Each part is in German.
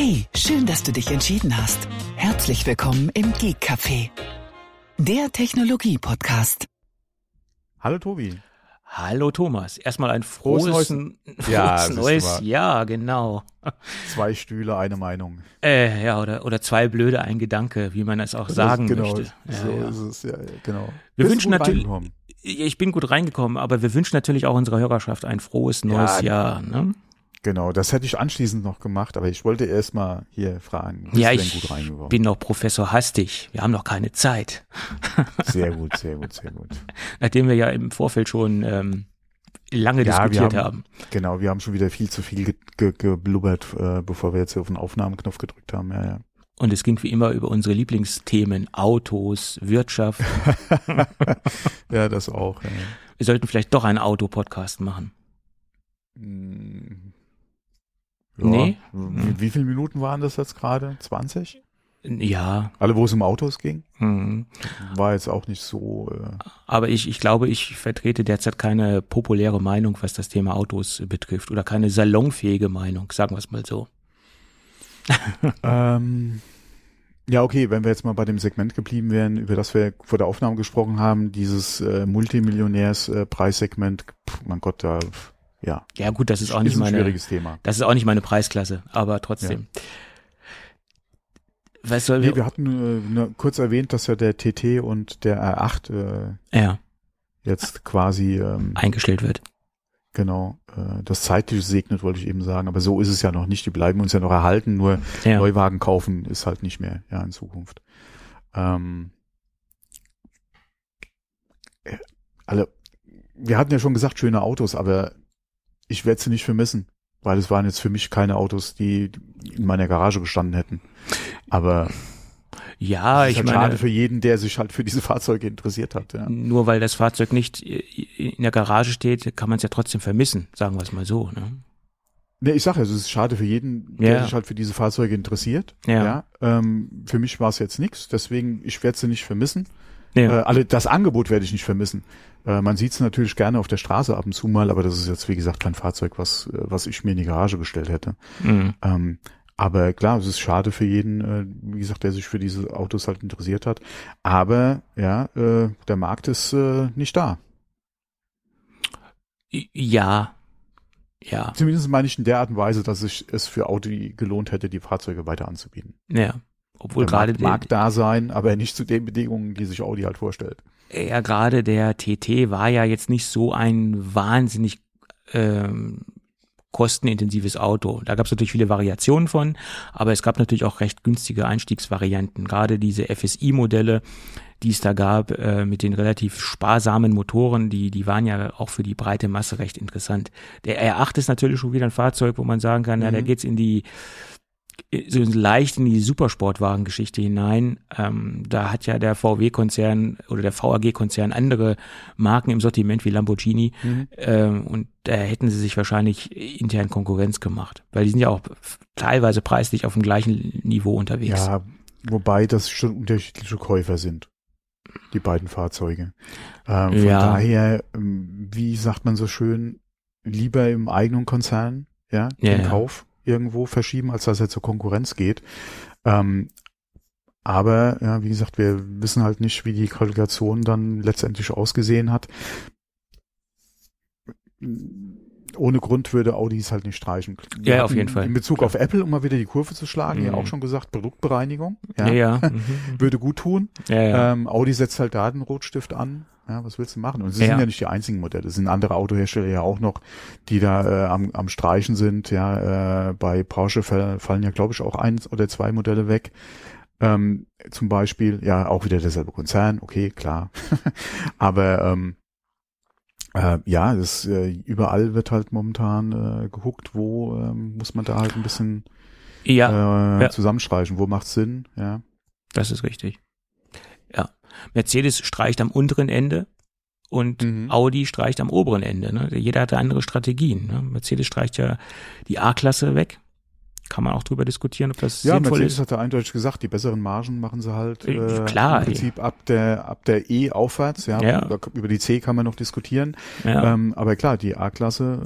Hey, schön, dass du dich entschieden hast. Herzlich willkommen im Geek Café, der Technologie-Podcast. Hallo Tobi. Hallo Thomas. Erstmal ein frohes, Frohes frohes Ja, neues. Jahr, genau. Zwei Stühle, eine Meinung. Äh, ja, oder, oder zwei blöde, ein Gedanke, wie man es auch sagen genau, möchte. Ja, so ja. ist es, ja, genau. Wir Bist wünschen natürlich-? Ich bin gut reingekommen, aber wir wünschen natürlich auch unserer Hörerschaft ein frohes neues Ja, Jahr. Ne? Genau, das hätte ich anschließend noch gemacht, aber ich wollte erst mal hier fragen. Ja, du denn ich bin noch Professor Hastig. Wir haben noch keine Zeit. Sehr gut, sehr gut, sehr gut. Nachdem wir ja im Vorfeld schon ähm, lange Ja, diskutiert haben- haben. Genau, wir haben schon wieder viel zu viel ge ge geblubbert, äh, bevor wir jetzt hier auf den Aufnahmeknopf gedrückt haben. Ja, ja. Und es ging wie immer über unsere Lieblingsthemen, Autos, Wirtschaft. ja, das auch. Ja. Wir sollten vielleicht doch einen Autopodcast machen. Mm. Nee. Wie, wie viele Minuten waren das jetzt gerade? 20? Ja, Alle, wo es um Autos ging? hm. War jetzt auch nicht so. Äh, aber ich, ich glaube, ich vertrete derzeit keine populäre Meinung, was das Thema Autos betrifft oder keine salonfähige Meinung, sagen wir es mal so. Ähm, ja, okay, wenn wir jetzt mal bei dem Segment geblieben wären, über das wir vor der Aufnahme gesprochen haben, dieses äh, Multimillionärs-Preissegment, pff, mein Gott, da, ja, Ja gut, das ist auch ist nicht ein meine, schwieriges Thema. das ist auch nicht meine Preisklasse, aber trotzdem. Was soll Nee, wir hatten äh, nur kurz erwähnt, dass ja der TT und der R8 äh, ja, jetzt quasi, ähm, eingestellt wird. genau, äh, das zeitlich segnet, wollte ich eben sagen, aber so ist es ja noch nicht, die bleiben uns ja noch erhalten, nur Ja. Neuwagen kaufen ist halt nicht mehr, ja, in Zukunft. Ähm, äh, alle, wir hatten ja schon gesagt, schöne Autos, aber ich werde sie nicht vermissen, weil es waren jetzt für mich keine Autos, die in meiner Garage gestanden hätten. Aber Ja, ich halt meine, schade für jeden, der sich halt für diese Fahrzeuge interessiert hat. Ja. nur weil das Fahrzeug nicht in der Garage steht, kann man es ja trotzdem vermissen, sagen wir es mal so. Ne? Nee, ich sage, es ist schade für jeden, der Ja. sich halt für diese Fahrzeuge interessiert. Ja. Ähm, für mich war es jetzt nichts, deswegen ich werde sie nicht vermissen. Ja. Äh, alle, das Angebot werde ich nicht vermissen. Äh, man sieht es natürlich gerne auf der Straße ab und zu mal, aber das ist jetzt wie gesagt kein Fahrzeug, was äh, was ich mir in die Garage gestellt hätte. Mhm. Ähm, aber klar, es ist schade für jeden, äh, wie gesagt, der sich für diese Autos halt interessiert hat. Aber ja, äh, der Markt ist äh, nicht da. Ja, ja, Zumindest meine ich in der Art und Weise, dass sich es für Audi gelohnt hätte, die Fahrzeuge weiter anzubieten. ja. Obwohl Der gerade Markt der, mag da sein, aber nicht zu den Bedingungen, die sich Audi halt vorstellt. ja gerade der TT war ja jetzt nicht so ein wahnsinnig ähm, kostenintensives Auto. Da gab es natürlich viele Variationen von, aber es gab natürlich auch recht günstige Einstiegsvarianten. Gerade diese FSI-Modelle, die es da gab, äh, mit den relativ sparsamen Motoren, die, die waren ja auch für die breite Masse recht interessant. Der R8 ist natürlich schon wieder ein Fahrzeug, wo man sagen kann, ja, da Mhm. geht's in die so leicht in die Supersportwagengeschichte hinein. Ähm, da hat ja der VW-Konzern oder der VAG-Konzern andere Marken im Sortiment wie Lamborghini ähm, und da hätten sie sich wahrscheinlich intern Konkurrenz gemacht, weil die sind ja auch teilweise preislich auf dem gleichen Niveau unterwegs. Ja, wobei das schon unterschiedliche Käufer sind, die beiden Fahrzeuge. Ähm, von Ja. daher, ähm, wie sagt man so schön, lieber im eigenen Konzern, ja, Ja, den ja. Kauf irgendwo verschieben, als dass er zur Konkurrenz geht. Ähm, aber, ja, wie gesagt, wir wissen halt nicht, wie die Kalkulation dann letztendlich ausgesehen hat. Ohne Grund würde Audi es halt nicht streichen. Wir Ja, auf jeden Fall. In Bezug auf Apple, um mal wieder die Kurve zu schlagen, ja Mhm. auch schon gesagt, Produktbereinigung. ja. ja. Mhm. Würde gut tun. ja, ja. Ähm, Audi setzt halt da den Rotstift an. Ja, was willst du machen? Und sie Ja. sind ja nicht die einzigen Modelle. Es sind andere Autohersteller ja auch noch, die da äh, am, am Streichen sind. Ja, äh, bei Porsche fall, fallen ja, glaube ich, auch eins oder zwei Modelle weg. Ähm, zum Beispiel, ja, auch wieder derselbe Konzern, okay, klar. Aber ähm, äh, ja, das, äh, überall wird halt momentan äh, geguckt, wo ähm, muss man da halt ein bisschen ja, äh, ja. zusammenstreichen, wo macht Sinn, ja. das ist richtig. Mercedes streicht am unteren Ende und Mhm. Audi streicht am oberen Ende. Ne? Jeder hatte andere Strategien. Ne? Mercedes streicht ja die A-Klasse weg kann man auch drüber diskutieren, ob das ja, sinnvoll Mercedes ist. hat ja eindeutig gesagt, die besseren Margen machen sie halt Äh, äh, klar, im Prinzip ab der ab der E aufwärts. Ja, Ja. Über die C kann man noch diskutieren. Ja. Ähm, aber klar, die A-Klasse,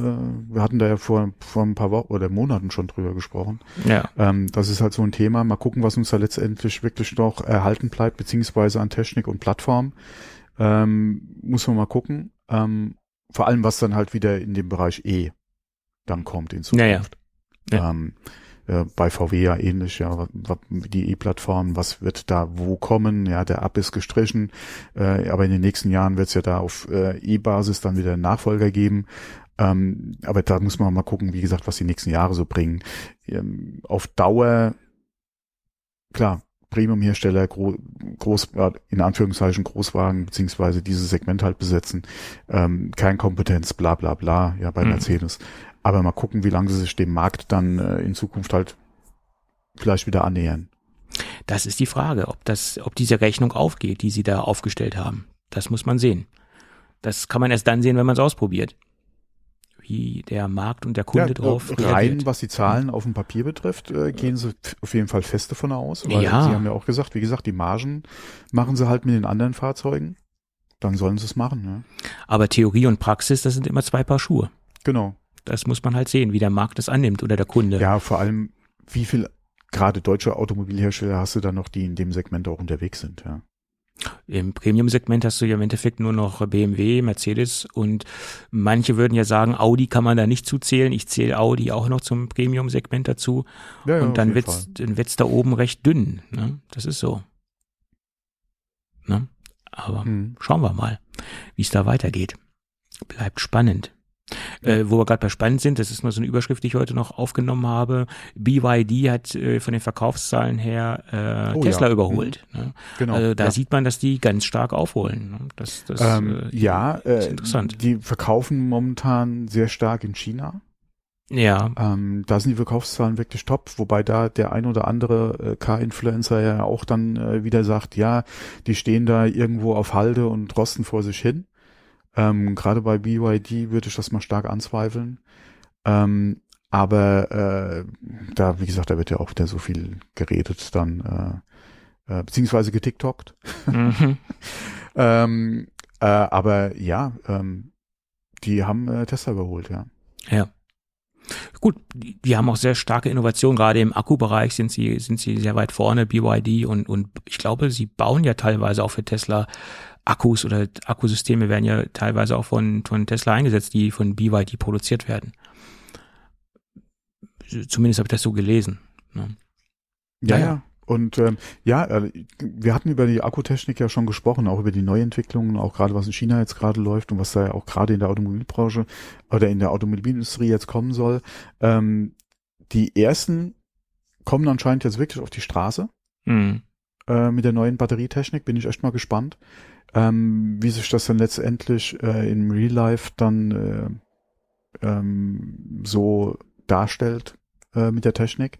äh, wir hatten da ja vor vor ein paar Wochen oder Monaten schon drüber gesprochen. ja. Ähm, das ist halt so ein Thema. Mal gucken, was uns da letztendlich wirklich noch erhalten bleibt, beziehungsweise an Technik und Plattform. Ähm, muss man mal gucken. Ähm, vor allem, was dann halt wieder in dem Bereich E dann kommt in Ja, ja. Zukunft. Ja. Ähm, äh, bei VW ja ähnlich, ja, die E-Plattform, was wird da wo kommen? Ja, der Ab ist gestrichen, äh, aber in den nächsten Jahren wird es ja da auf äh, E-Basis dann wieder einen Nachfolger geben. Ähm, aber da muss man mal gucken, wie gesagt, was die nächsten Jahre so bringen. Ähm, auf Dauer, klar, Premium-Hersteller, gro groß, ja, in Anführungszeichen Großwagen, beziehungsweise dieses Segment halt besetzen, ähm, Kernkompetenz, bla bla bla, ja, bei Mhm. Mercedes. Aber mal gucken, wie lange sie sich dem Markt dann äh, in Zukunft halt vielleicht wieder annähern. Das ist die Frage, ob das, ob diese Rechnung aufgeht, die sie da aufgestellt haben. Das muss man sehen. Das kann man erst dann sehen, wenn man es ausprobiert. Wie der Markt und der Kunde drauf äh, rein, reagiert. was die Zahlen auf dem Papier betrifft, äh, gehen sie auf jeden Fall fest davon aus. Weil Ja. Sie haben ja auch gesagt, wie gesagt, die Margen machen sie halt mit den anderen Fahrzeugen. Dann sollen sie es machen. Ne? Aber Theorie und Praxis, das sind immer zwei Paar Schuhe. Genau. Das muss man halt sehen, wie der Markt das annimmt oder der Kunde. Ja, vor allem, wie viel gerade deutsche Automobilhersteller hast du da noch, die in dem Segment auch unterwegs sind, ja. Im Premium-Segment hast du ja im Endeffekt nur noch BMW, Mercedes und manche würden ja sagen, Audi kann man da nicht zuzählen. Ich zähle Audi auch noch zum Premium-Segment dazu. ja, ja und dann wird's, dann wird's da oben recht dünn. Ne? Das ist so. Ne? Aber Fall. Hm. schauen wir mal, wie es da weitergeht. Bleibt spannend. Äh, wo wir gerade bei spannend sind, das ist nur so eine Überschrift, die ich heute noch aufgenommen habe. BYD hat äh, von den Verkaufszahlen her äh, Oh, Tesla ja. überholt. Ne? Genau. Also da ja. sieht man, dass die ganz stark aufholen. Ne? Das, das ähm, äh, ja, ist äh, interessant. die verkaufen momentan sehr stark in China. Ja, Ähm, da sind die Verkaufszahlen wirklich top, wobei da der ein oder andere äh, Car-Influencer ja auch dann äh, wieder sagt, ja, die stehen da irgendwo auf Halde und rosten vor sich hin. Ähm, Gerade bei BYD würde ich das mal stark anzweifeln. Ähm, aber äh, da, wie gesagt, da wird ja auch wieder so viel geredet dann, äh, äh, beziehungsweise getiktokt. mhm. Ähm, äh, aber ja, ähm, die haben äh, Tesla überholt, ja. ja. Gut, die, haben auch sehr starke Innovation, gerade im Akkubereich sind sie, sind sie sehr weit vorne, BYD und, und ich glaube, sie bauen ja teilweise auch für Tesla Akkus oder Akkusysteme werden ja teilweise auch von, von Tesla eingesetzt, die von BYD produziert werden. Zumindest habe ich das so gelesen. Ne? Ja, Ja, ja. Und ähm, ja, äh, wir hatten über die Akkutechnik ja schon gesprochen, auch über die Neuentwicklungen, auch gerade was in China jetzt gerade läuft und was da ja auch gerade in der Automobilbranche oder in der Automobilindustrie jetzt kommen soll. Ähm, die ersten kommen anscheinend jetzt wirklich auf die Straße Mhm. äh, mit der neuen Batterietechnik. Bin ich echt mal gespannt, ähm, wie sich das dann letztendlich äh, im Real Life dann äh, ähm, so darstellt äh, mit der Technik.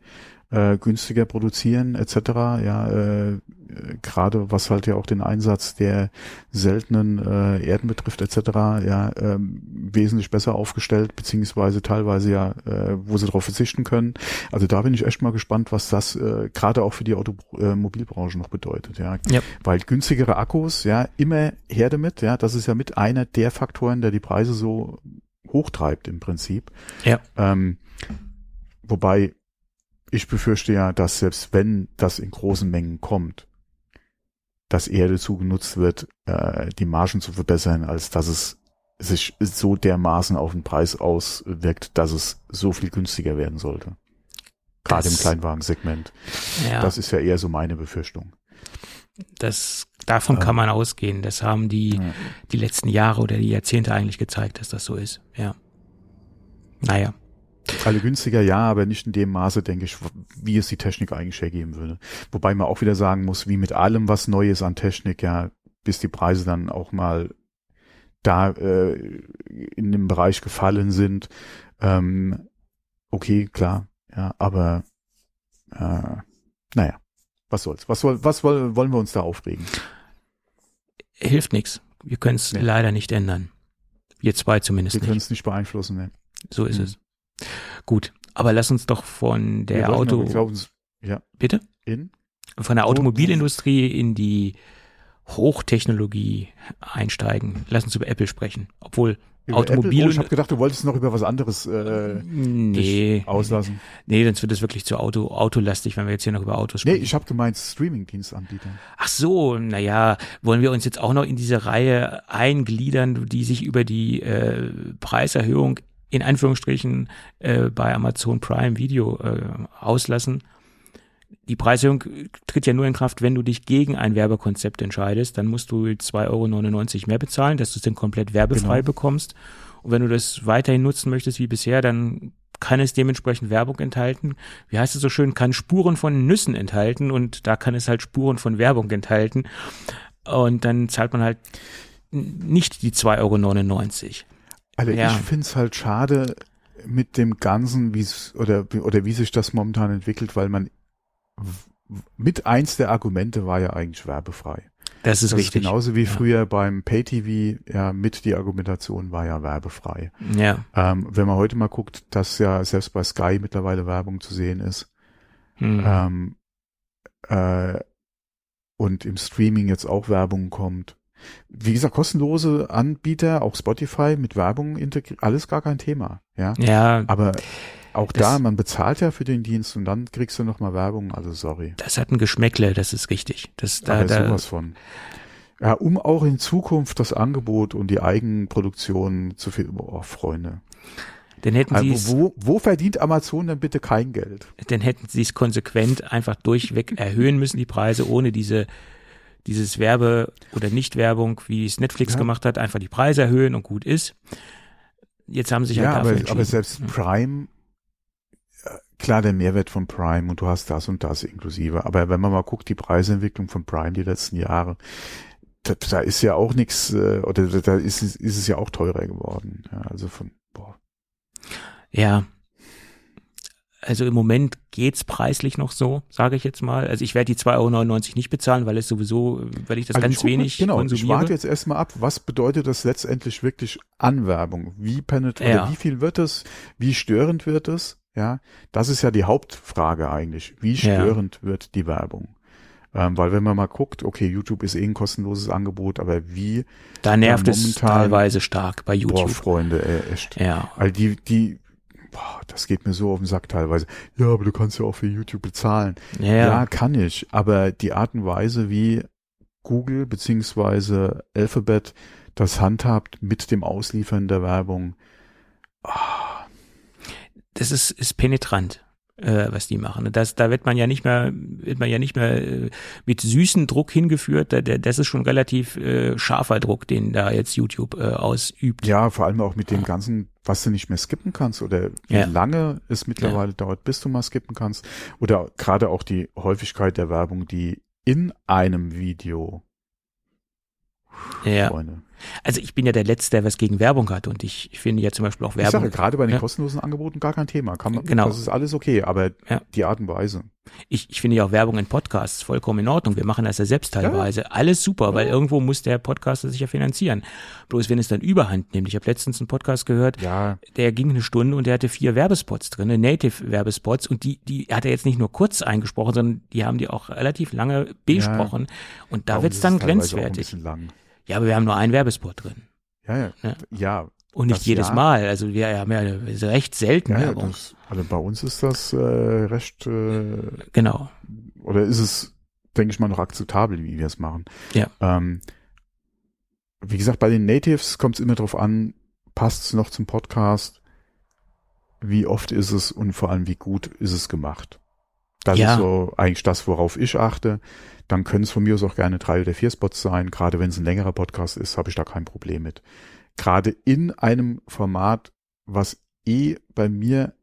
Äh, günstiger produzieren etc. Ja, äh, äh, gerade was halt ja auch den Einsatz der seltenen äh, Erden betrifft etc. Ja, ähm, wesentlich besser aufgestellt beziehungsweise teilweise ja, äh, wo sie darauf verzichten können. Also da bin ich echt mal gespannt, was das äh, gerade auch für die Automobilbranche noch bedeutet. Ja, Ja. weil günstigere Akkus, ja, immer her damit. Ja, das ist ja mit einer der Faktoren, der die Preise so hochtreibt im Prinzip. Ja. Ähm, wobei ich befürchte ja, dass selbst wenn das in großen Mengen kommt, dass eher dazu genutzt wird, äh, die Margen zu verbessern, als dass es sich so dermaßen auf den Preis auswirkt, dass es so viel günstiger werden sollte. Gerade im Das- Kleinwagensegment. Ja. Das ist ja eher so meine Befürchtung. Das, davon kann man ausgehen. Das haben die, Ja. die letzten Jahre oder die Jahrzehnte eigentlich gezeigt, dass das so ist. Ja. Naja. Alle günstiger, ja, aber nicht in dem Maße, denke ich, wie es die Technik eigentlich hergeben würde. Wobei man auch wieder sagen muss, wie mit allem, was neu ist an Technik, ja, bis die Preise dann auch mal da äh, in dem Bereich gefallen sind. Ähm, okay, klar, ja, aber äh, naja, was soll's? Was, soll, was woll, wollen wir uns da aufregen? Hilft nichts. Wir können es Nee. leider nicht ändern. Wir zwei zumindest Wir können nicht. es nicht beeinflussen. Ne? So ist Mhm. es. Gut. Aber lass uns doch von der Wir Auto, glaube, ja, bitte? in? Von der Automobilindustrie in die Hochtechnologie einsteigen. Lass uns über Apple sprechen. Obwohl Über Automobil? Oh, ich habe gedacht, du wolltest noch über was anderes äh, nee, auslassen. nee, sonst wird es wirklich zu Auto, autolastig, wenn wir jetzt hier noch über Autos Nee, sprechen. ich habe gemeint Streaming-Dienstanbieter. Ach so, naja, wollen wir uns jetzt auch noch in diese Reihe eingliedern, die sich über die äh, Preiserhöhung in Anführungsstrichen äh, bei Amazon Prime Video äh, auslassen? Die Preiserhöhung tritt ja nur in Kraft, wenn du dich gegen ein Werbekonzept entscheidest. Dann musst du 2,99 Euro mehr bezahlen, dass du es dann komplett werbefrei Genau. bekommst. Und wenn du das weiterhin nutzen möchtest wie bisher, dann kann es dementsprechend Werbung enthalten. Wie heißt es so schön? Kann Spuren von Nüssen enthalten und da kann es halt Spuren von Werbung enthalten. Und dann zahlt man halt nicht die 2,99 Euro. Also Ja. ich find's halt schade mit dem Ganzen, wie es oder oder wie sich das momentan entwickelt, weil man mit eins der Argumente war ja eigentlich werbefrei. Das ist das richtig. ist genauso wie Ja. früher beim Pay-TV, ja, mit die Argumentation war ja werbefrei. Ja. Ähm, wenn man heute mal guckt, dass ja selbst bei Sky mittlerweile Werbung zu sehen ist, Hm. ähm, äh, und im Streaming jetzt auch Werbung kommt. Wie gesagt, kostenlose Anbieter, auch Spotify mit Werbung integriert, alles gar kein Thema, ja. ja, Aber auch da, man bezahlt ja für den Dienst und dann kriegst du nochmal Werbung, also sorry. das hat ein Geschmäckle, das ist richtig. Das, da, Aber da, sowas von. Ja, um auch in Zukunft das Angebot und die Eigenproduktion zu finden. Oh, Freunde. dann hätten sie Also wo, wo verdient Amazon denn bitte kein Geld? dann hätten sie es konsequent einfach durchweg erhöhen müssen, die Preise, ohne diese dieses Werbe- oder Nicht-Werbung, wie es Netflix Ja. gemacht hat, einfach die Preise erhöhen und gut ist. Jetzt haben sie sich Ja, halt aber, dafür aber entschieden. selbst Ja. Prime, äh, klar, der Mehrwert von Prime und du hast das und das inklusive. Aber wenn man mal guckt, die Preisentwicklung von Prime die letzten Jahre, da, da ist ja auch nichts, äh, oder da- ist, es- ist es ja auch teurer geworden. Ja, also von, boah. Ja. Also im Moment geht's preislich noch so, sage ich jetzt mal. Also ich werde die 2,99 Euro nicht bezahlen, weil es sowieso, weil ich das Also ganz ich wenig genau, ich konsumiere. warte jetzt erstmal ab, was bedeutet das letztendlich wirklich an Werbung? Wie penetrant, Ja. wie viel wird es? Wie störend wird es? Ja, das ist ja die Hauptfrage eigentlich. Wie Ja. störend wird die Werbung? Ähm, weil wenn man mal guckt, okay, YouTube ist eh ein kostenloses Angebot, aber wie, da nervt ja, es momentan- teilweise stark bei boah, YouTube. Freunde, ey, echt. ja. Weil die, die, boah, das geht mir so auf den Sack teilweise. Ja, aber du kannst ja auch für YouTube bezahlen. Ja, Ja, ja. kann ich, aber die Art und Weise, wie Google beziehungsweise Alphabet das handhabt mit dem Ausliefern der Werbung, ah, das ist, ist penetrant, äh, was die machen. Das, da wird man ja nicht mehr, wird man ja nicht mehr äh, mit süßen Druck hingeführt. Da, der, das ist schon relativ äh, scharfer Druck, den da jetzt YouTube äh, ausübt. ja, vor allem auch mit dem ganzen, was du nicht mehr skippen kannst oder wie Ja. lange es mittlerweile dauert, bis du mal skippen kannst oder gerade auch die Häufigkeit der Werbung, die in einem Video, Ja. Freunde. Also ich bin ja der Letzte, der was gegen Werbung hat und ich, ich finde ja zum Beispiel auch Ich sage, Werbung. gerade bei den Ja. kostenlosen Angeboten gar kein Thema. Kann man, Genau. Das ist alles okay, aber Ja. die Art und Weise. Ich, ich finde ja auch Werbung in Podcasts vollkommen in Ordnung. Wir machen das ja selbst teilweise. Alles super, weil irgendwo muss der Podcaster sich ja finanzieren. Bloß wenn es dann überhand nimmt. Ich habe letztens einen Podcast gehört, Ja, der ging eine Stunde und der hatte vier Werbespots drin, Native-Werbespots und die, die hat er jetzt nicht nur kurz eingesprochen, sondern die haben die auch relativ lange besprochen und da wird's uns dann es teilweise Auch ein grenzwertig. Ja, aber wir haben nur einen Werbespot drin Ja, ja, Ja. ja, und nicht jedes ja. Mal. Also wir haben ja recht selten ja Werbung. das, also bei uns ist das äh, recht, äh, genau. oder ist es, denke ich mal, noch akzeptabel, wie wir es machen. Ja. Ähm, wie gesagt, bei den Natives kommt es immer drauf an, passt es noch zum Podcast, wie oft ist es und vor allem, wie gut ist es gemacht. Das Ja. ist so eigentlich das, worauf ich achte. Dann können es von mir aus auch gerne drei oder vier Spots sein. Gerade wenn es ein längerer Podcast ist, habe ich da kein Problem mit. Gerade in einem Format, was eh bei mir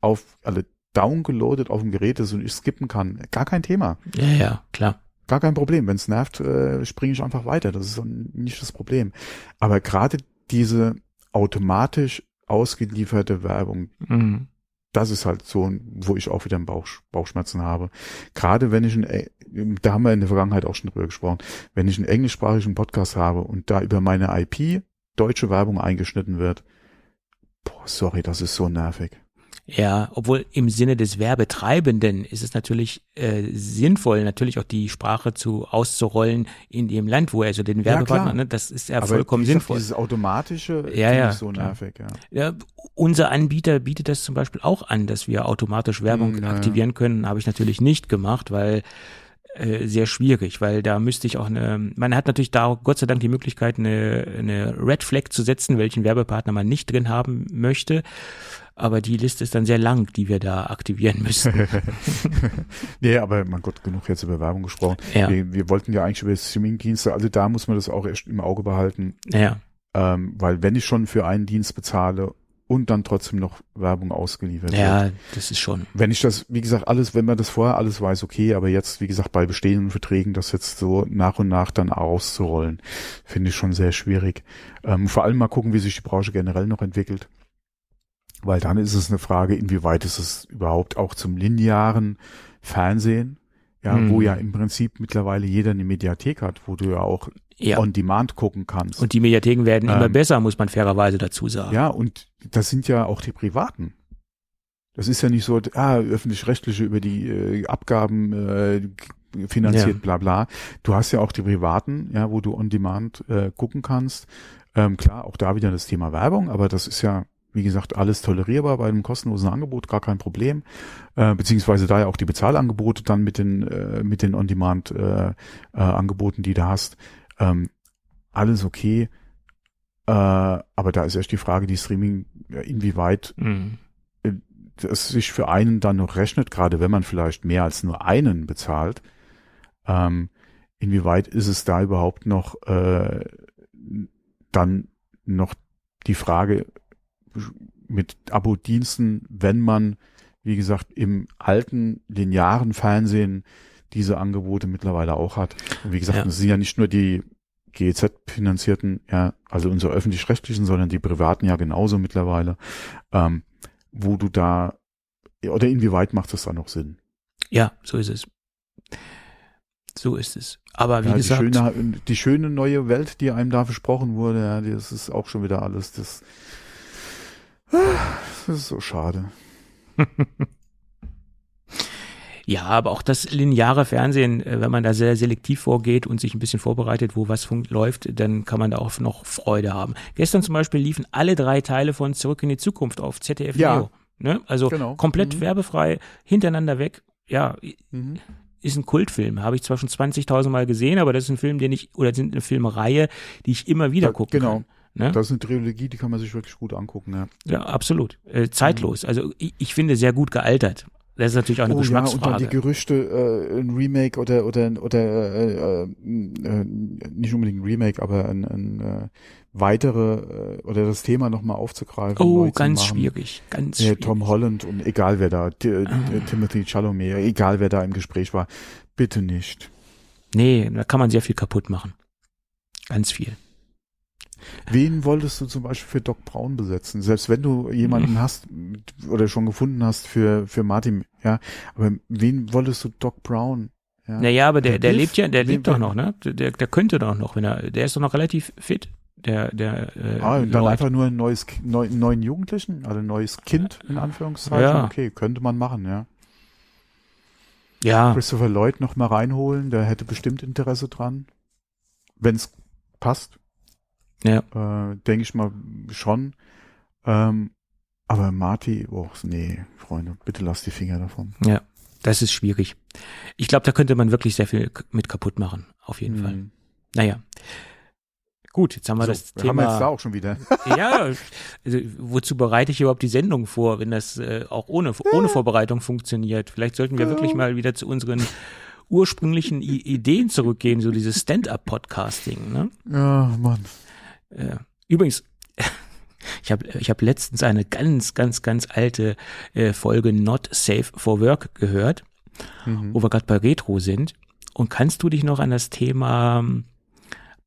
auf alle downgeloadet auf dem Gerät ist und ich skippen kann, gar kein Thema. Ja, ja, klar. Gar kein Problem. Wenn es nervt, äh, springe ich einfach weiter. Das ist nicht das Problem. Aber gerade diese automatisch ausgelieferte Werbung, Mhm. Das ist halt so, wo ich auch wieder Bauch, Bauchschmerzen habe. Gerade wenn ich einen, da haben wir in der Vergangenheit auch schon drüber gesprochen, wenn ich einen englischsprachigen Podcast habe und da über meine IP deutsche Werbung eingeschnitten wird, boah, sorry, das ist so nervig. Ja, obwohl im Sinne des Werbetreibenden ist es natürlich äh, sinnvoll, natürlich auch die Sprache zu auszurollen in dem Land, wo er so den Werbepartner, klar. ne, das ist ja Aber vollkommen gesagt, sinnvoll. Dieses automatische Ja, ja, ich so klar. nervig, ja. Ja, unser Anbieter bietet das zum Beispiel auch an, dass wir automatisch Werbung Hm, ja, ja. aktivieren können. Habe ich natürlich nicht gemacht, weil äh, sehr schwierig, weil da müsste ich auch eine, man hat natürlich da Gott sei Dank die Möglichkeit, eine, eine Red Flag zu setzen, welchen Werbepartner man nicht drin haben möchte. Aber die Liste ist dann sehr lang, die wir da aktivieren müssen. Nee, aber mein Gott, genug jetzt über Werbung gesprochen. Ja. Wir, wir wollten ja eigentlich über Streaming-Dienste, also da muss man das auch erst im Auge behalten, ja, ähm, weil wenn ich schon für einen Dienst bezahle und dann trotzdem noch Werbung ausgeliefert wird. ja, das ist schon. Wenn ich das, wie gesagt, alles, wenn man das vorher alles weiß, okay, aber jetzt, wie gesagt, bei bestehenden Verträgen, das jetzt so nach und nach dann auszurollen, finde ich schon sehr schwierig. Ähm, vor allem mal gucken, wie sich die Branche generell noch entwickelt. Weil dann ist es eine Frage, inwieweit ist es überhaupt auch zum linearen Fernsehen, ja, Hm. wo ja im Prinzip mittlerweile jeder eine Mediathek hat, wo du ja auch Ja. on demand gucken kannst. Und die Mediatheken werden immer Ähm, besser, muss man fairerweise dazu sagen. Ja, und das sind ja auch die Privaten. Das ist ja nicht so, ah, öffentlich-rechtliche über die äh, Abgaben äh, finanziert, Ja. bla bla. Du hast ja auch die Privaten, ja, wo du on demand äh, gucken kannst. Ähm, klar, auch da wieder das Thema Werbung, aber das ist ja, wie gesagt, alles tolerierbar bei einem kostenlosen Angebot, gar kein Problem. Äh, beziehungsweise da ja auch die Bezahlangebote dann mit den, äh, mit den On-Demand äh, äh, die du hast. Ähm, alles okay. Äh, aber da ist erst die Frage, die Streaming, inwieweit Mhm. es sich für einen dann noch rechnet, gerade wenn man vielleicht mehr als nur einen bezahlt. Ähm, inwieweit ist es da überhaupt noch äh, dann noch die Frage mit Abo-Diensten, wenn man, wie gesagt, im alten linearen Fernsehen diese Angebote mittlerweile auch hat. Und wie gesagt, Ja. es sind ja nicht nur die GEZ-finanzierten, ja, also unsere öffentlich-rechtlichen, sondern die privaten ja genauso mittlerweile, ähm, wo du da, oder inwieweit macht das da noch Sinn? Ja, so ist es. So ist es. Aber wie Ja, die, gesagt, schöne, die schöne neue Welt, die einem da versprochen wurde, ja, das ist auch schon wieder alles, das, das ist so schade. ja, aber auch das lineare Fernsehen, äh, wenn man da sehr selektiv vorgeht und sich ein bisschen vorbereitet, wo was läuft, dann kann man da auch noch Freude haben. Gestern zum Beispiel liefen alle drei Teile von Zurück in die Zukunft auf ZDF Ja. Neo. Ne? Also Genau. komplett Mhm. werbefrei, hintereinander weg. Ja, Mhm. ist ein Kultfilm. Habe ich zwar schon 20.000 Mal gesehen, aber das ist ein Film, den ich, oder sind eine Filmreihe, die ich immer wieder Da- gucken genau. kann. Ne? Das ist eine Trilogie, die kann man sich wirklich gut angucken, ja. Ja, absolut. Äh, zeitlos. Also ich, ich finde sehr gut gealtert. Das ist natürlich auch eine oh ja, und dann Geschmacksfrage. die Gerüchte, äh, ein Remake oder oder oder äh, äh, äh, nicht unbedingt ein Remake, aber ein, ein äh, weitere äh, oder das Thema nochmal aufzugreifen. oh, ganz schwierig. Ganz Ja, schwierig. Tom Holland und egal wer da, Ah. äh, Timothy Chalamet, egal wer da im Gespräch war, bitte nicht. Nee, da kann man sehr viel kaputt machen. Ganz viel. Wen wolltest du zum Beispiel für Doc Brown besetzen? Selbst wenn du jemanden Mhm. hast oder schon gefunden hast für für Martin, ja, aber wen wolltest du Doc Brown? Ja? Naja, aber der, Der lebt ja, der lebt doch noch, ne? Der, der könnte doch noch, wenn er, der ist doch noch relativ fit. Der, der, äh, Ah, dann Lord. einfach nur ein neues, neu, neuen Jugendlichen, also ein neues Kind, in Anführungszeichen. Ja. Okay, könnte man machen, ja. Ja, Christopher Lloyd noch mal reinholen, der hätte bestimmt Interesse dran. Wenn's passt, ja. äh, denke ich mal schon. Ähm, aber Marty, oh, nee, Freunde, bitte lasst die Finger davon. Ja, das ist schwierig. Ich glaube, da könnte man wirklich sehr viel mit kaputt machen, auf jeden Fall. Hm. Naja. Gut, jetzt haben wir So, das haben wir jetzt da Thema. auch schon wieder. Ja, also, wozu bereite ich überhaupt die Sendung vor, wenn das äh, auch ohne, ohne Vorbereitung funktioniert? Vielleicht sollten wir wirklich mal wieder zu unseren ursprünglichen I Ideen zurückgehen, so dieses Stand-up-Podcasting. Ne? Ja, Mann. Äh, übrigens, ich habe ich hab letztens eine ganz, ganz, ganz alte äh, Folge Not Safe for Work gehört, Mhm. wo wir gerade bei Retro sind. Und kannst du dich noch an das Thema ähm,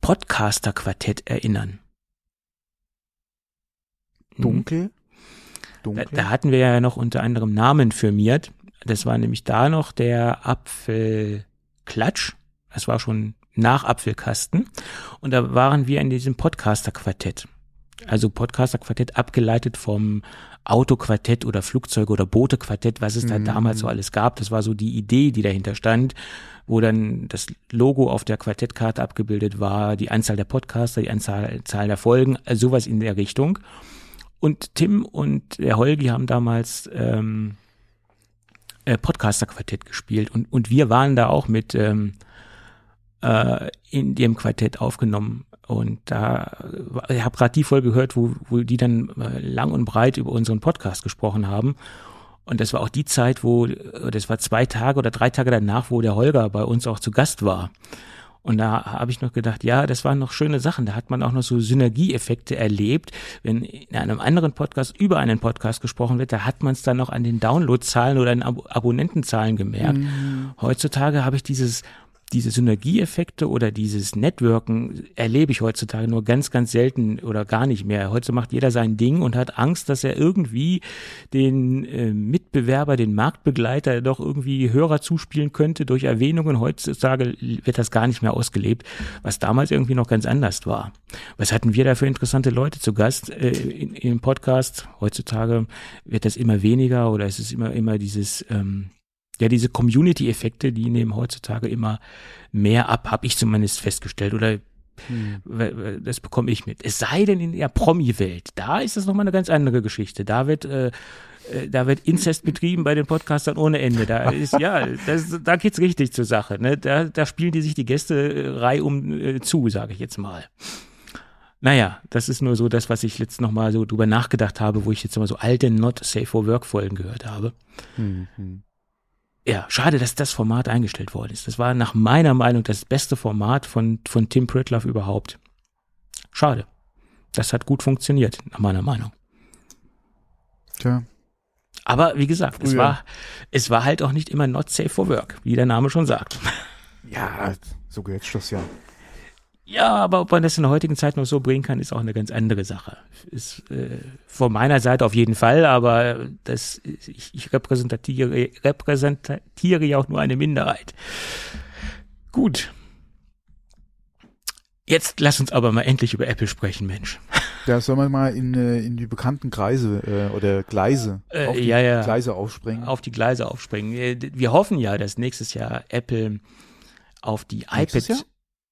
Podcaster-Quartett erinnern? Dunkel? Da, Dunkel? da hatten wir ja noch unter anderem Namen firmiert. Das war nämlich da noch der Apfelklatsch. Das war schon nach Apfelkasten. Und da waren wir in diesem Podcaster-Quartett. Also Podcaster-Quartett abgeleitet vom Autoquartett oder Flugzeug- oder Boote-Quartett, was es da mhm. damals so alles gab. Das war so die Idee, die dahinter stand, wo dann das Logo auf der Quartettkarte abgebildet war, die Anzahl der Podcaster, die Anzahl Zahl der Folgen, also sowas in der Richtung. Und Tim und der Holgi haben damals ähm, äh, Podcaster-Quartett gespielt und, und wir waren da auch mit ähm, äh, in dem Quartett aufgenommen. Und da, ich habe gerade die Folge gehört, wo, wo die dann äh, lang und breit über unseren Podcast gesprochen haben. Und das war auch die Zeit, wo, das war zwei Tage oder drei Tage danach, wo der Holger bei uns auch zu Gast war. Und da habe ich noch gedacht, ja, das waren noch schöne Sachen. Da hat man auch noch so Synergieeffekte erlebt. Wenn in einem anderen Podcast über einen Podcast gesprochen wird, da hat man es dann noch an den Downloadzahlen oder an Ab Abonnentenzahlen gemerkt. Mhm. Heutzutage habe ich dieses diese Synergieeffekte oder dieses Networken erlebe ich heutzutage nur ganz, ganz selten oder gar nicht mehr. Heute macht jeder sein Ding und hat Angst, dass er irgendwie den äh, Mitbewerber, den Marktbegleiter doch irgendwie Hörer zuspielen könnte durch Erwähnungen. Heutzutage wird das gar nicht mehr ausgelebt, was damals irgendwie noch ganz anders war. Was hatten wir da für interessante Leute zu Gast äh, im Podcast? Heutzutage wird das immer weniger oder es ist immer, immer dieses, ähm, ja, diese Community-Effekte, die nehmen heutzutage immer mehr ab, habe ich zumindest festgestellt. Oder hm. das bekomme ich mit. Es sei denn in der Promi-Welt, da ist das nochmal eine ganz andere Geschichte. Da wird äh, äh, da wird Inzest betrieben bei den Podcastern ohne Ende. Da ist, ja, das, da geht's richtig zur Sache. Ne? Da, da spielen die sich die Gäste äh, reihum äh, zu, sage ich jetzt mal. Naja, das ist nur so das, was ich jetzt nochmal so drüber nachgedacht habe, wo ich jetzt mal so alte Not Safe for Work Folgen gehört habe. Mhm ja, schade, dass das Format eingestellt worden ist. Das war nach meiner Meinung das beste Format von, von Tim Pritloff überhaupt. Schade. Das hat gut funktioniert, nach meiner Meinung. Tja. Aber wie gesagt, es war, es war halt auch nicht immer not safe for work, wie der Name schon sagt. Ja, so geht's das ja. Ja, aber ob man das in der heutigen Zeit noch so bringen kann, ist auch eine ganz andere Sache. Ist äh, von meiner Seite auf jeden Fall, aber das ich, ich repräsentiere, repräsentiere ja auch nur eine Minderheit. Gut. Jetzt lass uns aber mal endlich über Apple sprechen, Mensch. Ja, sollen wir mal in, äh, in die bekannten Kreise äh, oder Gleise, äh, auf die ja, ja. Gleise aufspringen? Auf die Gleise aufspringen. Wir hoffen ja, dass nächstes Jahr Apple auf die nächstes iPad,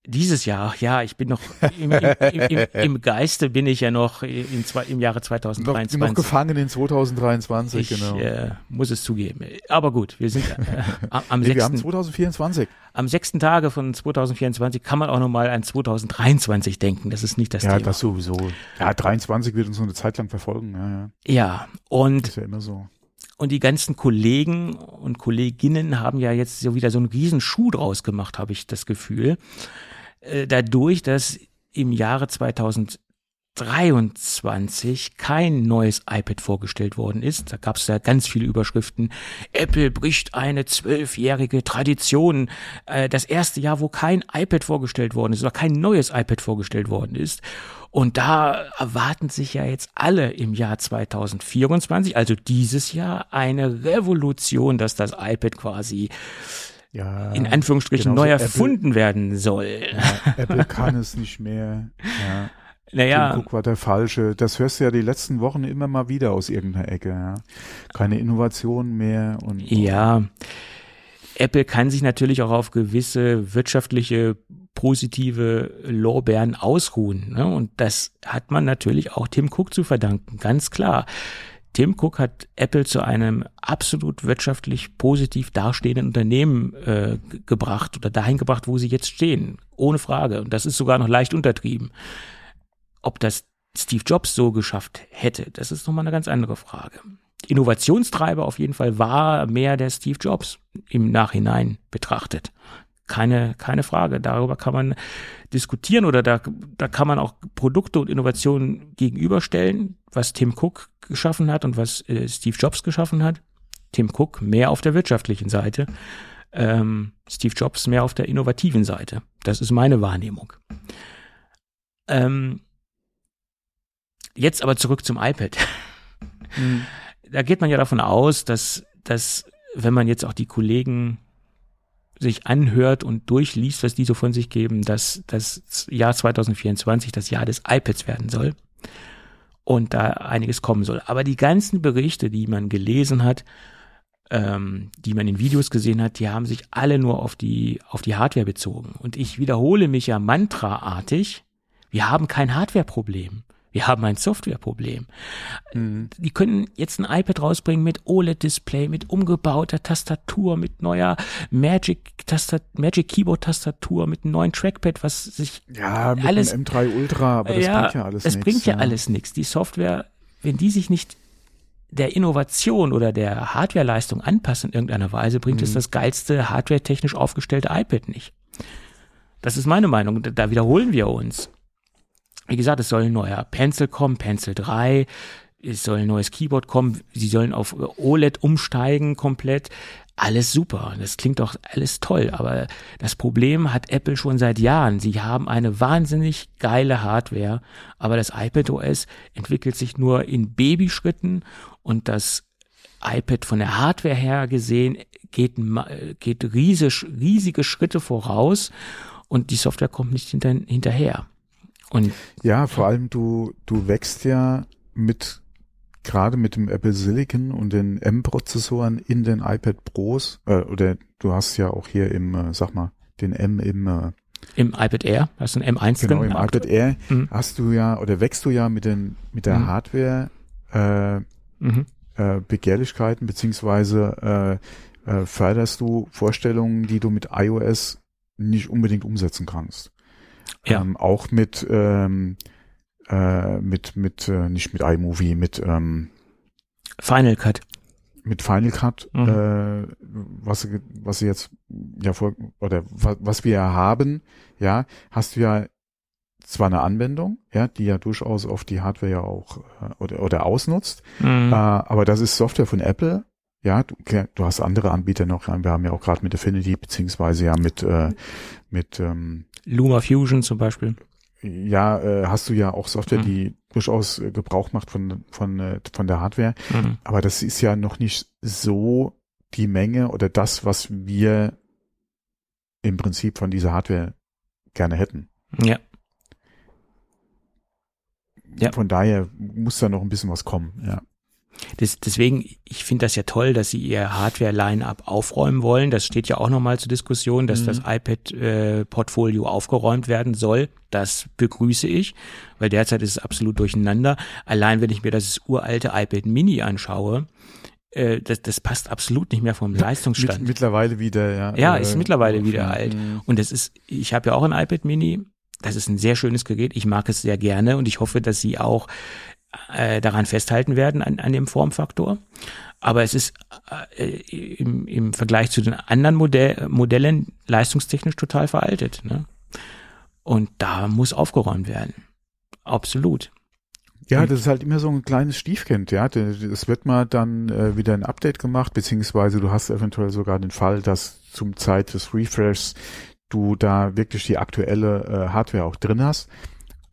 dieses Jahr, ja, ich bin noch im, im, im, im Geiste bin ich ja noch in, zwei, im Jahre 2023. Noch, noch gefangen in 2023, ich, genau. Äh, muss es zugeben. Aber gut, wir sind äh, am nee, 6. Wir haben 2024. Am sechsten Tage von 2024 kann man auch nochmal an 2023 denken. Das ist nicht das ja, Thema. Ja, das sowieso. Ja, 23 wird uns noch eine Zeit lang verfolgen. Ja, ja. ja und. Das ist ja immer so. Und die ganzen Kollegen und Kolleginnen haben ja jetzt so wieder so einen riesen Schuh draus gemacht, habe ich das Gefühl. Äh, dadurch, dass im Jahre 2023 kein neues iPad vorgestellt worden ist. Da gab es ja ganz viele Überschriften. Apple bricht eine zwölfjährige Tradition. Äh, das erste Jahr, wo kein iPad vorgestellt worden ist oder kein neues iPad vorgestellt worden ist. Und da erwarten sich ja jetzt alle im Jahr 2024, also dieses Jahr, eine Revolution, dass das iPad quasi ja, in Anführungsstrichen neu erfunden Apple, werden soll. Ja, Apple kann es nicht mehr. Ja. Naja. Tim Cook war der Falsche. Das hörst du ja die letzten Wochen immer mal wieder aus irgendeiner Ecke. Ja. Keine Innovation mehr. Und, ja. Apple kann sich natürlich auch auf gewisse wirtschaftliche positive Lorbeeren ausruhen. Ne? Und das hat man natürlich auch Tim Cook zu verdanken, ganz klar. Tim Cook hat Apple zu einem absolut wirtschaftlich positiv dastehenden Unternehmen äh, gebracht oder dahin gebracht, wo sie jetzt stehen. Ohne Frage. Und das ist sogar noch leicht untertrieben. Ob das Steve Jobs so geschafft hätte, das ist nochmal eine ganz andere Frage. Innovationstreiber auf jeden Fall war mehr der Steve Jobs im Nachhinein betrachtet. Keine, keine Frage. Darüber kann man diskutieren oder da, da kann man auch Produkte und Innovationen gegenüberstellen, was Tim Cook geschaffen hat und was äh, Steve Jobs geschaffen hat. Tim Cook mehr auf der wirtschaftlichen Seite, ähm, Steve Jobs mehr auf der innovativen Seite. Das ist meine Wahrnehmung. Ähm, jetzt aber zurück zum iPad. Mhm. Da geht man ja davon aus, dass, dass wenn man jetzt auch die Kollegen sich anhört und durchliest, was die so von sich geben, dass das Jahr 2024 das Jahr des iPads werden soll. und da einiges kommen soll. Aber die ganzen Berichte, die man gelesen hat, ähm, die man in Videos gesehen hat, die haben sich alle nur auf die, auf die Hardware bezogen. Und ich wiederhole mich ja mantraartig, wir haben kein Hardware-Problem. Wir haben ein Softwareproblem. Mhm. Die können jetzt ein iPad rausbringen mit OLED-Display, mit umgebauter Tastatur, mit neuer Magic Tastat Magic Keyboard Tastatur, mit einem neuen Trackpad, was sich ja mit alles dem M3 Ultra, aber das ja, bringt ja alles Es nichts, bringt ja, ja. alles nichts. Die Software, wenn die sich nicht der Innovation oder der Hardwareleistung anpassen in irgendeiner Weise, bringt es Mhm. das geilste hardwaretechnisch aufgestellte iPad nicht. Das ist meine Meinung. Da wiederholen wir uns. Wie gesagt, es soll ein neuer Pencil kommen, Pencil 3. Es soll ein neues Keyboard kommen. Sie sollen auf OLED umsteigen komplett. Alles super. Das klingt doch alles toll. Aber das Problem hat Apple schon seit Jahren. Sie haben eine wahnsinnig geile Hardware. Aber das iPad OS entwickelt sich nur in Babyschritten und das iPad von der Hardware her gesehen geht, geht riesig, riesige Schritte voraus und die Software kommt nicht hinter, hinterher. Und Ja, vor allem du, du wächst ja mit, gerade mit dem Apple Silicon und den M-Prozessoren in den iPad Pros, äh, oder du hast ja auch hier im, äh, sag mal, den M im, äh, im iPad Air, hast du ein M1 genau, im iPad Air, Mhm. hast du ja, oder wächst du ja mit den, mit der Mhm. Hardware, äh, Mhm. äh, Begehrlichkeiten, beziehungsweise, äh, äh, förderst du Vorstellungen, die du mit iOS nicht unbedingt umsetzen kannst. Ja. Ähm, auch mit, ähm, äh, mit, mit, äh, nicht mit iMovie, mit, ähm, Final Cut. mit Final Cut, Mhm. äh, was, was sie jetzt, ja, vor, oder was, was wir ja haben, ja, hast du ja zwar eine Anwendung, ja, die ja durchaus auf die Hardware ja auch, äh, oder, oder ausnutzt, Mhm. äh, aber das ist Software von Apple. Ja, du, du hast andere Anbieter noch. Wir haben ja auch gerade mit Affinity beziehungsweise ja mit äh, mit ähm, Luma Fusion zum Beispiel. ja äh, hast du ja auch Software, Mhm. die durchaus äh, Gebrauch macht von von äh, von der Hardware. Mhm. Aber das ist ja noch nicht so die Menge oder das, was wir im Prinzip von dieser Hardware gerne hätten. Ja. Ja. Von daher muss da noch ein bisschen was kommen. Ja. Das, deswegen, ich finde das ja toll, dass sie ihr Hardware-Line-Up aufräumen wollen. Das steht ja auch nochmal zur Diskussion, dass Mhm. das iPad-Portfolio aufgeräumt werden soll. Das begrüße ich, weil derzeit ist es absolut durcheinander. Allein wenn ich mir das uralte iPad Mini anschaue, äh, das, das passt absolut nicht mehr vom Leistungsstand. Mit, mittlerweile wieder, ja. Ja, äh, ist mittlerweile wieder ja, alt. mhm. Und das ist, ich habe ja auch ein iPad Mini. Das ist ein sehr schönes Gerät. Ich mag es sehr gerne und ich hoffe, dass sie auch äh, daran festhalten werden, an, an dem Formfaktor. Aber es ist äh, im, im Vergleich zu den anderen Modell, Modellen leistungstechnisch total veraltet. Ne? Und da muss aufgeräumt werden. Absolut. Ja, das ist halt immer so ein kleines Stiefkind, ja. Es wird mal dann äh, wieder ein Update gemacht, beziehungsweise du hast eventuell sogar den Fall, dass zum Zeit des Refreshs du da wirklich die aktuelle äh, Hardware auch drin hast.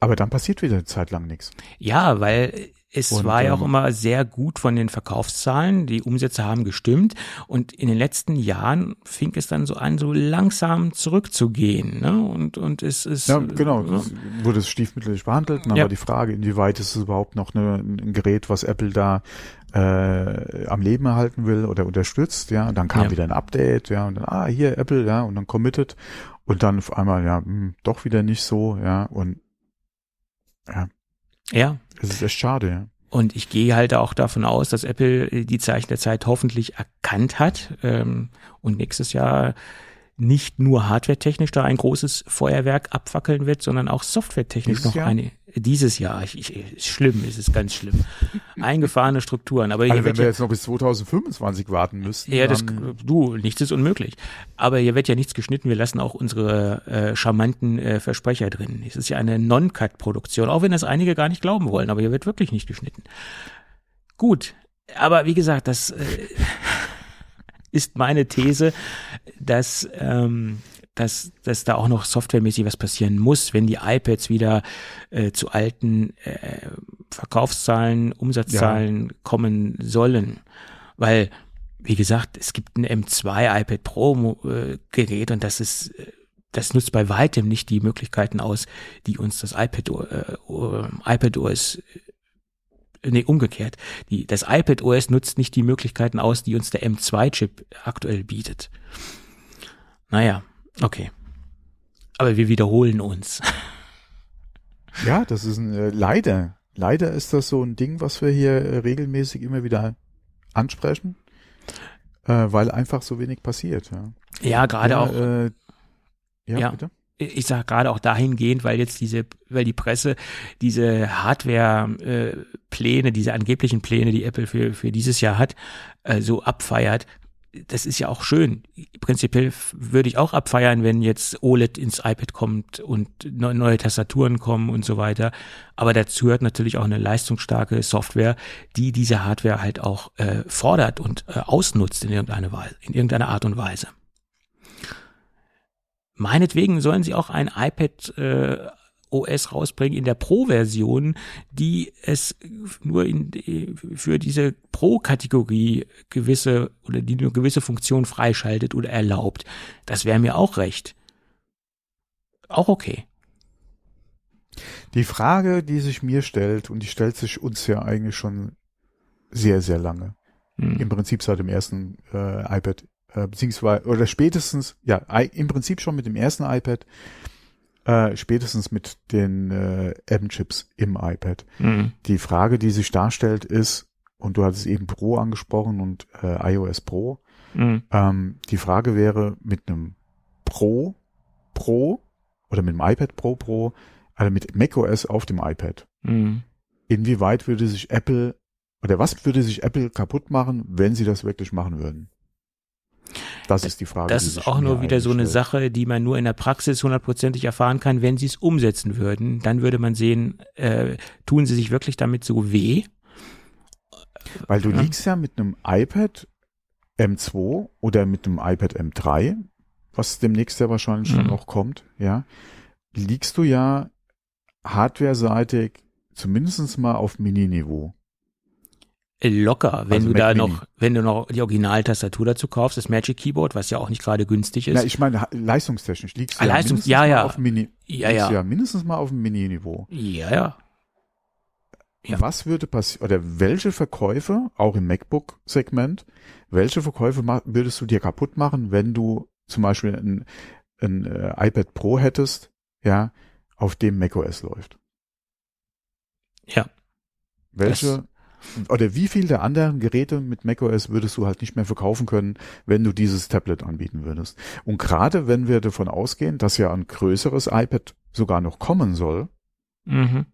Aber dann passiert wieder eine Zeit lang nichts. Ja, weil es Und, war ja auch ähm, immer sehr gut von den Verkaufszahlen. Die Umsätze haben gestimmt. Und in den letzten Jahren fing es dann so an, so langsam zurückzugehen. Ne? Und, und es ist. Ja, genau. äh, Das wurde es stiefmütterlich behandelt. Und dann Ja. war die Frage, inwieweit ist es überhaupt noch eine, ein Gerät, was Apple da äh, am Leben erhalten will oder unterstützt, ja. Und dann kam Ja. wieder ein Update, ja, und dann, ah, hier Apple, ja, und dann committed. Und dann auf einmal, ja, hm, doch wieder nicht so, ja. Und ja. es ist echt schade, ja. Und ich gehe halt auch davon aus, dass Apple äh, die Zeichen der Zeit hoffentlich erkannt hat ähm, und nächstes Jahr nicht nur hardwaretechnisch da ein großes Feuerwerk abfackeln wird, sondern auch softwaretechnisch noch Jahr? eine. Dieses Jahr, ich, ich, ist schlimm, es ist ganz schlimm. Eingefahrene Strukturen. Aber Also wenn wir ja, jetzt noch bis 2025 warten müssten, ja, das, du, nichts ist unmöglich. Aber hier wird ja nichts geschnitten. Wir lassen auch unsere äh, charmanten äh, Versprecher drin. Es ist ja eine Non-Cut-Produktion, auch wenn das einige gar nicht glauben wollen. Aber hier wird wirklich nicht geschnitten. Gut, aber wie gesagt, das äh, ist meine These, dass, ähm, dass, dass da auch noch softwaremäßig was passieren muss, wenn die iPads wieder äh, zu alten äh, Verkaufszahlen, Umsatzzahlen kommen sollen. Weil, wie gesagt, es gibt ein M2 iPad Pro äh, Gerät und das ist äh, das nutzt bei weitem nicht die Möglichkeiten aus, die uns das iPad, äh, äh, iPad OS nee, umgekehrt. Die, das iPad OS nutzt nicht die Möglichkeiten aus, die uns der M2-Chip aktuell bietet. Naja, okay. Aber wir wiederholen uns. Ja, das ist ein, äh, leider, leider ist das so ein Ding, was wir hier äh, regelmäßig immer wieder ansprechen, äh, weil einfach so wenig passiert. Ja, Ja, gerade ja, auch. Äh, ja, Ja. bitte. ich sage gerade auch dahingehend, weil jetzt diese, weil die Presse diese Hardware-Pläne, diese angeblichen Pläne, die Apple für, für dieses Jahr hat, äh, so abfeiert. Das ist ja auch schön. Prinzipiell würde ich auch abfeiern, wenn jetzt OLED ins iPad kommt und neu- neue Tastaturen kommen und so weiter. Aber dazu gehört natürlich auch eine leistungsstarke Software, die diese Hardware halt auch äh, fordert und äh, ausnutzt in irgendeiner Weise, in irgendeiner Art und Weise. Meinetwegen sollen sie auch ein iPad äh, OS rausbringen in der Pro-Version, die es nur in, für diese Pro-Kategorie gewisse oder die nur gewisse Funktionen freischaltet oder erlaubt. Das wäre mir auch recht. Auch okay. Die Frage, die sich mir stellt, und die stellt sich uns ja eigentlich schon sehr, sehr lange, Hm. im Prinzip seit dem ersten äh, iPad, äh, beziehungsweise, oder spätestens, ja, im Prinzip schon mit dem ersten iPad, äh, spätestens mit den äh, M-Chips im iPad. Hm. Die Frage, die sich darstellt, ist, und du hattest eben Pro angesprochen und äh, iOS Pro, Hm. ähm, die Frage wäre mit einem Pro, Pro oder mit dem iPad Pro Pro, also mit macOS auf dem iPad. Hm. Inwieweit würde sich Apple oder was würde sich Apple kaputt machen, wenn sie das wirklich machen würden? Das ist die Frage. Das ist auch nur wieder so eine. Sache, die man nur in der Praxis hundertprozentig erfahren kann, wenn sie es umsetzen würden. Dann würde man sehen, äh, tun sie sich wirklich damit so weh. Weil du Ja. liegst ja mit einem iPad M2 oder mit einem iPad M3, was demnächst ja wahrscheinlich schon Mhm. noch kommt, ja, liegst du ja hardware-seitig zumindest mal auf Mini-Niveau. Locker, wenn Also du da Mac Mini. noch, wenn du noch die Originaltastatur dazu kaufst, das Magic Keyboard, was ja auch nicht gerade günstig ist. Na, ich meine, leistungstechnisch liegst du Ah, ja, Leistungs- mindestens ja, ja. auf Mini, ja, ja, ja mindestens mal auf dem Mini-Niveau. ja, ja. Ja. Was würde passieren, oder welche Verkäufe, auch im MacBook-Segment, welche Verkäufe würdest du dir kaputt machen, wenn du zum Beispiel ein, ein äh, iPad Pro hättest, ja, auf dem macOS läuft? Ja. Welche, oder wie viel der anderen Geräte mit macOS würdest du halt nicht mehr verkaufen können, wenn du dieses Tablet anbieten würdest? Und gerade wenn wir davon ausgehen, dass ja ein größeres iPad sogar noch kommen soll, Mhm.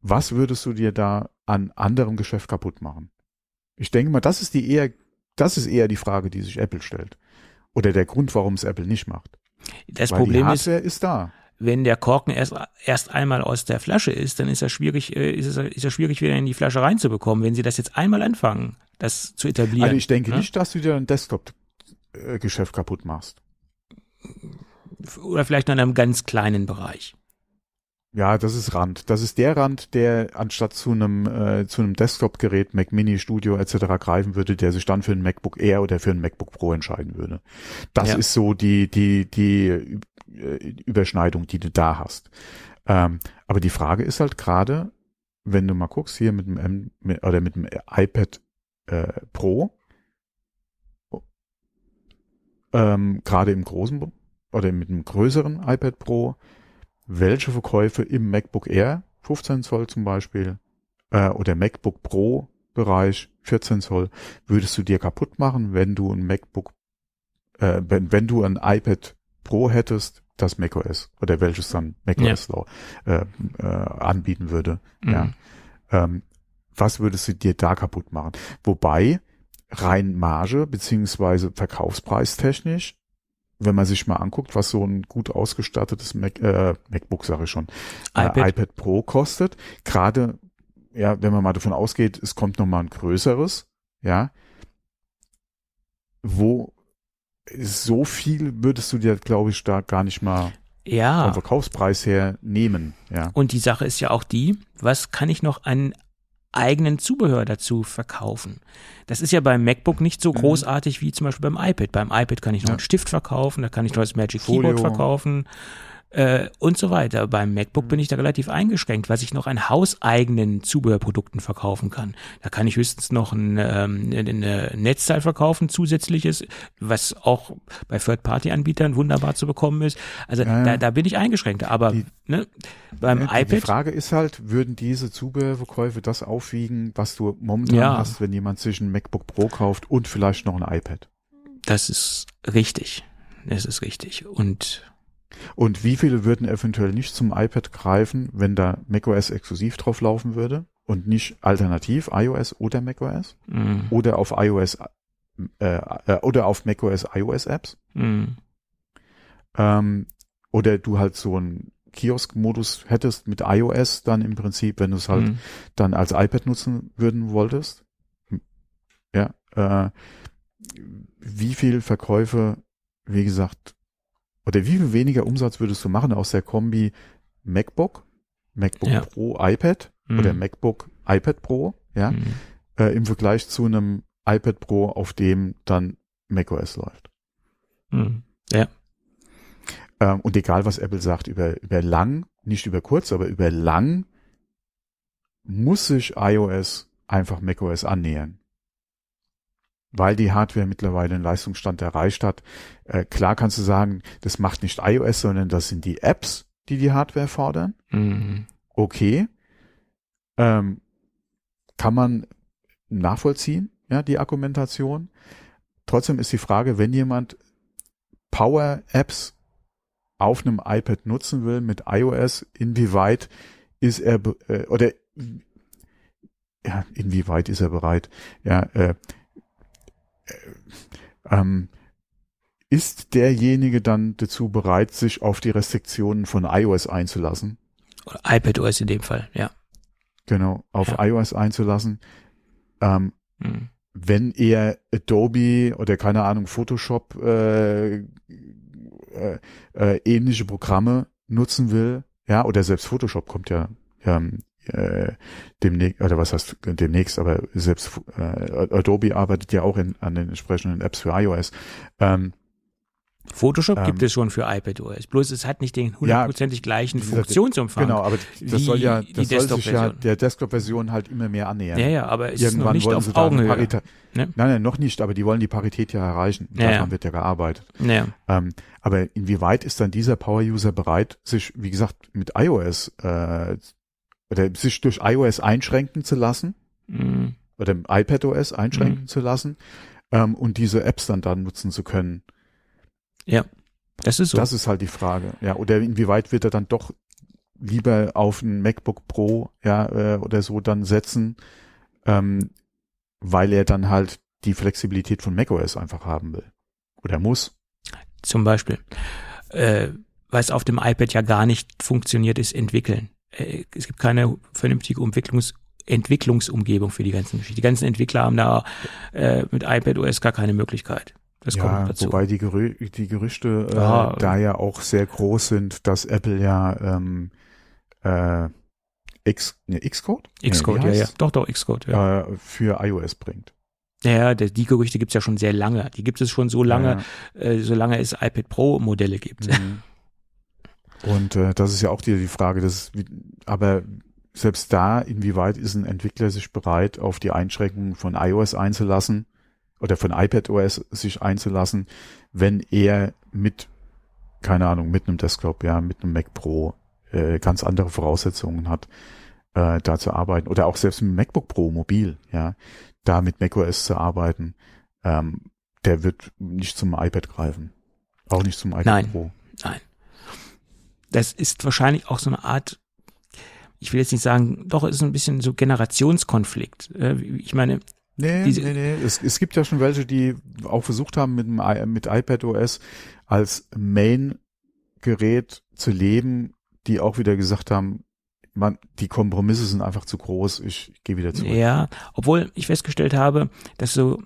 was würdest du dir da an anderem Geschäft kaputt machen? Ich denke mal, das ist die eher, das ist eher die Frage, die sich Apple stellt. Oder der Grund, warum es Apple nicht macht. Das Weil die Problem ist, Hardware ist da. Wenn der Korken erst, erst einmal aus der Flasche ist, dann ist er schwierig, äh, ist es, ist er schwierig, wieder in die Flasche reinzubekommen, wenn sie das jetzt einmal anfangen, das zu etablieren. Also ich denke ne? nicht, dass du dir ein Desktop-Geschäft kaputt machst. Oder vielleicht nur in einem ganz kleinen Bereich. Ja, das ist Rand. Das ist der Rand, der anstatt zu einem äh, zu einem Desktop-Gerät, Mac Mini, Studio etc. greifen würde, der sich dann für ein MacBook Air oder für ein MacBook Pro entscheiden würde. Das Ja. ist so die die die Überschneidung, die du da hast. Ähm, aber die Frage ist halt gerade, wenn du mal guckst hier mit dem M mit, oder mit dem iPad äh, Pro, ähm, gerade im großen oder mit einem größeren iPad Pro, welche Verkäufe im MacBook Air 15 Zoll zum Beispiel äh, oder MacBook Pro Bereich 14 Zoll würdest du dir kaputt machen, wenn du ein MacBook, äh, wenn, wenn du ein iPad Pro hättest, das macOS oder welches dann macOS äh, äh, anbieten würde. Ja. Mhm. Ähm, was würdest du dir da kaputt machen? Wobei rein Marge beziehungsweise Verkaufspreistechnisch, wenn man sich mal anguckt, was so ein gut ausgestattetes Mac, äh, MacBook, sage ich schon, iPad. Äh, iPad Pro kostet, gerade ja, wenn man mal davon ausgeht, es kommt noch mal ein größeres, ja, wo so viel würdest du dir, glaube ich, da gar nicht mal vom Ja. Verkaufspreis her nehmen, ja. Und die Sache ist ja auch die, was kann ich noch an eigenen Zubehör dazu verkaufen? Das ist ja beim MacBook nicht so Mhm. großartig wie zum Beispiel beim iPad. Beim iPad kann ich noch Ja. einen Stift verkaufen, da kann ich noch das Magic Folio. Keyboard verkaufen. Äh, und so weiter. Beim MacBook Mhm. bin ich da relativ eingeschränkt, was ich noch an hauseigenen Zubehörprodukten verkaufen kann. Da kann ich höchstens noch ein, ähm, eine eine Netzteil verkaufen, zusätzliches, was auch bei Third-Party-Anbietern wunderbar zu bekommen ist. Also Ja, ja. Da, da bin ich eingeschränkt. Aber Die- ne, beim die- iPad Die Frage ist halt, würden diese Zubehörverkäufe das aufwiegen, was du momentan Ja. hast, wenn jemand sich ein MacBook Pro kauft und vielleicht noch ein iPad? Das ist richtig. Das ist richtig. Und Und wie viele würden eventuell nicht zum iPad greifen, wenn da macOS exklusiv drauf laufen würde und nicht alternativ iOS oder macOS mh, oder auf iOS äh, äh, oder auf macOS iOS Apps mh, ähm, oder du halt so einen Kiosk-Modus hättest mit iOS dann im Prinzip, wenn du es halt mh. dann als iPad nutzen würden wolltest. Ja, äh, wie viel Verkäufe, wie gesagt, oder wie viel weniger Umsatz würdest du machen aus der Kombi MacBook, MacBook Ja. Pro iPad Mhm. oder MacBook iPad Pro, ja, mh. äh, im Vergleich zu einem iPad Pro, auf dem dann macOS läuft. Mh. Ja. Ähm, und egal, was Apple sagt, über, über lang, nicht über kurz, aber über lang muss sich iOS einfach macOS annähern. Weil die Hardware mittlerweile einen Leistungsstand erreicht hat. Äh, klar kannst du sagen, das macht nicht iOS, sondern das sind die Apps, die die Hardware fordern. Mh. Okay. Ähm, kann man nachvollziehen, ja, die Argumentation. Trotzdem ist die Frage, wenn jemand Power-Apps auf einem iPad nutzen will mit iOS, inwieweit ist er äh, oder ja, inwieweit ist er bereit? Ja, äh, ähm, ist derjenige dann dazu bereit, sich auf die Restriktionen von iOS einzulassen? Oder iPadOS in dem Fall, ja. Genau, auf Ja. iOS einzulassen. Ähm, Mh. wenn er Adobe oder keine Ahnung Photoshop äh, äh, äh, ähnliche Programme nutzen will, ja, oder selbst Photoshop kommt ja ähm, äh, demnächst, oder was heißt demnächst, aber selbst äh, Adobe arbeitet ja auch in, an den entsprechenden Apps für iOS. Ähm, Photoshop Ähm, gibt es schon für iPadOS. Bloß es hat nicht den hundertprozentig gleichen wie gesagt, Funktionsumfang. genau, aber das soll ja, das soll sich ja der Desktop-Version halt immer mehr annähern. Ja, ja, aber es ist noch Irgendwann nicht wollen auf Augenhöhe. Parität. Ne? Nein, nein, noch nicht, aber die wollen die Parität ja erreichen. Ja, Daran ja. wird ja gearbeitet. Ja. Ähm, aber inwieweit ist dann dieser Power-User bereit, sich, wie gesagt, mit iOS äh, oder sich durch iOS einschränken zu lassen Mh. oder im iPadOS einschränken Mhm. zu lassen ähm, und diese Apps dann dann nutzen zu können? Ja. Das ist so. Das ist halt die Frage. Ja, oder inwieweit wird er dann doch lieber auf ein MacBook Pro ja äh, oder so dann setzen, ähm, weil er dann halt die Flexibilität von macOS einfach haben will oder muss. Zum Beispiel. Äh, was auf dem iPad ja gar nicht funktioniert, ist entwickeln. Äh, es gibt keine vernünftige Entwicklungs Entwicklungsumgebung für die ganzen Geschichten. Die ganzen Entwickler haben da äh, mit iPadOS gar keine Möglichkeit. Das kommt ja, noch dazu. wobei die, Gerü die Gerüchte äh, Ja. da ja auch sehr groß sind, dass Apple ja ähm, äh, X, ne, Xcode? Xcode, ja, ja. heißt's? Doch, doch, Xcode, ja. Äh, für iOS bringt. Ja, der, die Gerüchte gibt's ja schon sehr lange. Die gibt es schon so lange, Ja, äh, solange es iPad Pro Modelle gibt. Mhm. Und äh, das ist ja auch die, die Frage, das aber selbst da, inwieweit ist ein Entwickler sich bereit, auf die Einschränkungen von iOS einzulassen oder von iPadOS sich einzulassen, wenn er mit, keine Ahnung, mit einem Desktop, ja, mit einem Mac Pro äh, ganz andere Voraussetzungen hat, äh, da zu arbeiten. Oder auch selbst mit dem MacBook Pro mobil, ja, da mit macOS zu arbeiten, ähm, der wird nicht zum iPad greifen. Auch nicht zum iPad Nein. Pro. Das ist wahrscheinlich auch so eine Art, ich will jetzt nicht sagen, doch, es ist ein bisschen so Generationskonflikt. Äh, Ich meine, Nee, Diese- nee, nee. Es, es gibt ja schon welche, die auch versucht haben, mit, dem, mit iPad OS als Main-Gerät zu leben, die auch wieder gesagt haben, man, die Kompromisse sind einfach zu groß, ich gehe wieder zurück. ja, obwohl ich festgestellt habe, dass so,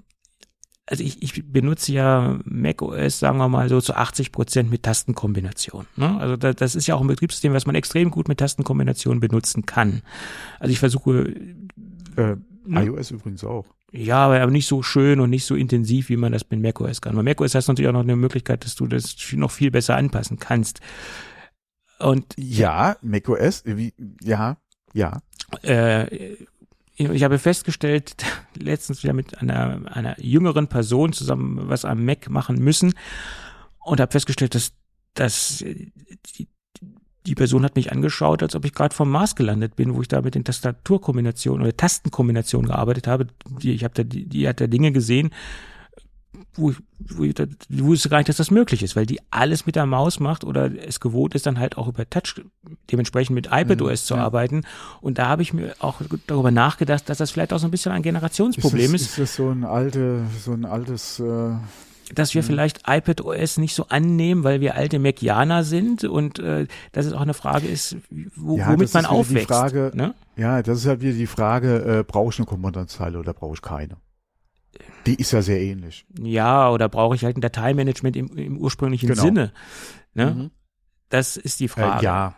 also ich, ich benutze ja macOS, sagen wir mal so zu 80 Prozent mit Tastenkombination. Ne? Also da, das ist ja auch ein Betriebssystem, was man extrem gut mit Tastenkombination benutzen kann. Also ich versuche, Äh, ne? iOS übrigens auch. Ja, aber aber nicht so schön und nicht so intensiv, wie man das mit macOS kann. Bei macOS hast du natürlich auch noch eine Möglichkeit, dass du das noch viel besser anpassen kannst. Und Ja, macOS, wie, ja, ja. äh, ich habe festgestellt, letztens wieder mit einer, einer jüngeren Person zusammen was am Mac machen müssen und habe festgestellt, dass, dass die, die Person hat mich angeschaut, als ob ich gerade vom Mars gelandet bin, wo ich da mit den Tastaturkombinationen oder Tastenkombinationen gearbeitet habe. Die, ich habe da, die, die hat da Dinge gesehen, wo ich, wo ich, da- ich wusste gar nicht, dass das möglich ist, weil die alles mit der Maus macht oder es gewohnt ist, dann halt auch über Touch, dementsprechend mit iPadOS zu ja. arbeiten. Und da habe ich mir auch darüber nachgedacht, dass das vielleicht auch so ein bisschen ein Generationsproblem ist. ist, das, Ist das so ein alte, so ein altes, äh, dass wir vielleicht iPadOS nicht so annehmen, weil wir alte Macianer sind und äh, dass es auch eine Frage ist, wo, Ja, womit das man ist wieder die aufwächst. Frage- ne? ja, das ist halt wieder die Frage, äh, brauche ich eine Kommandanzeile oder brauche ich keine? Die ist ja sehr ähnlich. Ja, oder brauche ich halt ein Dateimanagement im, im ursprünglichen Genau. Sinne? Ne? Mhm. Das ist die Äh, Frage. ja,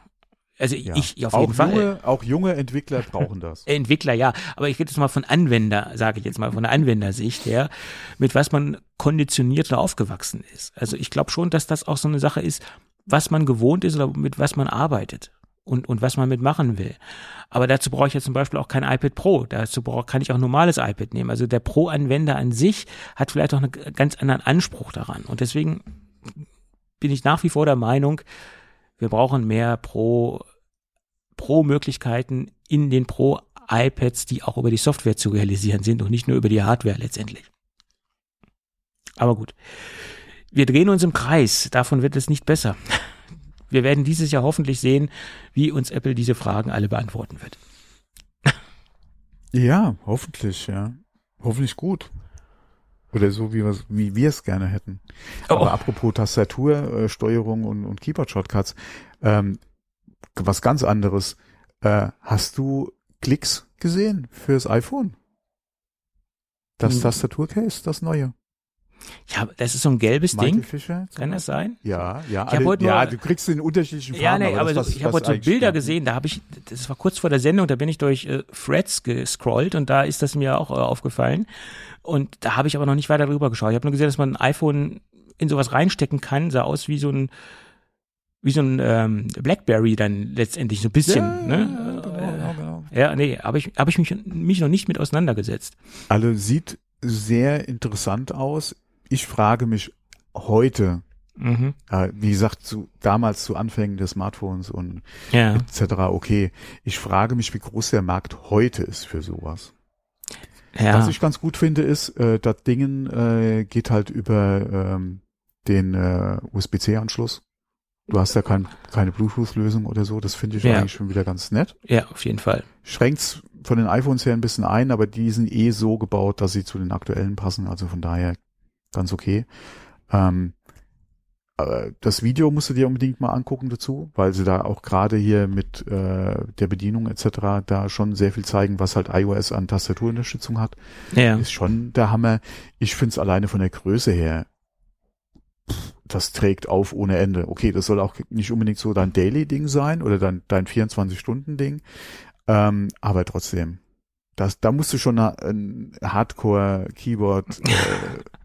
Also ja. ich auf auch jeden Fall. junge, Auch junge Entwickler brauchen das. Entwickler, ja, aber ich rede jetzt mal von Anwender, sage ich jetzt mal von der Anwendersicht her, mit was man konditioniert oder aufgewachsen ist. Also ich glaube schon, dass das auch so eine Sache ist, was man gewohnt ist oder mit was man arbeitet und, und was man mitmachen will. Aber dazu brauche ich ja zum Beispiel auch kein iPad Pro. Dazu brauche, kann ich auch ein normales iPad nehmen. Also der Pro-Anwender an sich hat vielleicht auch einen ganz anderen Anspruch daran. Und deswegen bin ich nach wie vor der Meinung, wir brauchen mehr Pro, Pro-Möglichkeiten in den Pro-iPads, die auch über die Software zu realisieren sind und nicht nur über die Hardware letztendlich. Aber gut. Wir drehen uns im Kreis. Davon wird es nicht besser. Wir werden dieses Jahr hoffentlich sehen, wie uns Apple diese Fragen alle beantworten wird. Ja, hoffentlich, ja. Hoffentlich gut. Oder so, wie, wir's- wie wir es gerne hätten. Oh. Aber apropos Tastatur, äh, Steuerung und, und Keyboard-Shortcuts, ähm, was ganz anderes. Äh, hast du Klicks gesehen fürs iPhone? Das Hm. Tastaturcase, das neue. Ja, das ist so ein gelbes Michael Ding. Fischer? Kann das sein? Ja, ja. Ich hab alle- ja, nur- du kriegst in unterschiedlichen Farben. Ja, nee, aber, das, so, was- ich habe heute so Bilder gesehen, da habe ich, das war kurz vor der Sendung, da bin ich durch äh, Threads gescrollt und da ist das mir auch äh, aufgefallen. Und da habe ich aber noch nicht weiter drüber geschaut. Ich habe nur gesehen, dass man ein iPhone in sowas reinstecken kann, sah aus wie so ein wie so ein ähm, Blackberry dann letztendlich so ein bisschen. Ja, ne? genau, genau, genau. Ja, nee, habe ich, hab ich mich, mich noch nicht mit auseinandergesetzt. Also sieht sehr interessant aus. Ich frage mich heute, Mhm. äh, wie gesagt, zu, damals zu Anfängen des Smartphones und Ja. etc. Okay, ich frage mich, wie groß der Markt heute ist für sowas. ja. Was ich ganz gut finde, ist, äh, das Dingen äh, geht halt über ähm, den äh, USB-C-Anschluss. Du hast ja kein, keine Bluetooth-Lösung oder so. Das finde ich Ja. eigentlich schon wieder ganz nett. ja, auf jeden Fall. Schränkt's von den iPhones her ein bisschen ein, aber die sind eh so gebaut, dass sie zu den aktuellen passen. Also von daher ganz okay. Ähm, aber das Video musst du dir unbedingt mal angucken dazu, weil sie da auch gerade hier mit äh, der Bedienung etc. da schon sehr viel zeigen, was halt iOS an Tastaturunterstützung hat. Ja. Ist schon der Hammer. Ich finde es alleine von der Größe her, pff, das trägt auf ohne Ende. Okay, das soll auch nicht unbedingt so dein Daily-Ding sein oder dein, dein 24-Stunden-Ding, ähm, aber trotzdem. Das, da musst du schon ein Hardcore-Keyboard äh,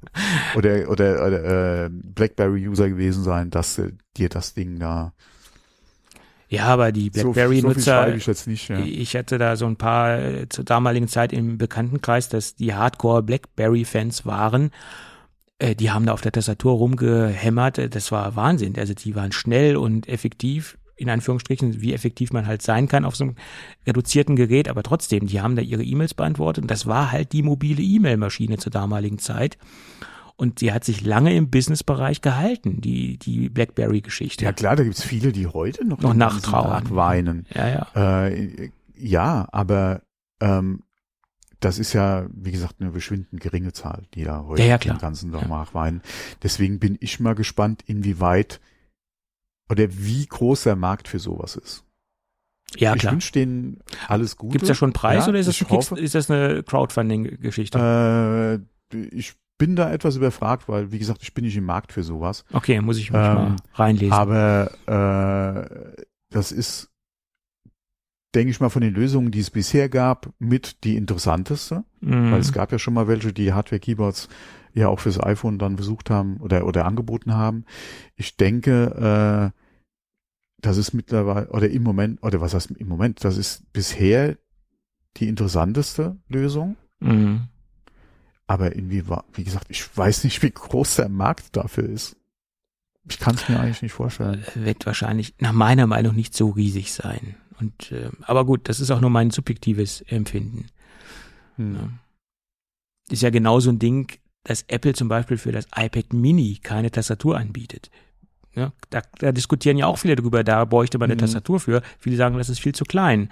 oder, oder, oder äh, Blackberry-User gewesen sein, dass du dir das Ding da Ja, aber die so, so Blackberry-Nutzer, schreibe ich jetzt nicht. Ja. Ich hatte da so ein paar äh, zur damaligen Zeit im Bekanntenkreis, dass die Hardcore Blackberry-Fans waren. Äh, die haben da auf der Tastatur rumgehämmert. Äh, Das war Wahnsinn. Also die waren schnell und effektiv, in Anführungsstrichen, wie effektiv man halt sein kann auf so einem reduzierten Gerät. Aber trotzdem, die haben da ihre E-Mails beantwortet. Und das war halt die mobile E-Mail-Maschine zur damaligen Zeit. Und die hat sich lange im Businessbereich gehalten, die, die Blackberry-Geschichte. ja klar, da gibt's viele, die heute noch, Noch nachtrauern. Weinen. ja, ja. Äh, ja, aber ähm, das ist ja, wie gesagt, eine verschwindend geringe Zahl, die da heute Ja, ja, den ganzen Ja. Tag nachweinen. Deswegen bin ich mal gespannt, inwieweit oder wie groß der Markt für sowas ist. Ja, ich klar. wünsche denen alles Gute. Gibt es da schon einen Preis Ja, oder ist das, ich ein hoffe- ist das eine Crowdfunding-Geschichte? Äh, ich bin da etwas überfragt, weil, wie gesagt, ich bin nicht im Markt für sowas. okay, muss ich mich ähm, mal reinlesen. Aber äh, das ist, denke ich mal, von den Lösungen, die es bisher gab, mit die interessanteste. Mhm. Weil es gab ja schon mal welche, die Hardware-Keyboards ja auch fürs iPhone dann versucht haben oder, oder angeboten haben. Ich denke, das ist mittlerweile, oder im Moment, oder was heißt im Moment, das ist bisher die interessanteste Lösung. Mhm. Aber irgendwie war, wie gesagt, ich weiß nicht, wie groß der Markt dafür ist. Ich kann es mir eigentlich nicht vorstellen. Wird wahrscheinlich nach meiner Meinung nicht so riesig sein. Und äh, aber gut, das ist auch nur mein subjektives Empfinden. Hm. Ja. Ist ja genau so ein Ding, dass Apple zum Beispiel für das iPad Mini keine Tastatur anbietet. Ja, da, da diskutieren ja auch viele darüber, da bräuchte man eine Mhm. Tastatur für. Viele sagen, das ist viel zu klein.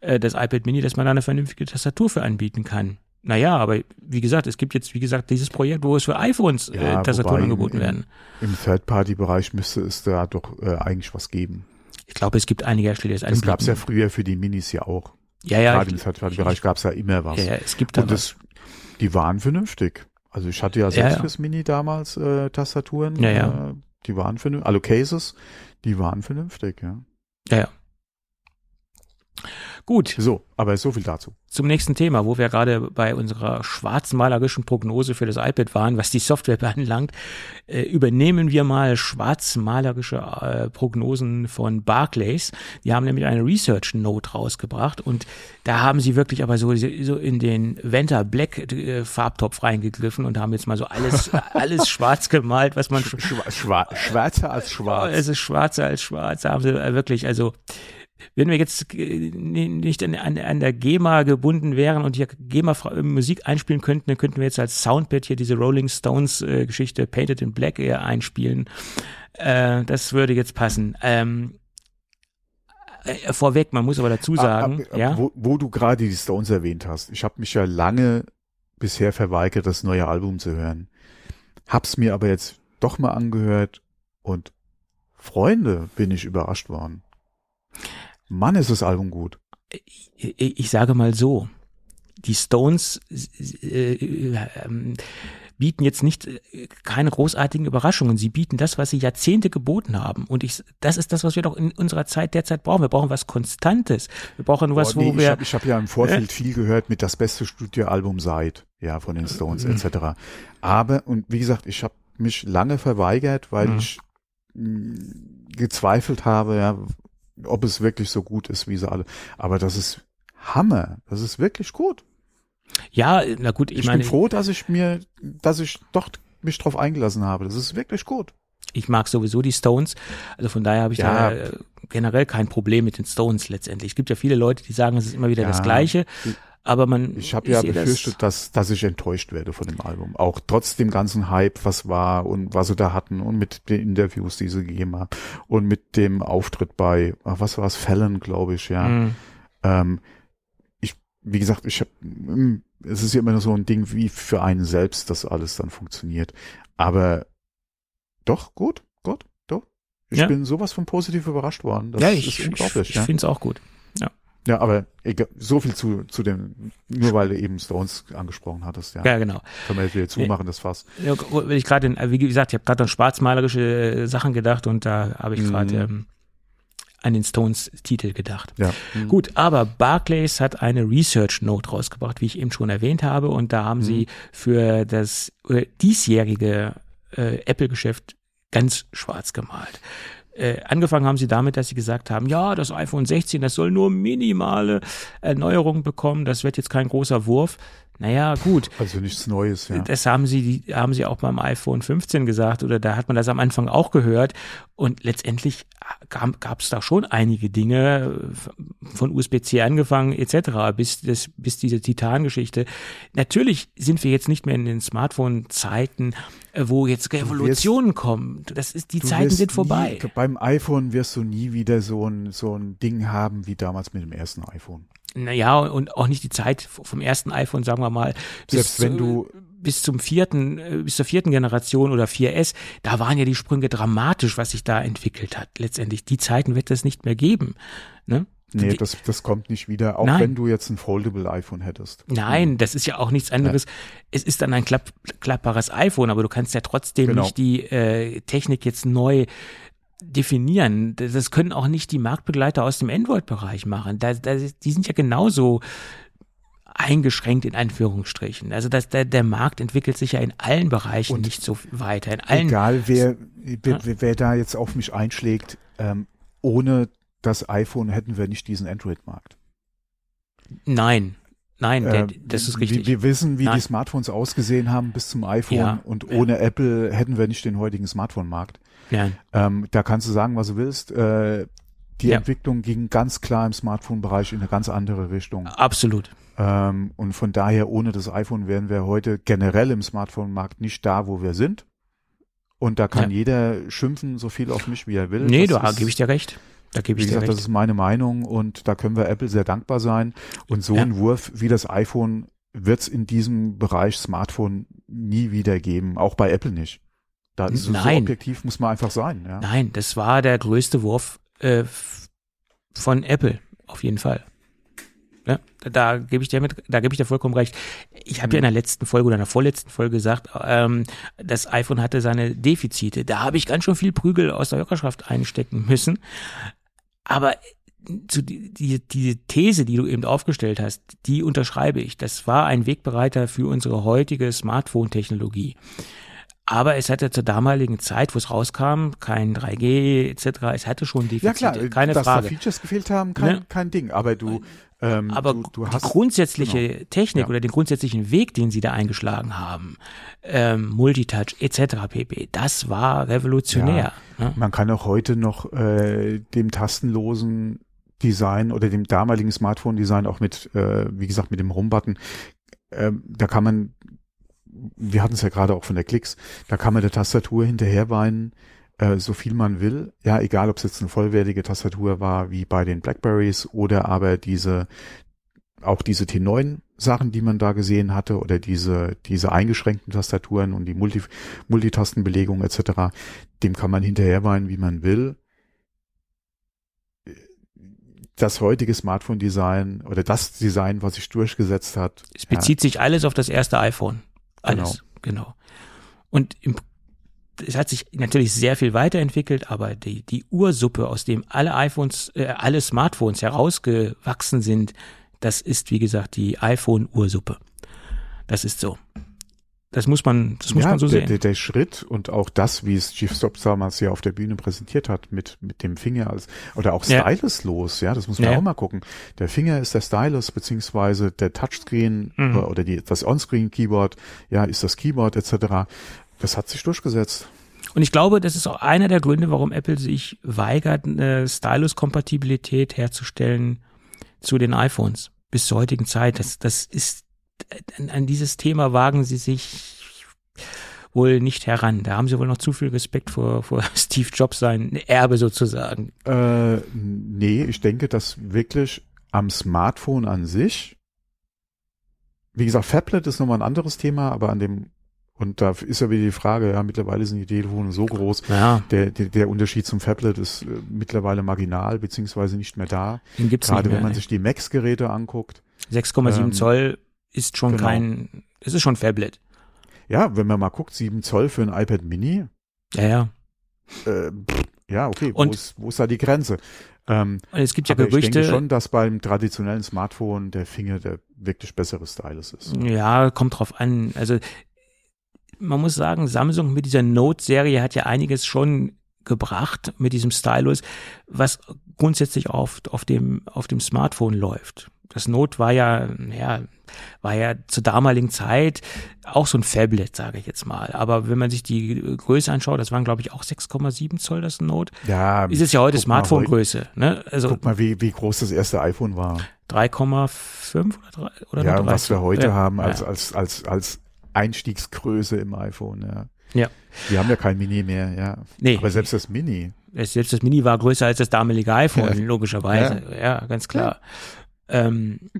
Äh, das iPad Mini, dass man da eine vernünftige Tastatur für anbieten kann. Naja, aber wie gesagt, es gibt jetzt, wie gesagt, dieses Projekt, wo es für iPhones Ja, äh, Tastaturen angeboten im- werden. Im Third-Party-Bereich müsste es da doch äh, eigentlich was geben. Ich glaube, es gibt einige Hersteller, die das Das gab es ja früher für die Minis ja auch. Ja, ja, Gerade im Third-Party-Bereich gab es ja immer was. ja, ja, es gibt da Und das, die waren vernünftig. Also ich hatte ja selbst ja. fürs Mini damals äh, Tastaturen. Ja, ja. Äh, die waren vernünftig. Also Cases, die waren vernünftig, ja. Ja, ja. Gut, So, aber so viel dazu. zum nächsten Thema, wo wir gerade bei unserer schwarzmalerischen Prognose für das iPad waren, was die Software anlangt, äh, übernehmen wir mal schwarzmalerische äh, Prognosen von Barclays. Die haben nämlich eine Research Note rausgebracht und da haben sie wirklich aber so, so in den Venta Black äh, Farbtopf reingegriffen und haben jetzt mal so alles, alles schwarz gemalt, was man Schwa schwa schwärzer als schwarz. es ist schwarzer als schwarz. Da haben sie wirklich, also wenn wir jetzt äh, nicht an, an, an der GEMA gebunden wären und hier GEMA Fra- Musik einspielen könnten, dann könnten wir jetzt als Soundbit hier diese Rolling Stones äh, Geschichte Painted in Black eher einspielen. Äh, das würde jetzt passen. Ähm, äh, vorweg, man muss aber dazu sagen, Ah, ah, ja, wo, wo du gerade die Stones erwähnt hast. Ich habe mich ja lange bisher verweigert, das neue Album zu hören. Hab's mir aber jetzt doch mal angehört und Freunde bin ich überrascht worden. Mann, ist das Album gut. ich, ich sage mal so, die Stones äh, äh, ähm, bieten jetzt nicht äh, keine großartigen Überraschungen. Sie bieten das, was sie Jahrzehnte geboten haben. Und ich, das ist das, was wir doch in unserer Zeit derzeit brauchen. Wir brauchen was Konstantes. Wir brauchen was, Boah, nee, wo ich wir. habe ich hab ja im Vorfeld viel gehört mit das beste Studioalbum seit, ja, von den Stones Mhm. etc. Aber, und wie gesagt, ich habe mich lange verweigert, weil Mhm. ich mh, gezweifelt habe, ja, ob es wirklich so gut ist, wie sie alle. Aber das ist Hammer. Das ist wirklich gut. ja, na gut, ich, Ich, meine, bin froh, dass ich mir, dass ich doch mich drauf eingelassen habe. Das ist wirklich gut. ich mag sowieso die Stones. Also von daher habe ich Ja. da äh, generell kein Problem mit den Stones letztendlich. Es gibt ja viele Leute, die sagen, es ist immer wieder Ja. das Gleiche. Aber man, Ich habe ja sehe das- befürchtet, dass, dass ich enttäuscht werde von dem Album. Auch trotz dem ganzen Hype, was war und was sie da hatten und mit den Interviews, die sie gegeben haben und mit dem Auftritt bei, ach, was war es, Fallon, glaube ich, ja. Mhm. Ähm, ich, wie gesagt, ich habe, es ist ja immer nur so ein Ding, wie für einen selbst das alles dann funktioniert. Aber doch, gut, gut, doch. Ich Ja. bin sowas von positiv überrascht worden. Das ja, ist ich, ich, ich ja. finde es auch gut. Ja, aber egal, so viel zu, zu dem, nur weil du eben Stones angesprochen hattest, ja. Ja, genau. Können wir jetzt wieder zumachen, das Fass. Ja, weil ich gerade, wie gesagt, ich habe gerade an schwarzmalerische äh, Sachen gedacht und da habe ich gerade Mhm. ähm, an den Stones-Titel gedacht. Ja. Gut, aber Barclays hat eine Research Note rausgebracht, wie ich eben schon erwähnt habe, und da haben sie für das äh, diesjährige äh, Apple-Geschäft ganz schwarz gemalt. Äh, angefangen haben sie damit, dass sie gesagt haben, ja, das iPhone 16, das soll nur minimale Erneuerungen bekommen, das wird jetzt kein großer Wurf. Naja, gut, Also nichts Neues, ja. das haben sie, die haben sie auch beim iPhone 15 gesagt oder da hat man das am Anfang auch gehört. Und letztendlich gab es da schon einige Dinge äh, von USB-C angefangen etc. bis das, bis diese Titan-Geschichte. Natürlich sind wir jetzt nicht mehr in den Smartphone-Zeiten, wo jetzt Revolutionen kommen. Das ist die Zeiten sind vorbei. Nie, beim iPhone wirst du nie wieder so ein, so ein Ding haben wie damals mit dem ersten iPhone. Naja, und auch nicht die Zeit vom ersten iPhone, sagen wir mal. Selbst wenn du- bis zum vierten, äh, bis zur vierten Generation oder 4S, da waren ja die Sprünge dramatisch, was sich da entwickelt hat. Letztendlich, die Zeiten wird es nicht mehr geben. Ne? Nee, das, das kommt nicht wieder, auch Nein. wenn du jetzt ein Foldable iPhone hättest. Nein, das ist ja auch nichts anderes. Es ist dann ein klapp, klappbares iPhone, aber du kannst ja trotzdem Genau. nicht die äh, Technik jetzt neu definieren. Das können auch nicht die Marktbegleiter aus dem Android-Bereich machen. Da, da, die sind ja genauso eingeschränkt in Anführungsstrichen. Also das, der, der Markt entwickelt sich ja in allen Bereichen Und nicht so weiter. In allen Egal wer, wer, wer, wer da jetzt auf mich einschlägt, ähm, ohne das iPhone hätten wir nicht diesen Android-Markt. Nein, nein, Äh, das ist richtig. Wir, wir wissen, wie Nein. die Smartphones ausgesehen haben bis zum iPhone Ja. und ohne Apple hätten wir nicht den heutigen Smartphone-Markt. Nein. Ähm, da kannst du sagen, was du willst. Äh, die Ja. Entwicklung ging ganz klar im Smartphone-Bereich in eine ganz andere Richtung. Absolut. Ähm, und von daher, ohne das iPhone wären wir heute generell im Smartphone-Markt nicht da, wo wir sind. Und da kann Ja. jeder schimpfen, so viel auf mich, wie er will. Nee, Das da gebe ich dir recht. Da gebe Wie ich dir gesagt, das recht. ist meine Meinung und da können wir Apple sehr dankbar sein. Und so Ja. ein Wurf wie das iPhone wird es in diesem Bereich Smartphone nie wieder geben, auch bei Apple nicht. Da ist es so Nein. objektiv muss man einfach sein. Ja. Nein, das war der größte Wurf äh, von Apple, auf jeden Fall. Ja, da, da gebe ich dir mit, da gebe ich dir vollkommen recht. Ich habe ja in der letzten Folge oder in der vorletzten Folge gesagt, ähm, das iPhone hatte seine Defizite. Da habe ich ganz schön viel Prügel aus der Hörerschaft einstecken müssen. Aber zu die, die, die These, die du eben aufgestellt hast, die unterschreibe ich. Das war ein Wegbereiter für unsere heutige Smartphone-Technologie. Aber es hatte zur damaligen Zeit, wo es rauskam, kein 3G etc., es hatte schon Defizite, Ja klar, keine dass Frage. da Features gefehlt haben, kein, Ne? kein Ding. Aber du, ähm, Aber du, du die hast grundsätzliche genau. Technik Ja. oder den grundsätzlichen Weg, den sie da eingeschlagen haben, ähm, Multitouch etc. pp., das war revolutionär. Ne? Man kann auch heute noch äh, dem tastenlosen Design oder dem damaligen Smartphone-Design auch mit, äh, wie gesagt, mit dem Home-Button, ähm, da kann man, wir hatten es ja gerade auch von der Klicks, da kann man der Tastatur hinterherweinen, äh, so viel man will. Ja, egal, ob es jetzt eine vollwertige Tastatur war, wie bei den Blackberries oder aber diese, auch diese T9 Sachen, die man da gesehen hatte oder diese, diese eingeschränkten Tastaturen und die Multi, Multitastenbelegung etc., dem kann man hinterherweinen, wie man will. Das heutige Smartphone-Design oder das Design, was sich durchgesetzt hat, Es bezieht sich alles auf das erste iPhone. Alles, genau. Und im, es hat sich natürlich sehr viel weiterentwickelt, aber die, die Ursuppe, aus dem alle iPhones, äh, alle Smartphones herausgewachsen sind, das ist, wie gesagt, die iPhone-Ursuppe. Das ist so. Das muss man, das muss ja, man so der, sehen. Der, der Schritt und auch das, wie es Chief Stops damals ja auf der Bühne präsentiert hat, mit, mit dem Finger als, oder auch Ja. styluslos, ja, das muss man Ja. auch mal gucken. Der Finger ist der Stylus, beziehungsweise der Touchscreen Mhm. oder, oder die, das Onscreen-Keyboard, ja, ist das Keyboard etc. Das hat sich durchgesetzt. Und ich glaube, das ist auch einer der Gründe, warum Apple sich weigert, eine Stylus-Kompatibilität herzustellen zu den iPhones bis zur heutigen Zeit. Das, das ist, an, an dieses Thema wagen sie sich wohl nicht heran. Da haben sie wohl noch zu viel Respekt vor, vor Steve Jobs sein Erbe sozusagen. Äh, nee, ich denke, dass wirklich am Smartphone an sich, wie gesagt, Fablet ist nochmal ein anderes Thema, aber an dem, und da ist ja wieder die Frage, ja, mittlerweile sind die Telefone so groß, Ja, der, der, der Unterschied zum Fablet ist äh, mittlerweile marginal, beziehungsweise nicht mehr da. den gibt's Gerade nicht wenn man mehr. sich die Max-Geräte anguckt. 6,7 ähm, Zoll ist schon genau. kein, es ist schon Fablet. Ja, wenn man mal guckt, 7 Zoll für ein iPad Mini, Ja, ja. äh, pff, ja, okay, wo Und- ist, wo ist da die Grenze? Ähm, Und es gibt ja aber ich Gerüchte. denke schon, dass beim traditionellen Smartphone der Finger der wirklich bessere Stylus ist. Ja, kommt drauf an. Also man muss sagen, Samsung mit dieser Note-Serie hat ja einiges schon gebracht mit diesem Stylus, was grundsätzlich auf, auf dem, auf dem Smartphone läuft. Das Note war ja, ja, war ja zur damaligen Zeit auch so ein Phablet, sage ich jetzt mal. Aber wenn man sich die Größe anschaut, das waren glaube ich auch 6,7 Zoll das Note. Ja, Ist es ja heute Smartphone-Größe, ne? Also Guck mal, wie, wie groß das erste iPhone war. 3,5 oder 3 oder ja, was wir 3? heute ja, haben ja. als, als, als, als Einstiegsgröße im iPhone, ja. Ja. Wir haben ja kein Mini mehr, ja. Nee. Aber selbst das Mini. Selbst das Mini war größer als das damalige iPhone, Ja. logischerweise. Ja, ganz klar. Ähm,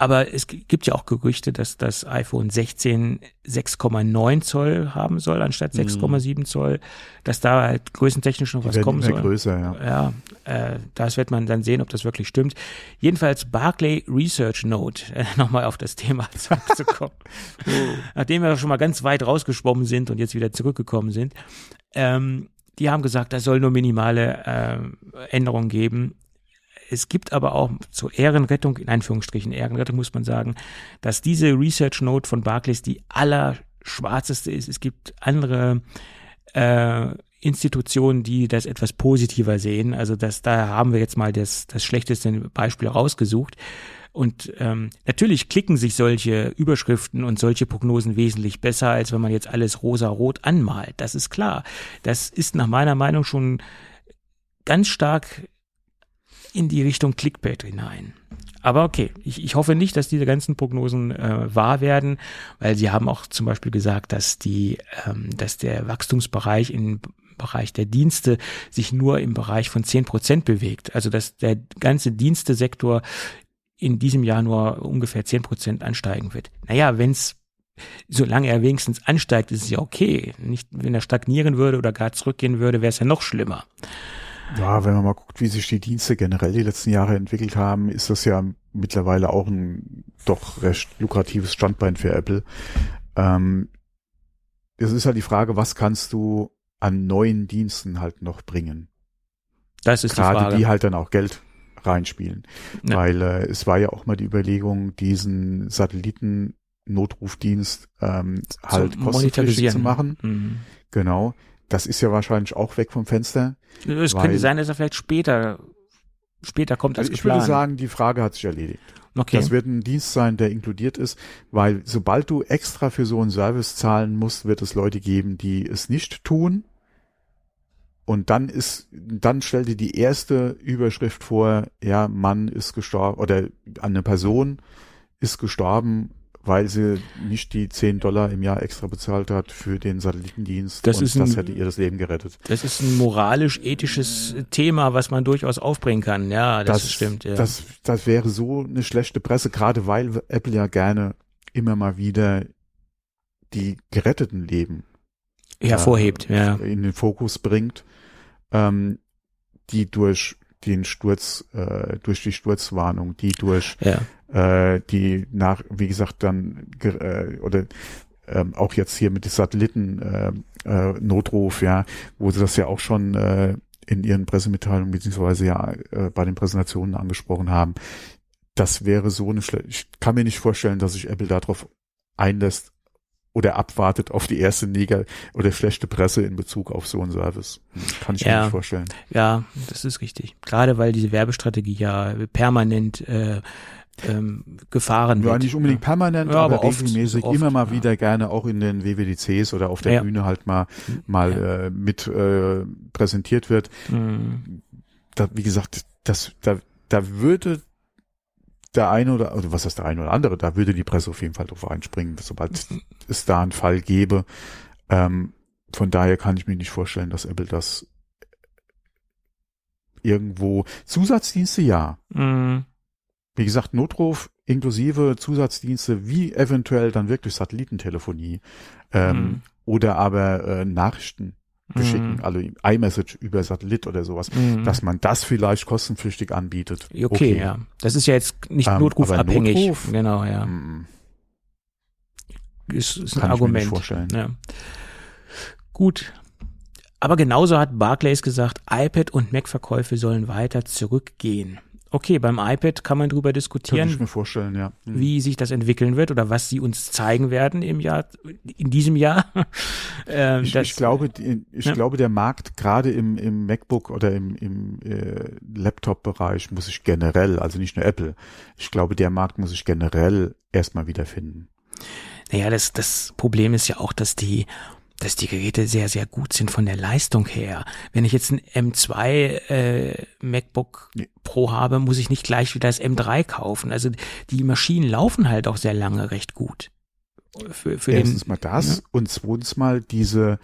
aber es gibt ja auch Gerüchte, dass das iPhone 16 6,9 Zoll haben soll, anstatt 6,7 Zoll, dass da halt größentechnisch noch Die was kommen soll. größer, ja. Ja, äh, das wird man dann sehen, ob das wirklich stimmt. Jedenfalls Barclay Research Note, äh, nochmal auf das Thema zurückzukommen. Nachdem wir schon mal ganz weit rausgeschwommen sind und jetzt wieder zurückgekommen sind, ähm, die haben gesagt, es soll nur minimale äh, Änderungen geben. Es gibt aber auch zur Ehrenrettung, in Anführungsstrichen Ehrenrettung muss man sagen, dass diese Research Note von Barclays die allerschwarzeste ist. Es gibt andere äh, Institutionen, die das etwas positiver sehen. Also das, da haben wir jetzt mal das, das schlechteste Beispiel rausgesucht. Und ähm, natürlich klicken sich solche Überschriften und solche Prognosen wesentlich besser, als wenn man jetzt alles rosa-rot anmalt. Das ist klar. Das ist nach meiner Meinung schon ganz stark in die Richtung Clickbait hinein. Aber okay, ich, ich hoffe nicht, dass diese ganzen Prognosen äh, wahr werden, weil sie haben auch zum Beispiel gesagt, dass die, ähm, dass der Wachstumsbereich im Bereich der Dienste sich nur im Bereich von zehn Prozent bewegt. Also dass der ganze Dienstesektor in diesem Jahr nur ungefähr zehn Prozent ansteigen wird. Naja, wenn es solange er wenigstens ansteigt, ist es ja okay. Nicht, wenn er stagnieren würde oder gar zurückgehen würde, wäre es ja noch schlimmer. Ja, wenn man mal guckt, wie sich die Dienste generell die letzten Jahre entwickelt haben, ist das ja mittlerweile auch ein doch recht lukratives Standbein für Apple. Ähm, es ist halt die Frage, was kannst du an neuen Diensten halt noch bringen? Das ist Gerade die Frage. die halt dann auch Geld reinspielen. Ja. Weil äh, es war ja auch mal die Überlegung, diesen Satelliten-Notrufdienst ähm, halt kostenpflichtig zu machen. Mhm. Genau. Das ist ja wahrscheinlich auch weg vom Fenster. Es könnte sein, dass er vielleicht später, später kommt als Also ich geplant. würde sagen, die Frage hat sich erledigt. okay. Das wird ein Dienst sein, der inkludiert ist, weil sobald du extra für so einen Service zahlen musst, wird es Leute geben, die es nicht tun. Und dann ist, dann stell dir die erste Überschrift vor, ja, Mann ist gestorben oder eine Person ist gestorben, weil sie nicht die 10 Dollar im Jahr extra bezahlt hat für den Satellitendienst. Das und ist ein- das hätte ihr das Leben gerettet. das ist ein moralisch-ethisches Thema, was man durchaus aufbringen kann. Ja, das, stimmt. Ja. Das, das wäre so eine schlechte Presse, gerade weil Apple ja gerne immer mal wieder die geretteten Leben hervorhebt. Ja. in den Fokus bringt, ähm, die durch den Sturz, äh, durch die Sturzwarnung, die durch Ja. Äh, die nach, wie gesagt, dann äh, oder ähm, auch jetzt hier mit dem Satelliten äh, äh, Notruf, ja, wo sie das ja auch schon äh, in ihren Pressemitteilungen beziehungsweise ja äh, bei den Präsentationen angesprochen haben. Das wäre so eine schle ich kann mir nicht vorstellen, dass sich Apple darauf einlässt oder abwartet auf die erste Neger oder schlechte Presse in Bezug auf so einen Service. Kann ich mir Ja. nicht vorstellen. ja, das ist richtig. Gerade weil diese Werbestrategie ja permanent äh, ähm, Gefahren Ja, wird. nicht unbedingt permanent, Ja, aber, aber oft- regelmäßig oft, immer mal ja. wieder gerne auch in den WWDCs oder auf der Ja. Bühne halt mal mal äh, mit äh, präsentiert wird. Mhm. Da, wie gesagt, das da da würde der eine oder also was heißt der eine oder andere, da würde die Presse auf jeden Fall drauf einspringen, sobald es da einen Fall gäbe. Ähm, von daher kann ich mir nicht vorstellen, dass Apple das irgendwo Zusatzdienste ja, Mhm. Wie gesagt, Notruf inklusive Zusatzdienste wie eventuell dann wirklich Satellitentelefonie ähm, Mhm. oder aber äh, Nachrichten beschicken, Mhm. also iMessage über Satellit oder sowas, Mhm. dass man das vielleicht kostenpflichtig anbietet. Okay, ja. Das ist ja jetzt nicht Ähm, notrufabhängig. Notruf? Genau, ja. Ist, ist ein Kann ich mir nicht Argument. vorstellen. Ja. Gut. Aber genauso hat Barclays gesagt, iPad und Mac-Verkäufe sollen weiter zurückgehen. Okay, beim iPad kann man drüber Könnte diskutieren, ich mir vorstellen, ja. Hm. wie sich das entwickeln wird oder was sie uns zeigen werden im Jahr, in diesem Jahr. ähm, Ich, das- ich glaube, ich Ja. glaube, der Markt gerade im, im MacBook oder im, im äh, Laptop-Bereich muss sich generell, also nicht nur Apple, ich glaube, der Markt muss sich generell erstmal wiederfinden. Naja, das, das Problem ist ja auch, dass die, dass die Geräte sehr, sehr gut sind von der Leistung her. Wenn ich jetzt ein M2 äh, MacBook. Pro habe, muss ich nicht gleich wieder das M3 kaufen. Also die Maschinen laufen halt auch sehr lange recht gut. Für, für Erstens den, mal das Ja. und zweitens mal diese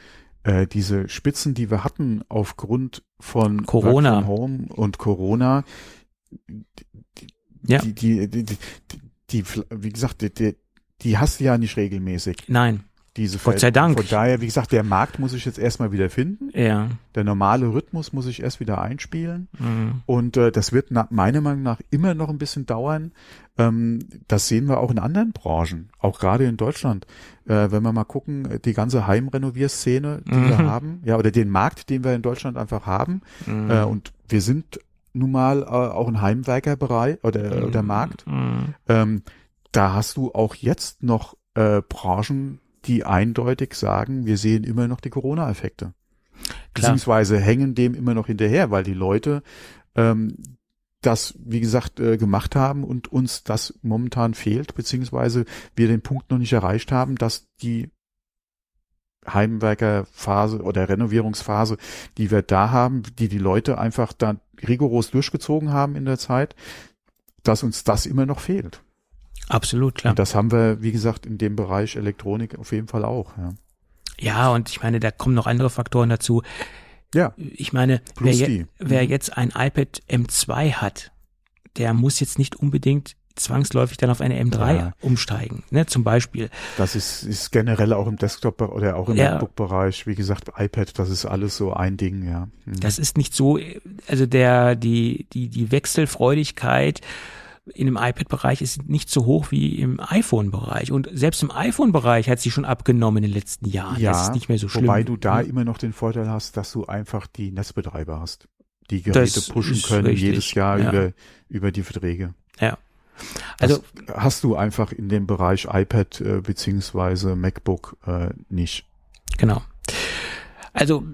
äh, diese Spitzen, die wir hatten aufgrund von Corona. Work from Home und Corona, Ja. die, die, die, die, die, wie gesagt, die, die, die hast du ja nicht regelmäßig, Nein, diese Gott sei. Dank. Von daher, wie gesagt, der Markt muss sich jetzt erstmal wieder finden. ja. Der normale Rhythmus muss sich erst wieder einspielen. Mhm. Und äh, das wird nach, meiner Meinung nach immer noch ein bisschen dauern. Ähm, das sehen wir auch in anderen Branchen, auch gerade in Deutschland. Äh, wenn wir mal gucken, äh, die ganze Heimrenovierszene, die wir Mhm. haben, ja, oder den Markt, den wir in Deutschland einfach haben. Mhm. Äh, und wir sind nun mal äh, auch ein Heimwerkerbereich oder, oder Markt. Mhm. Ähm, da hast du auch jetzt noch äh, Branchen, die eindeutig sagen, wir sehen immer noch die Corona-Effekte. beziehungsweise hängen dem immer noch hinterher, weil die Leute ähm, das, wie gesagt, äh, gemacht haben und uns das momentan fehlt, beziehungsweise wir den Punkt noch nicht erreicht haben, dass die Heimwerkerphase oder Renovierungsphase, die wir da haben, die die Leute einfach da rigoros durchgezogen haben in der Zeit, dass uns das immer noch fehlt. Absolut, klar. Und das haben wir, wie gesagt, in dem Bereich Elektronik auf jeden Fall auch. Ja, ja und ich meine, da kommen noch andere Faktoren dazu. ja Ich meine, wer, je, wer Mhm. jetzt ein iPad M2 hat, der muss jetzt nicht unbedingt zwangsläufig dann auf eine M3 Ja. umsteigen. Ne? Zum Beispiel. das ist, ist generell auch im Desktop- oder auch im Ja. MacBook-Bereich, wie gesagt, iPad, das ist alles so ein Ding, ja. Mhm. Das ist nicht so, also der, die, die, die Wechselfreudigkeit in dem iPad-Bereich ist nicht so hoch wie im iPhone-Bereich. Und selbst im iPhone-Bereich hat sie schon abgenommen in den letzten Jahren. ja, das ist nicht mehr so schlimm. wobei du da Hm. immer noch den Vorteil hast, dass du einfach die Netzbetreiber hast, die Das Geräte pushen ist können richtig, jedes Jahr ja. über, über die Verträge. Ja. Also, das hast du einfach in dem Bereich iPad äh, beziehungsweise MacBook äh, nicht. Genau. Also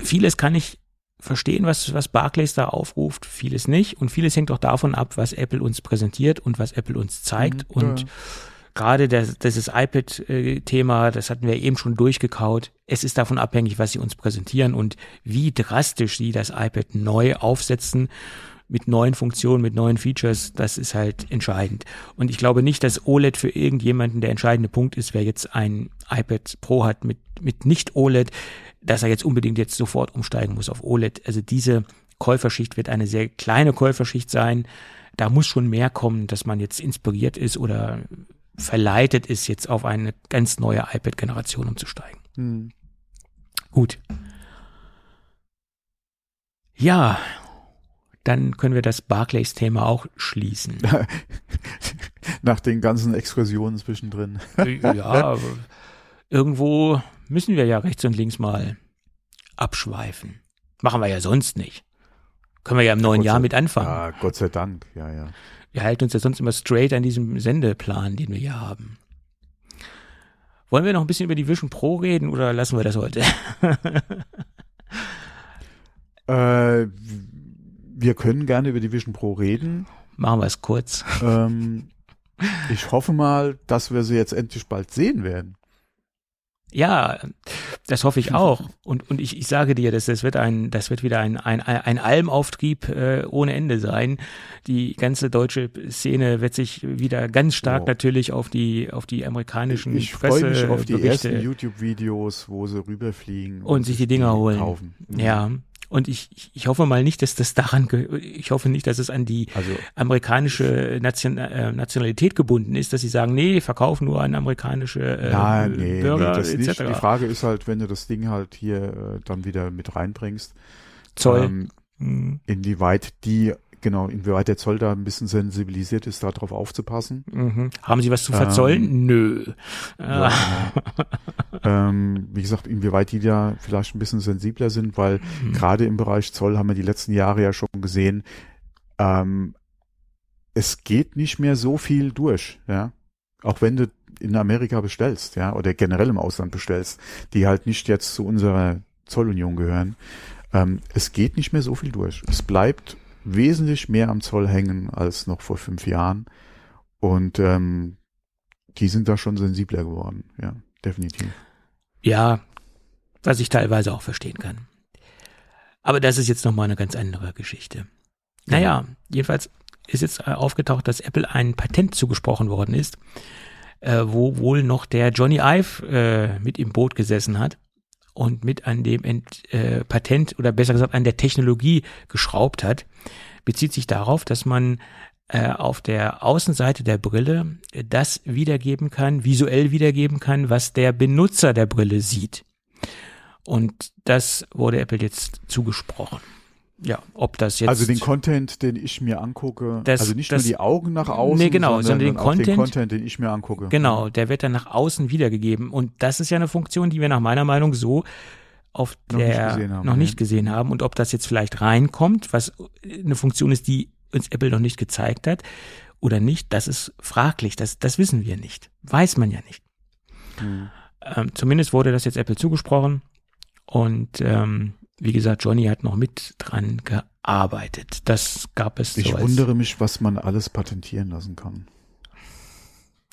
vieles kann ich verstehen, was, was Barclays da aufruft, vieles nicht. Und vieles hängt auch davon ab, was Apple uns präsentiert und was Apple uns zeigt. Mhm, und ja. gerade das, das iPad-Thema, das hatten wir eben schon durchgekaut. Es ist davon abhängig, was sie uns präsentieren und wie drastisch sie das iPad neu aufsetzen mit neuen Funktionen, mit neuen Features, das ist halt entscheidend. Und ich glaube nicht, dass OLED für irgendjemanden der entscheidende Punkt ist, wer jetzt ein iPad Pro hat mit, mit nicht OLED, dass er jetzt unbedingt jetzt sofort umsteigen muss auf OLED. Also diese Käuferschicht wird eine sehr kleine Käuferschicht sein. Da muss schon mehr kommen, dass man jetzt inspiriert ist oder verleitet ist, jetzt auf eine ganz neue iPad-Generation umzusteigen. Hm. Gut. Ja, dann können wir das Barclays-Thema auch schließen. Nach den ganzen Exkursionen zwischendrin. ja, irgendwo müssen wir ja rechts und links mal abschweifen. Machen wir ja sonst nicht. Können wir ja im neuen Jahr mit anfangen. Ja, Gott sei Dank, ja, ja. Wir halten uns ja sonst immer straight an diesem Sendeplan, den wir hier haben. Wollen wir noch ein bisschen über die Vision Pro reden oder lassen wir das heute? Äh, wir können gerne über die Vision Pro reden. Machen wir es kurz. ähm, ich hoffe mal, dass wir sie jetzt endlich bald sehen werden. Ja, das hoffe ich auch. Und, und ich, ich sage dir, dass das wird ein, das wird wieder ein, ein, ein Almauftrieb äh, ohne Ende sein. Die ganze deutsche Szene wird sich wieder ganz stark Ja. natürlich auf die, auf die amerikanischen Ich freue mich auf die Presseberichte ersten YouTube-Videos, wo sie rüberfliegen und sich die Dinger holen. kaufen. Mhm. Ja. Und ich, ich- hoffe mal nicht, dass das daran, ich hoffe nicht, dass es an die Also amerikanische Nation, äh, Nationalität gebunden ist, dass sie sagen, nee, verkaufen nur an amerikanische äh, Nein, nee, Bürger nee, das etc. nicht. Die Frage ist halt, wenn du das Ding halt hier äh, dann wieder mit reinbringst, Zoll. ähm, Mhm. inwieweit die, genau, inwieweit der Zoll da ein bisschen sensibilisiert ist, darauf aufzupassen. Mhm. Haben Sie was zu verzollen? Nö. Ja, genau. ähm, wie gesagt, inwieweit die da vielleicht ein bisschen sensibler sind, weil Mhm. gerade im Bereich Zoll haben wir die letzten Jahre ja schon gesehen, ähm, es geht nicht mehr so viel durch, ja. Auch wenn du in Amerika bestellst, ja, oder generell im Ausland bestellst, die halt nicht jetzt zu unserer Zollunion gehören. Ähm, es geht nicht mehr so viel durch. Es bleibt wesentlich mehr am Zoll hängen als noch vor fünf Jahren. Und ähm, die sind da schon sensibler geworden, ja, definitiv. Ja, was ich teilweise auch verstehen kann. Aber das ist jetzt nochmal eine ganz andere Geschichte. Naja, jedenfalls ist jetzt äh, aufgetaucht, dass Apple ein Patent zugesprochen worden ist, äh, wo wohl noch der Johnny Ive äh, mit im Boot gesessen hat und mit an dem Ent, äh, Patent oder besser gesagt an der Technologie geschraubt hat, bezieht sich darauf, dass man äh, auf der Außenseite der Brille äh, das wiedergeben kann, visuell wiedergeben kann, was der Benutzer der Brille sieht. Und das wurde Apple jetzt zugesprochen. Ja, ob das jetzt. Also den Content, den ich mir angucke, Das- also nicht das- nur die Augen nach außen, Nee, genau, sondern, sondern den auch den Content- Content, den ich mir angucke. Genau, der wird dann nach außen wiedergegeben. Und das ist ja eine Funktion, die wir nach meiner Meinung so auf Noch nicht der gesehen haben, noch nee. nicht gesehen haben. Und ob das jetzt vielleicht reinkommt, was eine Funktion ist, die uns Apple noch nicht gezeigt hat oder nicht, das ist fraglich. Das, das wissen wir nicht. Weiß man ja nicht. Hm. Ähm, zumindest wurde das jetzt Apple zugesprochen. Und ähm, Wie gesagt, Johnny hat noch mit dran gearbeitet. Das gab es. Ich so wundere mich, was man alles patentieren lassen kann.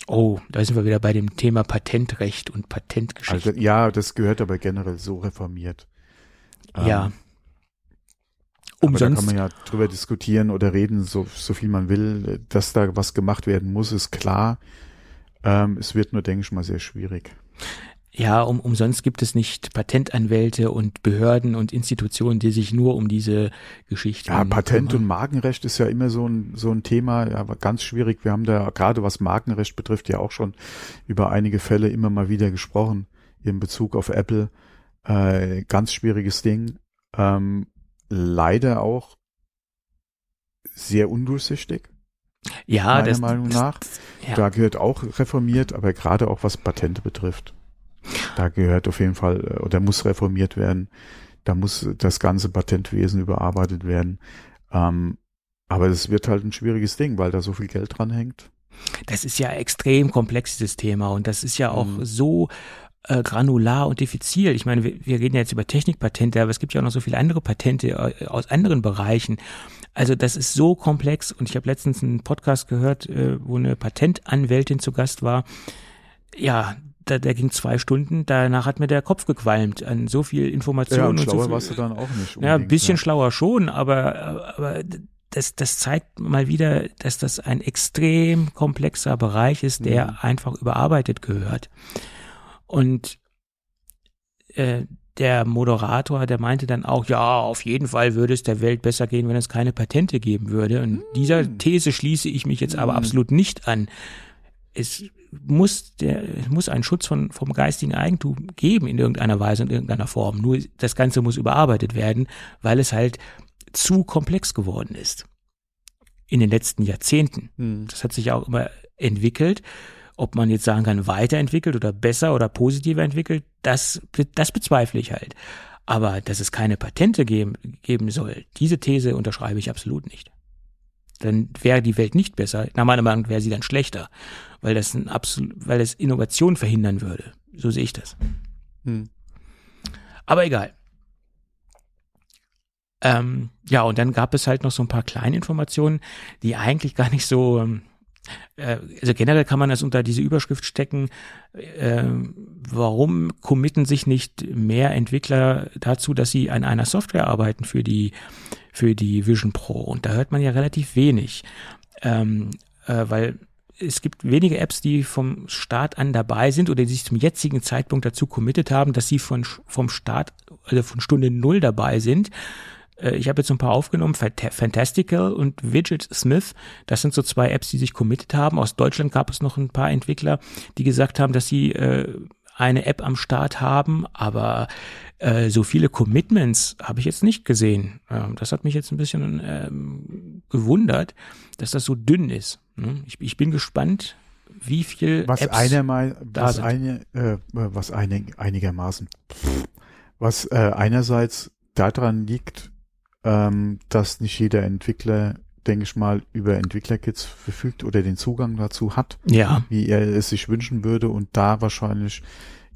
Oh, da sind wir wieder bei dem Thema Patentrecht und Patentgeschichte. Also, ja, das gehört aber generell so reformiert. ja. Ähm, Aber da Umsonst. kann man ja drüber diskutieren oder reden, so, so viel man will. Dass da was gemacht werden muss, ist klar. Ähm, es wird nur, denke ich mal, sehr schwierig. Ja, um, umsonst gibt es nicht Patentanwälte und Behörden und Institutionen, die sich nur um diese Geschichte Ja, Patent und kümmern. Markenrecht ist ja immer so ein, so ein Thema, ja, ganz schwierig. Wir haben da gerade was Markenrecht betrifft ja auch schon über einige Fälle immer mal wieder gesprochen in Bezug auf Apple. Äh, ganz schwieriges Ding. Ähm, leider auch sehr undurchsichtig, ja, meiner das, Meinung das, nach. Ja. Da gehört auch reformiert, aber gerade auch was Patente betrifft. Da gehört auf jeden Fall äh, oder muss reformiert werden. Da muss das ganze Patentwesen überarbeitet werden. Ähm, aber es wird halt ein schwieriges Ding, weil da so viel Geld dran hängt. Das ist ja extrem komplex, dieses Thema. Und das ist ja auch Mhm. so äh, granular und diffizil. Ich meine, wir, wir reden ja jetzt über Technikpatente, aber es gibt ja auch noch so viele andere Patente äh, aus anderen Bereichen. Also das ist so komplex. Und ich habe letztens einen Podcast gehört, äh, wo eine Patentanwältin zu Gast war. Ja, da, der ging zwei Stunden. Danach hat mir der Kopf gequalmt an so viel Information Ja, und und so schlauer viel, warst du dann auch nicht. ja, ein bisschen ja. schlauer schon, aber, aber das, das zeigt mal wieder, dass das ein extrem komplexer Bereich ist, der Mhm. einfach überarbeitet gehört. Und äh, der Moderator, der meinte dann auch, ja, auf jeden Fall würde es der Welt besser gehen, wenn es keine Patente geben würde. Und dieser These schließe ich mich jetzt aber Mhm. absolut nicht an. Es muss der es muss einen Schutz von vom geistigen Eigentum geben in irgendeiner Weise in irgendeiner Form. Nur das Ganze muss überarbeitet werden, weil es halt zu komplex geworden ist in den letzten Jahrzehnten. Hm. Das hat sich auch immer entwickelt. Ob man jetzt sagen kann, weiterentwickelt oder besser oder positiver entwickelt, das, das bezweifle ich halt. Aber dass es keine Patente geben, geben soll, diese These unterschreibe ich absolut nicht. Dann wäre die Welt nicht besser. Nach meiner Meinung wäre sie dann schlechter, weil das ein absolut, weil es Innovation verhindern würde. So sehe ich das. Hm. Aber egal. Ähm, ja, und dann gab es halt noch so ein paar kleine Informationen, die eigentlich gar nicht so, ähm, äh, also generell kann man das unter diese Überschrift stecken, äh, warum committen sich nicht mehr Entwickler dazu, dass sie an einer Software arbeiten für die, für die Vision Pro? Und da hört man ja relativ wenig, ähm, äh, weil es gibt wenige Apps, die vom Start an dabei sind oder die sich zum jetzigen Zeitpunkt dazu committed haben, dass sie von, vom Start, also von Stunde Null dabei sind. Äh, Ich habe jetzt ein paar aufgenommen, Fant- Fantastical und Widget Smith. Das sind so zwei Apps, die sich committed haben. Aus Deutschland gab es noch ein paar Entwickler, die gesagt haben, dass sie äh, eine App am Start haben, aber äh, so viele Commitments habe ich jetzt nicht gesehen. Ähm, das hat mich jetzt ein bisschen ähm, gewundert, dass das so dünn ist. Ne? Ich, ich bin gespannt, wie viel Was Apps einer mal, was eine, äh, was eine, einigermaßen, was äh, einerseits daran liegt, ähm, dass nicht jeder Entwickler, denke ich mal, über Entwicklerkits verfügt oder den Zugang dazu hat, ja, wie er es sich wünschen würde und da wahrscheinlich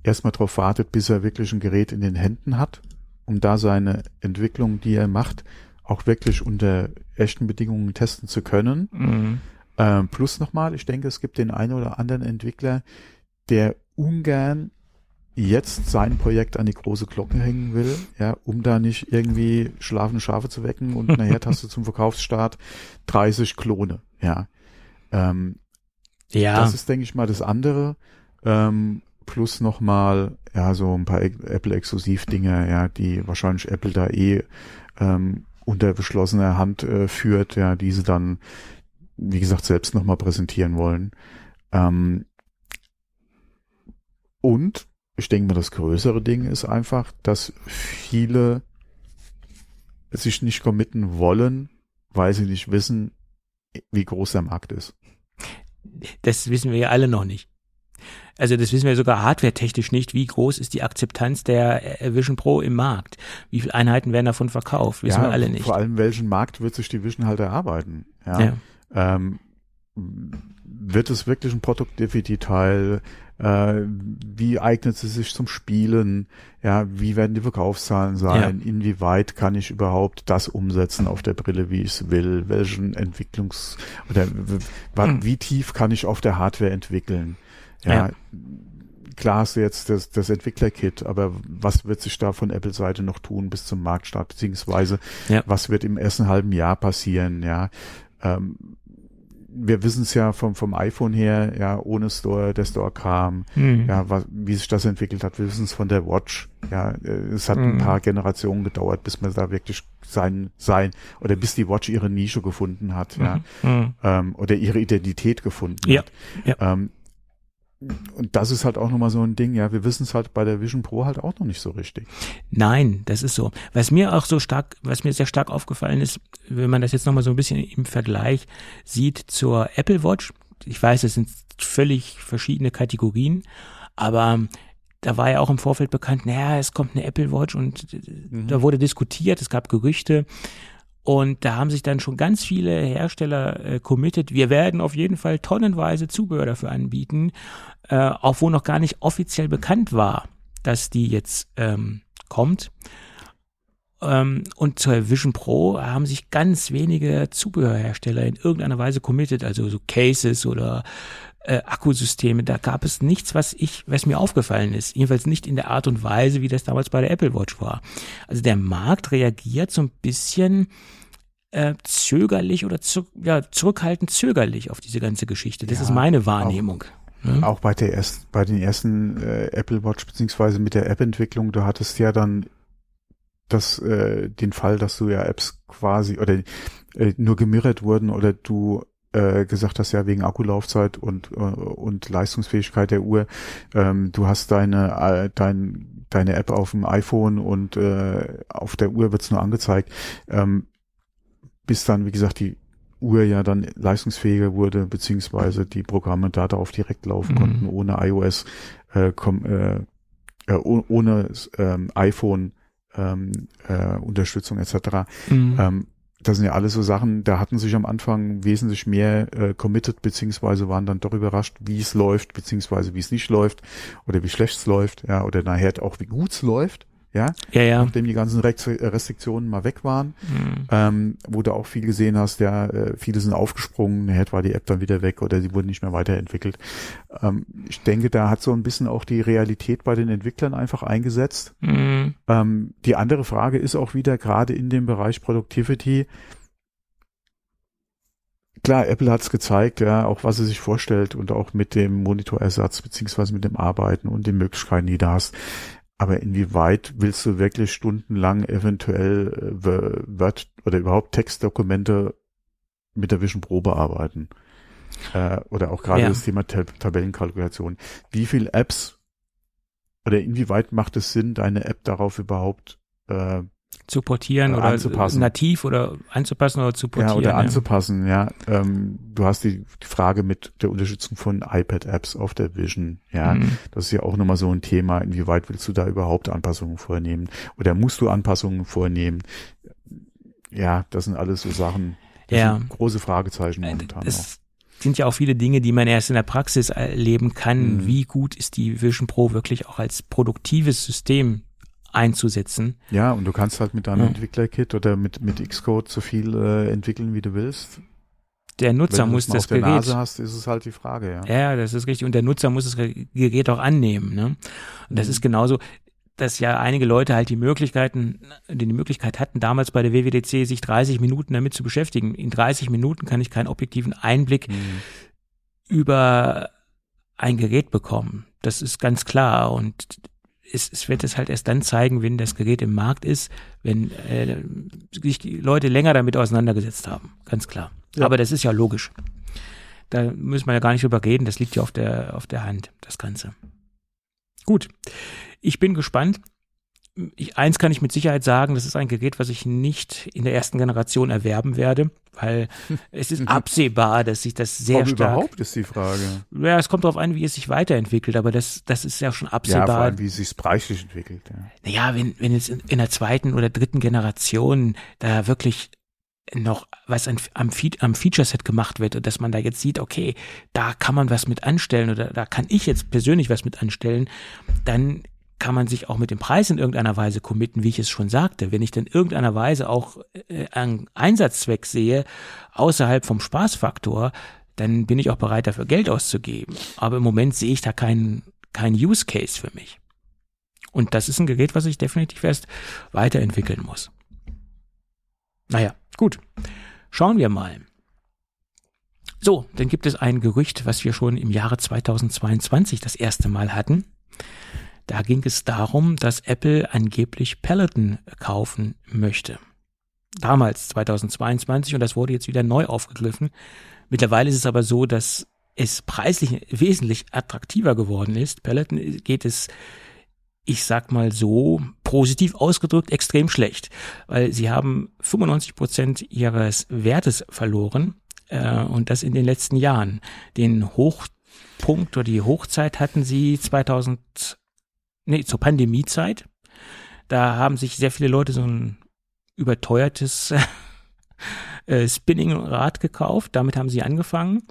erstmal darauf wartet, bis er wirklich ein Gerät in den Händen hat, um da seine Entwicklung, die er macht, auch wirklich unter echten Bedingungen testen zu können. mhm. Ähm, plus nochmal, ich denke, es gibt den einen oder anderen Entwickler, der ungern jetzt sein Projekt an die große Glocke hängen will, ja, um da nicht irgendwie schlafende Schafe zu wecken und nachher hast du zum Verkaufsstart 30 Klone, ja. Ähm, ja, Das ist, denke ich mal, das andere. Ähm, plus nochmal, ja, so ein paar Apple-Exklusiv-Dinge, ja, die wahrscheinlich Apple da eh ähm, unter beschlossener Hand äh, führt, ja, diese dann, wie gesagt, selbst nochmal präsentieren wollen. Ähm, und ich denke mir, das größere Ding ist einfach, dass viele sich nicht committen wollen, weil sie nicht wissen, wie groß der Markt ist. das wissen wir ja alle noch nicht. Also das wissen wir sogar hardware-technisch nicht. Wie groß ist die Akzeptanz der Vision Pro im Markt? Wie viele Einheiten werden davon verkauft? Wissen wir alle nicht. Vor allem, welchen Markt wird sich die Vision halt erarbeiten? Ja. Ja. Ähm, wird es wirklich ein Productivity-Teil? Äh, wie eignet sie sich zum Spielen? Ja, wie werden die Verkaufszahlen sein? Ja. Inwieweit kann ich überhaupt das umsetzen auf der Brille, wie ich es will? Welchen Entwicklungs- oder hm. wie tief kann ich auf der Hardware entwickeln? ja. ja klar hast du jetzt das, das Entwickler-Kit, aber was wird sich da von Apple-Seite noch tun bis zum Marktstart, beziehungsweise ja. was wird im ersten halben Jahr passieren, ja. Ähm, wir wissen es ja vom, vom iPhone her, ja, ohne Store, der Store kam, mhm. ja, was, wie sich das entwickelt hat, wir wissen es von der Watch, ja, äh, es hat mhm. ein paar Generationen gedauert, bis man da wirklich sein, sein, oder bis die Watch ihre Nische gefunden hat, ja, mhm. mhm. ähm, oder ihre Identität gefunden ja. hat. Ja. Ähm, und das ist halt auch nochmal so ein Ding, ja, wir wissen es halt bei der Vision Pro halt auch noch nicht so richtig. Nein, das ist so. Was mir auch so stark, was mir sehr stark aufgefallen ist, wenn man das jetzt nochmal so ein bisschen im Vergleich sieht zur Apple Watch, ich weiß, es sind völlig verschiedene Kategorien, aber da war ja auch im Vorfeld bekannt, naja, es kommt eine Apple Watch und mhm. da wurde diskutiert, es gab Gerüchte und da haben sich dann schon ganz viele Hersteller äh, committed. Wir werden auf jeden Fall tonnenweise Zubehör dafür anbieten, äh, auch wo noch gar nicht offiziell bekannt war, dass die jetzt ähm, kommt. Ähm, und zur Vision Pro haben sich ganz wenige Zubehörhersteller in irgendeiner Weise committed, also so Cases oder äh, Akkusysteme. Da gab es nichts, was ich, was mir aufgefallen ist. Jedenfalls nicht in der Art und Weise, wie das damals bei der Apple Watch war. Also der Markt reagiert so ein bisschen äh, zögerlich oder zu, ja, zurückhaltend zögerlich auf diese ganze Geschichte. Das ja, ist meine Wahrnehmung. Auch, hm? auch bei der erst, bei den ersten äh, Apple Watch beziehungsweise mit der App-Entwicklung, du hattest ja dann das, äh, den Fall, dass du ja Apps quasi oder äh, nur gemirrt wurden oder du äh, gesagt hast, ja wegen Akkulaufzeit und äh, und Leistungsfähigkeit der Uhr, ähm, du hast deine äh, dein, deine App auf dem iPhone und äh, auf der Uhr wird's nur angezeigt. Ähm, bis dann, wie gesagt, die Uhr ja dann leistungsfähiger wurde, beziehungsweise die Programme da darauf direkt laufen mhm. konnten, ohne iOS, äh, kom, äh, äh, ohne ähm, iPhone ähm, äh, Unterstützung etc. Mhm. Ähm, das sind ja alles so Sachen, da hatten sich am Anfang wesentlich mehr äh, committed, beziehungsweise waren dann doch überrascht, wie es läuft, beziehungsweise wie es nicht läuft oder wie schlecht es läuft, ja, oder nachher auch wie gut es läuft ja, ja, ja. nachdem die ganzen Restriktionen mal weg waren, mhm. ähm, wo du auch viel gesehen hast, ja, äh, viele sind aufgesprungen, nachher war die App dann wieder weg oder sie wurden nicht mehr weiterentwickelt. Ähm, ich denke, da hat so ein bisschen auch die Realität bei den Entwicklern einfach eingesetzt. Mhm. Ähm, die andere Frage ist auch wieder gerade in dem Bereich Productivity, klar, Apple hat es gezeigt, ja, auch was sie sich vorstellt und auch mit dem Monitorersatz beziehungsweise mit dem Arbeiten und den Möglichkeiten, die du hast. Aber inwieweit willst du wirklich stundenlang eventuell äh, Word oder überhaupt Textdokumente mit der Vision Pro bearbeiten? Äh, oder auch gerade ja. das Thema Tab Tabellenkalkulation. Wie viel Apps oder inwieweit macht es Sinn, deine App darauf überhaupt äh, zu portieren oder anzupassen. nativ oder anzupassen oder zu portieren. Ja, oder ja. anzupassen, ja. Ähm, du hast die, die, Frage mit der Unterstützung von iPad-Apps auf der Vision, ja. Mhm. Das ist ja auch nochmal so ein Thema. Inwieweit willst du da überhaupt Anpassungen vornehmen? Oder musst du Anpassungen vornehmen? Ja, das sind alles so Sachen. ja. große Fragezeichen äh, momentan auch. sind ja auch viele Dinge, die man erst in der Praxis erleben kann. Mhm. Wie gut ist die Vision Pro wirklich auch als produktives System einzusetzen. Ja, und du kannst halt mit deinem ja. Entwickler-Kit oder mit, mit Xcode so viel äh, entwickeln, wie du willst. Der Nutzer Wenn muss das auf der Gerät. Nase hast, ist es halt die Frage, ja. Ja, das ist richtig. Und der Nutzer muss das Gerät auch annehmen. Ne? Und das mhm. ist genauso, dass ja einige Leute halt die Möglichkeiten, die Möglichkeit hatten, damals bei der WWDC sich 30 Minuten damit zu beschäftigen. In 30 Minuten kann ich keinen objektiven Einblick mhm. über ein Gerät bekommen. Das ist ganz klar. Und es, es wird es halt erst dann zeigen, wenn das Gerät im Markt ist, wenn äh, sich die Leute länger damit auseinandergesetzt haben. Ganz klar. Ja. Aber das ist ja logisch. Da müssen wir ja gar nicht drüber reden. Das liegt ja auf der, auf der Hand, das Ganze. Gut. Ich bin gespannt ich, eins kann ich mit Sicherheit sagen, das ist ein Gerät, was ich nicht in der ersten Generation erwerben werde, weil es ist absehbar, dass sich das sehr Ob stark. überhaupt ist die Frage. Ja, es kommt darauf an, wie es sich weiterentwickelt, aber das, das ist ja schon absehbar. Ja, vor allem, wie es sich preislich entwickelt. Ja. Naja, wenn, wenn jetzt in, in der zweiten oder dritten Generation da wirklich noch was an, am, am Feature-Set gemacht wird und dass man da jetzt sieht, okay, da kann man was mit anstellen oder da kann ich jetzt persönlich was mit anstellen, dann kann man sich auch mit dem Preis in irgendeiner Weise committen, wie ich es schon sagte. Wenn ich dann irgendeiner Weise auch äh, einen Einsatzzweck sehe, außerhalb vom Spaßfaktor, dann bin ich auch bereit, dafür Geld auszugeben. Aber im Moment sehe ich da keinen kein Use Case für mich. Und das ist ein Gerät, was ich definitiv erst weiterentwickeln muss. Naja, gut. Schauen wir mal. So, dann gibt es ein Gerücht, was wir schon im Jahre 2022 das erste Mal hatten. Da ging es darum, dass Apple angeblich Peloton kaufen möchte. Damals, 2022, und das wurde jetzt wieder neu aufgegriffen. Mittlerweile ist es aber so, dass es preislich wesentlich attraktiver geworden ist. Peloton geht es, ich sag mal so, positiv ausgedrückt, extrem schlecht, weil sie haben 95 Prozent ihres Wertes verloren äh, und das in den letzten Jahren. Den Hochpunkt oder die Hochzeit hatten sie 2000 nee, zur Pandemiezeit. Da haben sich sehr viele Leute so ein überteuertes äh, Spinning-Rad gekauft. Damit haben sie angefangen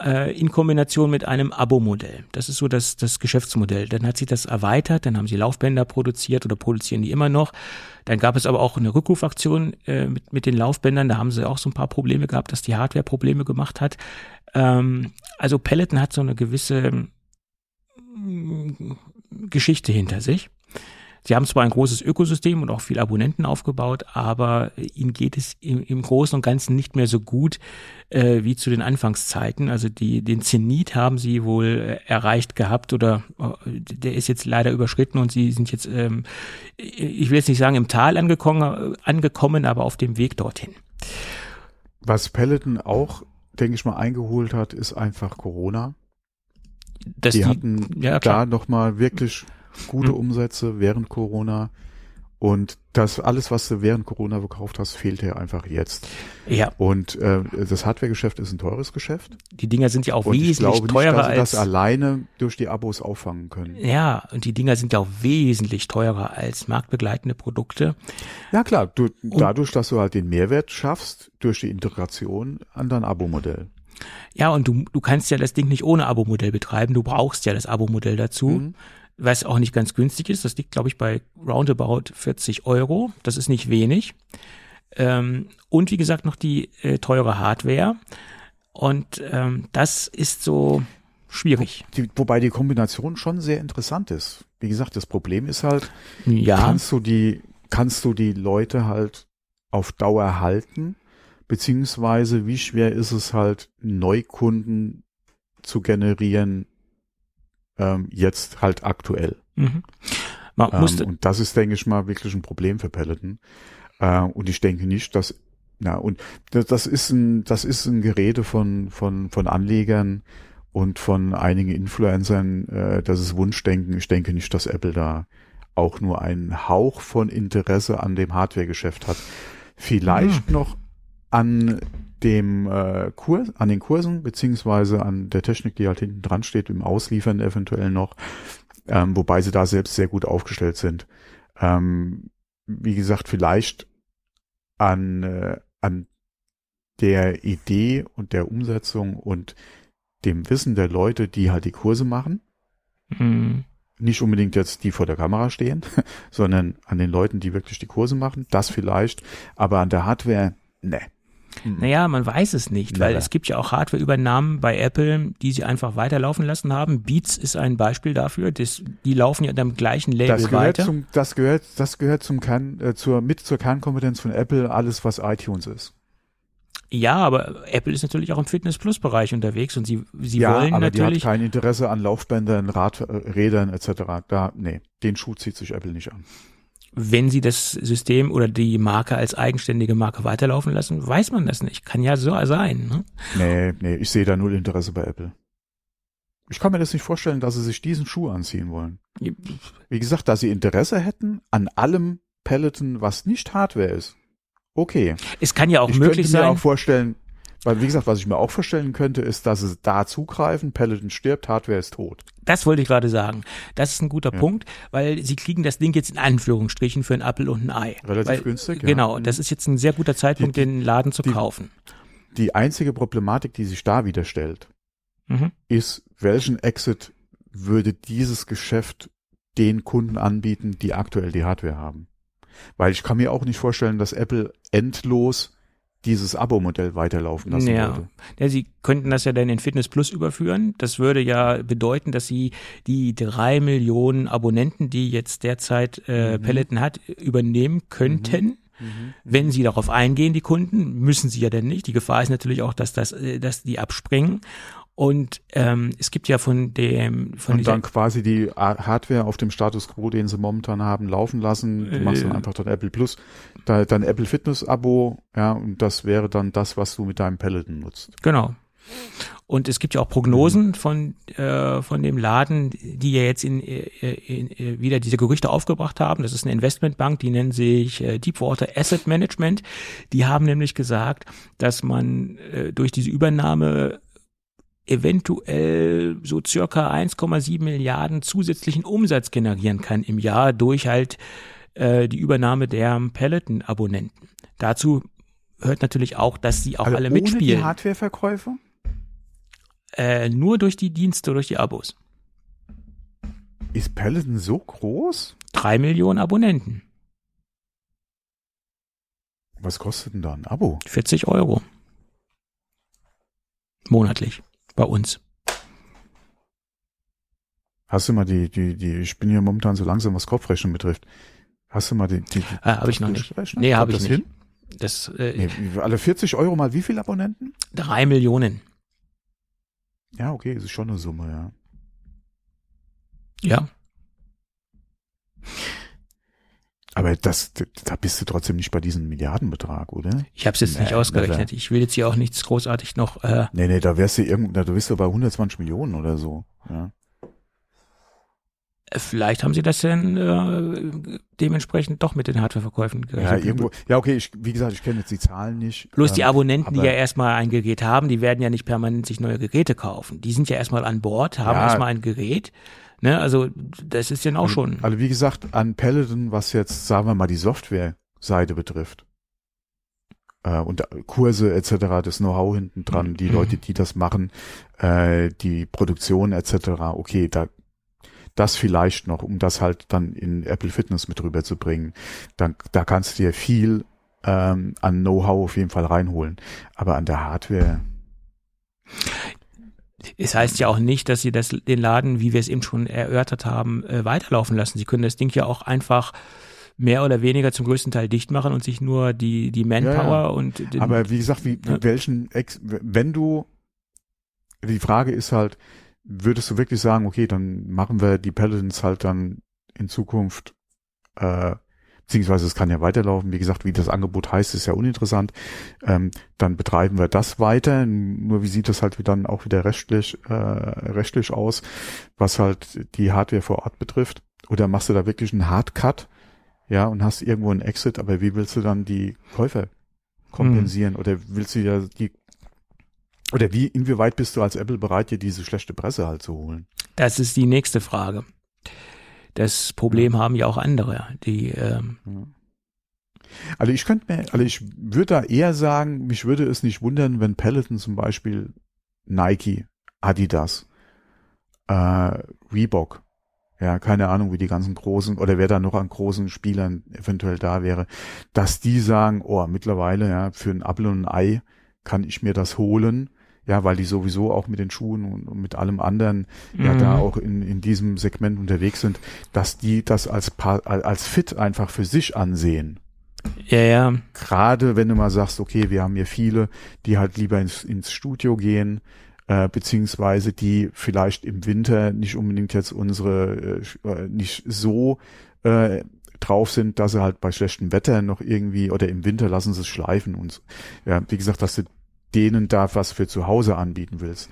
äh, in Kombination mit einem Abo-Modell. Das ist so das, das Geschäftsmodell. Dann hat sich das erweitert, dann haben sie Laufbänder produziert oder produzieren die immer noch. Dann gab es aber auch eine Rückrufaktion äh, mit, mit den Laufbändern. Da haben sie auch so ein paar Probleme gehabt, dass die Hardware Probleme gemacht hat. Ähm, also Peloton hat so eine gewisse Geschichte hinter sich. Sie haben zwar ein großes Ökosystem und auch viele Abonnenten aufgebaut, aber ihnen geht es im, im Großen und Ganzen nicht mehr so gut äh, wie zu den Anfangszeiten. Also die, den Zenit haben sie wohl äh, erreicht gehabt oder äh, der ist jetzt leider überschritten und sie sind jetzt, ähm, ich will jetzt nicht sagen im Tal angekommen, angekommen, aber auf dem Weg dorthin. Was Peloton auch, denke ich mal, eingeholt hat, ist einfach Corona dass die, die hatten ja, da nochmal wirklich gute Hm. Umsätze während Corona. Und das alles, was du während Corona gekauft hast, fehlt dir einfach jetzt. ja, Und äh, das Hardware-Geschäft ist ein teures Geschäft. die Dinger sind ja auch Und ich wesentlich glaube nicht, teurer dass sie als das alleine durch die Abos auffangen können. ja, und die Dinger sind ja auch wesentlich teurer als marktbegleitende Produkte. Ja klar, du, dadurch, dass du halt den Mehrwert schaffst durch die Integration an dein Abo-Modell. Ja, und du, du kannst ja das Ding nicht ohne Abo-Modell betreiben. Du brauchst ja das Abo-Modell dazu, Mhm. was auch nicht ganz günstig ist. Das liegt, glaube ich, bei roundabout 40 Euro. Das ist nicht wenig. Ähm, und wie gesagt, noch die äh, teure Hardware. Und ähm, das ist so schwierig. Die, wobei die Kombination schon sehr interessant ist. Wie gesagt, das Problem ist halt, Ja, kannst du die, kannst du die Leute halt auf Dauer halten, beziehungsweise wie schwer ist es halt, Neukunden zu generieren, ähm, jetzt halt aktuell. mhm. man Ähm, musste, und das ist, denke ich mal, wirklich ein Problem für Peloton. Äh, und ich denke nicht, dass, na, und das, das ist ein, das ist ein Gerede von, von, von Anlegern und von einigen Influencern, äh, das ist Wunschdenken. Ich denke nicht, dass Apple da auch nur einen Hauch von Interesse an dem Hardware-Geschäft hat. Vielleicht noch an dem äh, Kurs, an den Kursen, beziehungsweise an der Technik, die halt hinten dran steht, im Ausliefern eventuell noch, ähm, wobei sie da selbst sehr gut aufgestellt sind. Ähm, wie gesagt, vielleicht an, äh, an der Idee und der Umsetzung und dem Wissen der Leute, die halt die Kurse machen. Mhm. Nicht unbedingt jetzt die vor der Kamera stehen, sondern an den Leuten, die wirklich die Kurse machen. Das vielleicht, aber an der Hardware, ne. Naja, man weiß es nicht, weil Leider. es gibt ja auch Hardwareübernahmen bei Apple, die sie einfach weiterlaufen lassen haben. Beats ist ein Beispiel dafür. Das, die laufen ja unter dem gleichen Label Das gehört weiter. zum, das gehört, das gehört zum Kern, äh, zur, mit zur Kernkompetenz von Apple, alles was iTunes ist. Ja, aber Apple ist natürlich auch im Fitness Plus Bereich unterwegs und sie, sie ja, wollen aber die hat natürlich, kein Interesse an Laufbändern, Rad, äh, Rädern etc. Da, nee, den Schuh zieht sich Apple nicht an. Wenn sie das System oder die Marke als eigenständige Marke weiterlaufen lassen, weiß man das nicht. Kann ja so sein. Ne? Nee, nee, ich sehe da null Interesse bei Apple. Ich kann mir das nicht vorstellen, dass sie sich diesen Schuh anziehen wollen. Wie gesagt, da sie Interesse hätten an allem Peloton, was nicht Hardware ist. Okay. Es kann ja auch ich möglich könnte mir sein. auch vorstellen, Weil, wie gesagt, was ich mir auch vorstellen könnte, ist, dass sie da zugreifen, Peloton stirbt, Hardware ist tot. Das wollte ich gerade sagen. Das ist ein guter Ja. Punkt, weil sie kriegen das Ding jetzt in Anführungsstrichen für ein Apfel und ein Ei. Relativ weil, günstig, ja. Genau, das ist jetzt ein sehr guter Zeitpunkt, Die- die- den Laden zu die- kaufen. Die einzige Problematik, die sich da wieder stellt, Mhm. ist, welchen Exit würde dieses Geschäft den Kunden anbieten, die aktuell die Hardware haben? Weil ich kann mir auch nicht vorstellen, dass Apple endlos dieses Abo-Modell weiterlaufen lassen Ja. wollte. ja, sie könnten das ja dann in Fitness Plus überführen. Das würde ja bedeuten, dass sie die drei Millionen Abonnenten, die jetzt derzeit äh, Mhm. Peloton hat, übernehmen könnten. Wenn sie darauf eingehen, die Kunden, müssen sie ja dann nicht. Die Gefahr ist natürlich auch, dass das, äh, dass die abspringen. Und ähm, es gibt ja von dem, von Und dann quasi die Hardware auf dem Status Quo, den sie momentan haben, laufen lassen. Du machst dann Äh. einfach dein Apple Plus, dein, dein Apple Fitness Abo, ja, und das wäre dann das, was du mit deinem Peloton nutzt. Genau. Und es gibt ja auch Prognosen von, äh, von dem Laden, die ja jetzt in, äh, in, in wieder diese Gerüchte aufgebracht haben. Das ist eine Investmentbank, die nennen sich äh, Deepwater Asset Management. Die haben nämlich gesagt, dass man äh, durch diese Übernahme eventuell so circa 1,7 Milliarden zusätzlichen Umsatz generieren kann im Jahr durch halt äh, die Übernahme der Peloton-Abonnenten. Dazu hört natürlich auch, dass sie auch Also alle ohne mitspielen. die Hardwareverkäufe? Äh, nur durch die Dienste, durch die Abos. Ist Peloton so groß? Drei Millionen Abonnenten. Was kostet denn da ein Abo? 40 Euro. Monatlich. Bei uns. Hast du mal die, die, die, ich bin hier momentan so langsam, was Kopfrechnen betrifft. Hast du mal die, die, die Ah, hab ich noch nicht. durchgerechnet? Nee, Kommt hab ich das nicht. Hin? Das äh, Nee, alle 40 Euro mal wie viel Abonnenten? drei Millionen. Ja, okay, das ist schon eine Summe, ja. Ja. Aber das, da bist du trotzdem nicht bei diesem Milliardenbetrag, oder? Ich habe es jetzt nicht Nee, ausgerechnet. Ich will jetzt hier auch nichts großartig noch. Äh, Nee, nee, da wärst du irgend, da bist du bei 120 Millionen oder so, ja. vielleicht haben sie das denn äh, dementsprechend doch mit den Hardwareverkäufen Ja, gerechnet. irgendwo, ja, okay, ich, wie gesagt, ich kenne jetzt die Zahlen nicht. Bloß die ähm, Abonnenten, die ja erstmal ein Gerät haben, die werden ja nicht permanent sich neue Geräte kaufen. Die sind ja erstmal an Bord, haben Ja. erstmal ein Gerät. Ne, also das ist dann auch schon. Also wie gesagt, an Peloton, was jetzt, sagen wir mal, die Software-Seite betrifft, äh, und Kurse etc., das Know-how hinten dran, die Mhm. Leute, die das machen, äh, die Produktion etc., okay, da das vielleicht noch, um das halt dann in Apple Fitness mit rüberzubringen. Dann, da kannst du dir viel ähm, an Know-how auf jeden Fall reinholen. Aber an der Hardware, Es heißt ja auch nicht, dass sie das, den Laden, wie wir es eben schon erörtert haben, äh, weiterlaufen lassen. Sie können das Ding ja auch einfach mehr oder weniger zum größten Teil dicht machen und sich nur die, die Manpower Ja, ja. und den, Aber wie gesagt, wie, Ja. welchen, Ex wenn du, die Frage ist halt, würdest du wirklich sagen, okay, dann machen wir die Paladins halt dann in Zukunft, äh, beziehungsweise es kann ja weiterlaufen, wie gesagt, wie das Angebot heißt, ist ja uninteressant, ähm, dann betreiben wir das weiter, nur wie sieht das halt dann auch wieder rechtlich, äh, rechtlich aus, was halt die Hardware vor Ort betrifft, oder machst du da wirklich einen Hardcut, ja, und hast irgendwo einen Exit, aber wie willst du dann die Käufer kompensieren? Oder willst du ja die oder wie inwieweit bist du als Apple bereit, dir diese schlechte Presse halt zu holen? das ist die nächste Frage. Das Problem haben ja auch andere, die ähm, Also ich könnte mir, also ich würde da eher sagen, mich würde es nicht wundern, wenn Peloton zum Beispiel Nike, Adidas, äh, Reebok, ja, keine Ahnung, wie die ganzen großen oder wer da noch an großen Spielern eventuell da wäre, dass die sagen, oh, mittlerweile, ja, für ein Apfel und ein Ei kann ich mir das holen, ja, weil die sowieso auch mit den Schuhen und, mit allem anderen ja Mhm. da auch in, in diesem Segment unterwegs sind, dass die das als, als fit einfach für sich ansehen. ja, ja, Gerade wenn du mal sagst, okay, wir haben hier viele, die halt lieber ins, ins Studio gehen, äh, beziehungsweise die vielleicht im Winter nicht unbedingt jetzt unsere, äh, äh, nicht so äh, drauf sind, dass sie halt bei schlechtem Wetter noch irgendwie oder im Winter lassen sie es schleifen und ja, wie gesagt, dass du denen da was für zu Hause anbieten willst.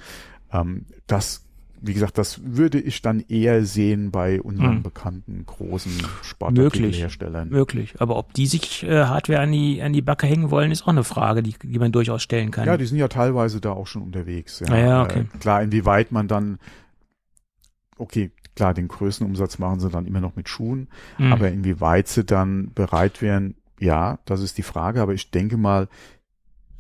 Ähm, das wie gesagt, das würde ich dann eher sehen bei unseren Hm. bekannten großen Möglich. Sportartikelherstellern. Möglich. Aber ob die sich äh, Hardware an die, an die Backe hängen wollen, ist auch eine Frage, die, die man durchaus stellen kann. Ja, die sind ja teilweise da auch schon unterwegs. Ja, Ah ja, okay. Äh, klar, inwieweit man dann, okay, klar, den Größenumsatz machen sie dann immer noch mit Schuhen, Hm. aber inwieweit sie dann bereit wären, ja, das ist die Frage, aber ich denke mal,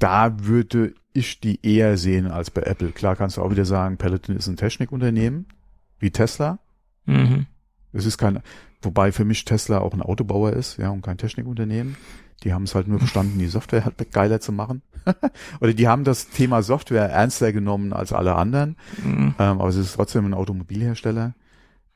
da würde ich die eher sehen als bei Apple. Klar kannst du auch wieder sagen, Peloton ist ein Technikunternehmen, wie Tesla. Mhm. Es ist kein, wobei für mich Tesla auch ein Autobauer ist, ja, und kein Technikunternehmen. Die haben es halt nur verstanden, die Software halt geiler zu machen. Oder die haben das Thema Software ernster genommen als alle anderen. Mhm. Ähm, aber es ist trotzdem ein Automobilhersteller.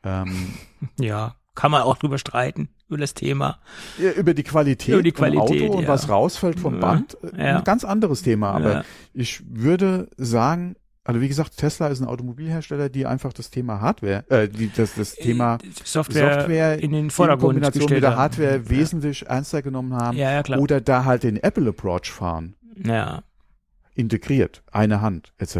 Ähm, Ja, kann man auch drüber streiten, über das Thema. ja, über die Qualität, Über die vom Qualität, Auto und ja. was rausfällt vom Band, äh, ein ganz anderes Thema. Aber ich würde sagen, also wie gesagt, Tesla ist ein Automobilhersteller, die einfach das Thema Hardware, äh, die, das, das Thema Software, Software in den in Vordergrund Kombination gestellt mit der haben. Hardware wesentlich ernster genommen haben. Ja, ja, klar. Oder da halt den Apple Approach fahren, Ja. Integriert, eine Hand, etc.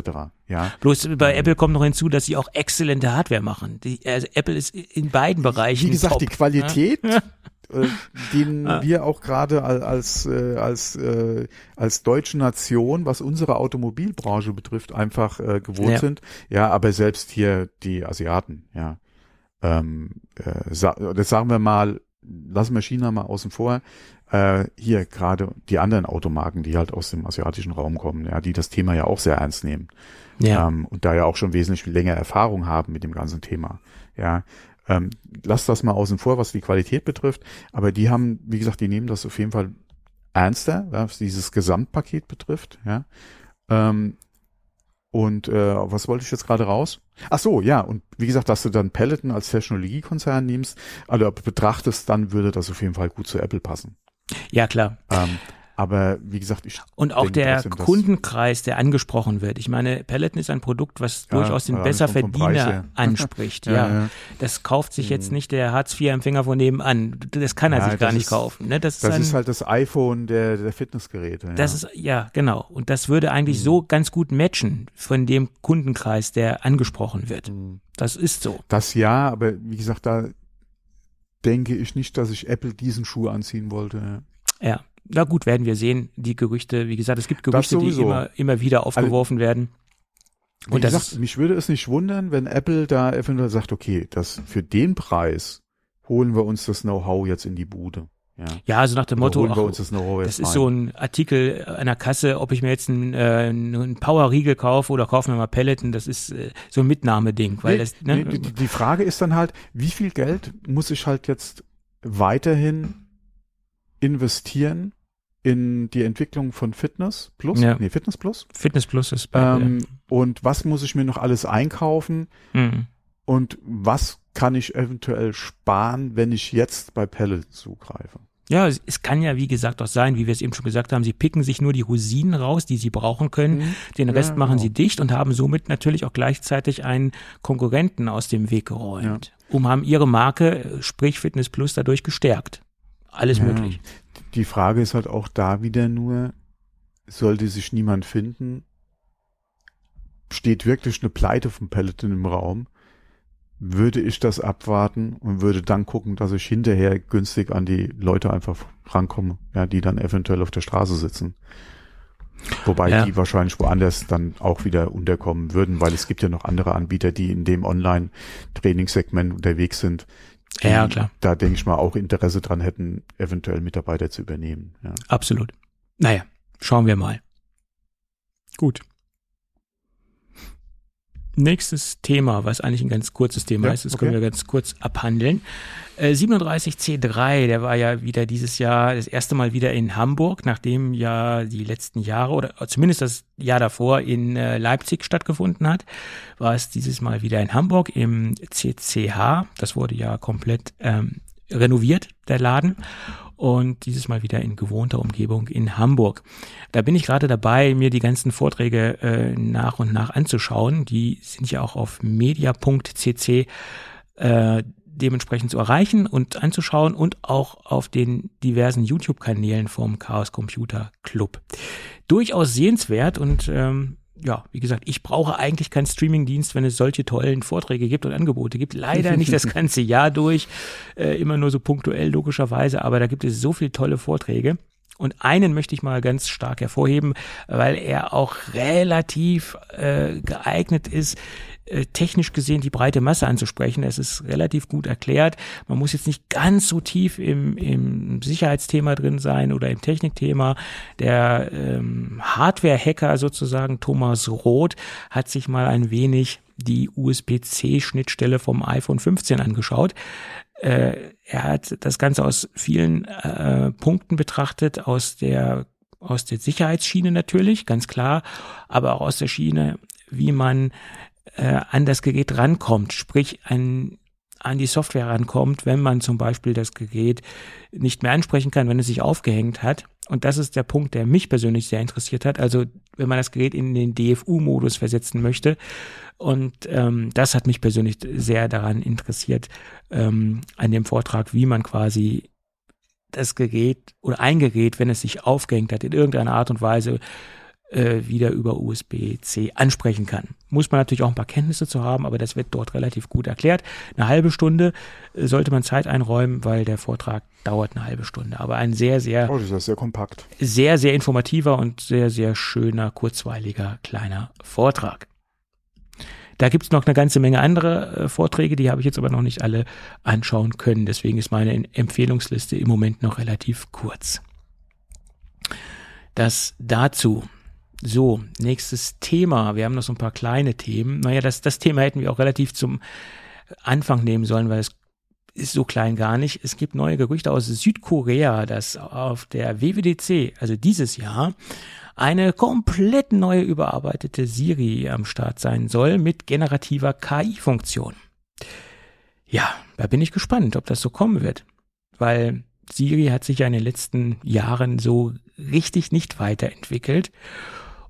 Ja, Bloß bei Apple kommt noch hinzu, dass sie auch exzellente Hardware machen. Die, also Apple ist in beiden Bereichen. wie gesagt, top. die Qualität, Ja. äh, den Ja. wir auch gerade al- als äh, als äh, als deutsche Nation, was unsere Automobilbranche betrifft, einfach äh, gewohnt Ja. sind. Ja, aber selbst hier die Asiaten, ja, ähm, äh, sa das sagen wir mal, lassen wir China mal außen vor. Äh, hier gerade die anderen Automarken, die halt aus dem asiatischen Raum kommen, ja, die das Thema ja auch sehr ernst nehmen. Ja. ähm, und da ja auch schon wesentlich länger Erfahrung haben mit dem ganzen Thema. Ja, ähm, lass das mal außen vor, was die Qualität betrifft, aber die haben, wie gesagt, die nehmen das auf jeden Fall ernster, was dieses Gesamtpaket betrifft. Ja, ähm, und äh, was wollte ich jetzt gerade raus? Ach so, ja, und wie gesagt, dass du dann Peloton als Technologiekonzern nimmst, also betrachtest, dann würde das auf jeden Fall gut zu Apple passen. ja, klar. Ähm, aber wie gesagt, ich Und auch der trotzdem, Kundenkreis, der angesprochen wird. Ich meine, Peloton ist ein Produkt, was Ja, durchaus den Besserverdiener anspricht. Ja, ja. Das kauft sich jetzt Mhm. nicht der Hartz-IV-Empfänger von nebenan. Das kann er sich gar nicht ist- kaufen. Ne? Das, ist, Das ein, ist halt das iPhone der, der Fitnessgeräte. das ja. ist, ja, genau. Und das würde eigentlich Mhm. so ganz gut matchen von dem Kundenkreis, der angesprochen wird. Mhm. Das ist so. Das ja, aber wie gesagt, da denke ich nicht, dass ich Apple diesen Schuh anziehen wollte. Ja. Na gut, werden wir sehen. Die Gerüchte, wie gesagt, es gibt Gerüchte, die immer, immer wieder aufgeworfen werden. Wie Und das gesagt, mich würde es nicht wundern, wenn Apple da eventuell sagt, okay, das für den Preis holen wir uns das Know-how jetzt in die Bude. Ja. ja, also nach dem Oder Motto, holen wir ach, uns das Das ist so ein Artikel der Kasse, ob ich mir jetzt einen, äh, einen Power-Riegel kaufe oder kaufe mir mal Peloton, das ist äh, so ein Mitnahmeding, weil Nee, das, ne, nee, die, die Frage ist dann halt, wie viel Geld muss ich halt jetzt weiterhin investieren in die Entwicklung von Fitness Plus? Ja. Nee, Fitness Plus? Fitness Plus ist bei, Ähm, und was muss ich mir noch alles einkaufen? Mhm. Und was kann ich eventuell sparen, wenn ich jetzt bei Pellet zugreife? Ja, es, es kann ja, wie gesagt, auch sein, wie wir es eben schon gesagt haben, sie picken sich nur die Rosinen raus, die sie brauchen können. Den Ja, Rest machen genau. sie dicht und haben somit natürlich auch gleichzeitig einen Konkurrenten aus dem Weg geräumt. Um haben ihre Marke, äh, sprich Fitness Plus, dadurch gestärkt. Alles Ja. möglich. Die Frage ist halt auch da wieder nur, sollte sich niemand finden, steht wirklich eine Pleite von Peloton im Raum, würde ich das abwarten und würde dann gucken, dass ich hinterher günstig an die Leute einfach rankomme, ja, die dann eventuell auf der Straße sitzen. Wobei Ja. die wahrscheinlich woanders dann auch wieder unterkommen würden, weil es gibt ja noch andere Anbieter, die in dem Online-Trainingssegment unterwegs sind. Ja, klar. Da denke ich mal auch Interesse dran hätten, eventuell Mitarbeiter zu übernehmen. Ja. Absolut. Naja, schauen wir mal. Gut. Nächstes Thema, was eigentlich ein ganz kurzes Thema Ja, ist, das okay. können wir ganz kurz abhandeln. Äh, 37C3, der war ja wieder dieses Jahr das erste Mal wieder in Hamburg, nachdem ja die letzten Jahre oder zumindest das Jahr davor in äh, Leipzig stattgefunden hat, war es dieses Mal wieder in Hamburg im CCH. Das wurde ja komplett ähm, renoviert, der Laden. Und dieses Mal wieder in gewohnter Umgebung in Hamburg. Da bin ich gerade dabei, mir die ganzen Vorträge äh, nach und nach anzuschauen. Die sind ja auch auf media.cc äh, dementsprechend zu erreichen und anzuschauen und auch auf den diversen YouTube-Kanälen vom Chaos Computer Club. Durchaus sehenswert und ähm, ja, wie gesagt, ich brauche eigentlich keinen Streamingdienst, wenn es solche tollen Vorträge gibt und Angebote gibt. Leider nicht das ganze Jahr durch, äh, immer nur so punktuell logischerweise, aber da gibt es so viele tolle Vorträge. Und einen möchte ich mal ganz stark hervorheben, weil er auch relativ äh, geeignet ist, technisch gesehen die breite Masse anzusprechen. Es ist relativ gut erklärt. Man muss jetzt nicht ganz so tief im, im Sicherheitsthema drin sein oder im Technikthema. Der ähm, Hardware-Hacker sozusagen, Thomas Roth, hat sich mal ein wenig die USB-C-Schnittstelle vom iPhone 15 angeschaut. Äh, er hat das Ganze aus vielen äh, Punkten betrachtet, aus der aus der Sicherheitsschiene natürlich, ganz klar, aber auch aus der Schiene, wie man äh, an das Gerät rankommt, sprich an, an die Software rankommt, wenn man zum Beispiel das Gerät nicht mehr ansprechen kann, wenn es sich aufgehängt hat. Und das ist der Punkt, der mich persönlich sehr interessiert hat. Also wenn man das Gerät in den DFU-Modus versetzen möchte. Und ähm, das hat mich persönlich sehr daran interessiert, ähm, an dem Vortrag, wie man quasi das Gerät oder ein Gerät, wenn es sich aufgehängt hat, in irgendeiner Art und Weise äh, wieder über USB-C ansprechen kann. Muss man natürlich auch ein paar Kenntnisse zu haben, aber das wird dort relativ gut erklärt. Eine halbe Stunde äh, sollte man Zeit einräumen, weil der Vortrag dauert eine halbe Stunde. Aber ein sehr, sehr, oh, das ist sehr kompakt. Sehr, sehr informativer und sehr, sehr schöner, kurzweiliger, kleiner Vortrag. Da gibt's noch eine ganze Menge andere äh, Vorträge, die habe ich jetzt aber noch nicht alle anschauen können. Deswegen ist meine Empfehlungsliste im Moment noch relativ kurz. Das dazu. So, nächstes Thema. Wir haben noch so ein paar kleine Themen. Naja, das, das Thema hätten wir auch relativ zum Anfang nehmen sollen, weil es ist so klein gar nicht. Es gibt neue Gerüchte aus Südkorea, dass auf der WWDC, also dieses Jahr, eine komplett neue überarbeitete Siri am Start sein soll mit generativer KI-Funktion. Ja, da bin ich gespannt, ob das so kommen wird, weil Siri hat sich ja in den letzten Jahren so richtig nicht weiterentwickelt.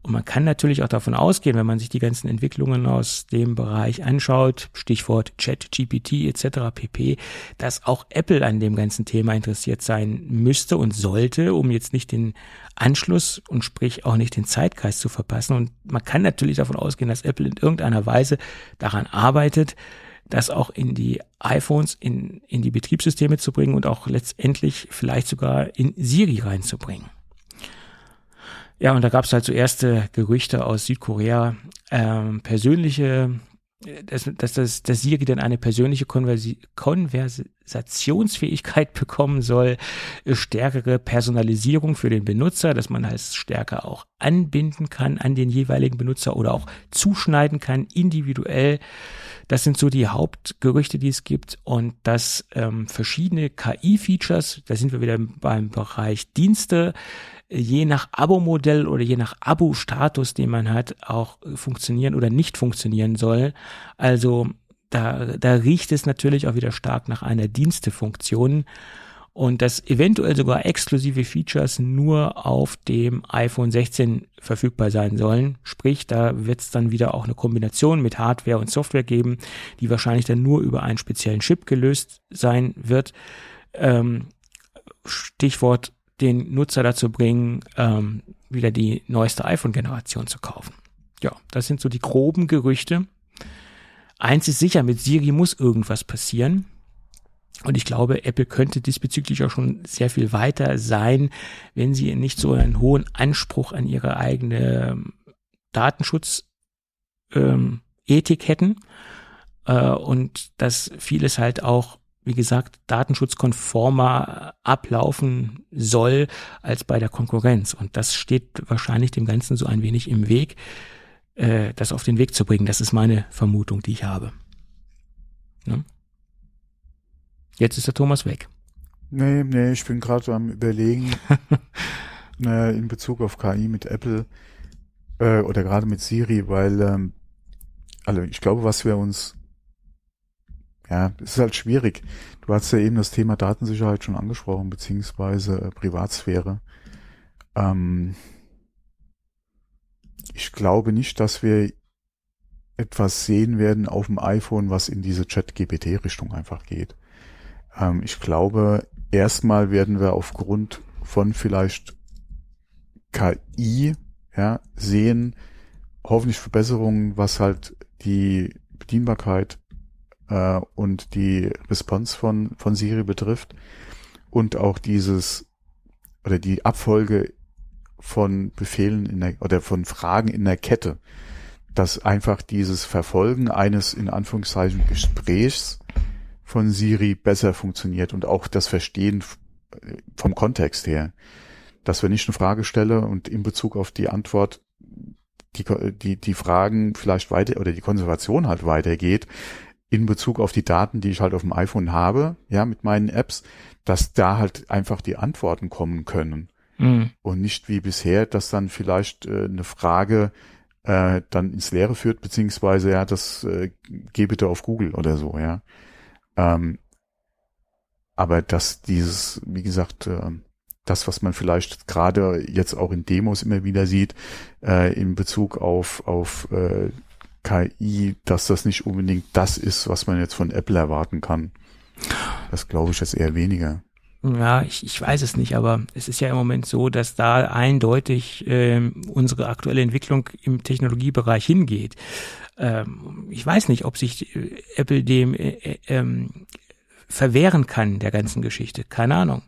Und man kann natürlich auch davon ausgehen, wenn man sich die ganzen Entwicklungen aus dem Bereich anschaut, Stichwort Chat, GPT etc. pp, dass auch Apple an dem ganzen Thema interessiert sein müsste und sollte, um jetzt nicht den Anschluss und sprich auch nicht den Zeitgeist zu verpassen. Und man kann natürlich davon ausgehen, dass Apple in irgendeiner Weise daran arbeitet, das auch in die iPhones, in, in die Betriebssysteme zu bringen und auch letztendlich vielleicht sogar in Siri reinzubringen. Ja, und da gab es halt so erste Gerüchte aus Südkorea, ähm, persönliche, dass, dass, das, dass Siri dann eine persönliche Konversi Konversationsfähigkeit bekommen soll, stärkere Personalisierung für den Benutzer, dass man es stärker auch anbinden kann an den jeweiligen Benutzer oder auch zuschneiden kann, individuell. Das sind so die Hauptgerüchte, die es gibt und dass ähm, verschiedene KI-Features, da sind wir wieder beim Bereich Dienste, je nach Abo-Modell oder je nach Abo-Status, den man hat, auch funktionieren oder nicht funktionieren soll. Also da, da riecht es natürlich auch wieder stark nach einer Dienstefunktion und dass eventuell sogar exklusive Features nur auf dem iPhone 16 verfügbar sein sollen. Sprich, da wird es dann wieder auch eine Kombination mit Hardware und Software geben, die wahrscheinlich dann nur über einen speziellen Chip gelöst sein wird. Ähm, Stichwort den Nutzer dazu bringen, ähm, wieder die neueste iPhone-Generation zu kaufen. Ja, das sind so die groben Gerüchte. Eins ist sicher, mit Siri muss irgendwas passieren. Und ich glaube, Apple könnte diesbezüglich auch schon sehr viel weiter sein, wenn sie nicht so einen hohen Anspruch an ihre eigene ähm, Datenschutzethik ähm, hätten äh, und dass vieles halt auch wie gesagt, datenschutzkonformer ablaufen soll als bei der Konkurrenz. Und das steht wahrscheinlich dem Ganzen so ein wenig im Weg, äh, das auf den Weg zu bringen. Das ist meine Vermutung, die ich habe. Ne? Jetzt ist der Thomas weg. Nee, nee, ich bin gerade so am überlegen, naja, in Bezug auf KI mit Apple äh, oder gerade mit Siri, weil ähm, also ich glaube, was wir uns ja, es ist halt schwierig. Du hast ja eben das Thema Datensicherheit schon angesprochen, beziehungsweise äh, Privatsphäre. Ähm, ich glaube nicht, dass wir etwas sehen werden auf dem iPhone, was in diese Chat-GPT-Richtung einfach geht. Ähm, ich glaube, erstmal werden wir aufgrund von vielleicht KI ja, sehen, hoffentlich Verbesserungen, was halt die Bedienbarkeit äh, und die Response von, von Siri betrifft und auch dieses oder die Abfolge von Befehlen in der, oder von Fragen in der Kette, dass einfach dieses Verfolgen eines in Anführungszeichen Gesprächs von Siri besser funktioniert und auch das Verstehen vom Kontext her. Dass wenn ich eine Frage stelle und in Bezug auf die Antwort die, die, die Fragen vielleicht weiter oder die Konservation halt weitergeht, in Bezug auf die Daten, die ich halt auf dem iPhone habe, ja, mit meinen Apps, dass da halt einfach die Antworten kommen können. Mhm. Und nicht wie bisher, dass dann vielleicht äh, eine Frage äh, dann ins Leere führt, beziehungsweise ja, das äh, geh bitte auf Google oder so, ja. Ähm, aber dass dieses, wie gesagt, äh, das, was man vielleicht gerade jetzt auch in Demos immer wieder sieht, äh, in Bezug auf, auf äh, KI, dass das nicht unbedingt das ist, was man jetzt von Apple erwarten kann. Das glaube ich jetzt eher weniger. Ja, ich, ich weiß es nicht, aber es ist ja im Moment so, dass da eindeutig äh, unsere aktuelle Entwicklung im Technologiebereich hingeht. Ähm, ich weiß nicht, ob sich äh, Apple dem äh, äh, ähm, verwehren kann, der ganzen Geschichte. Keine Ahnung.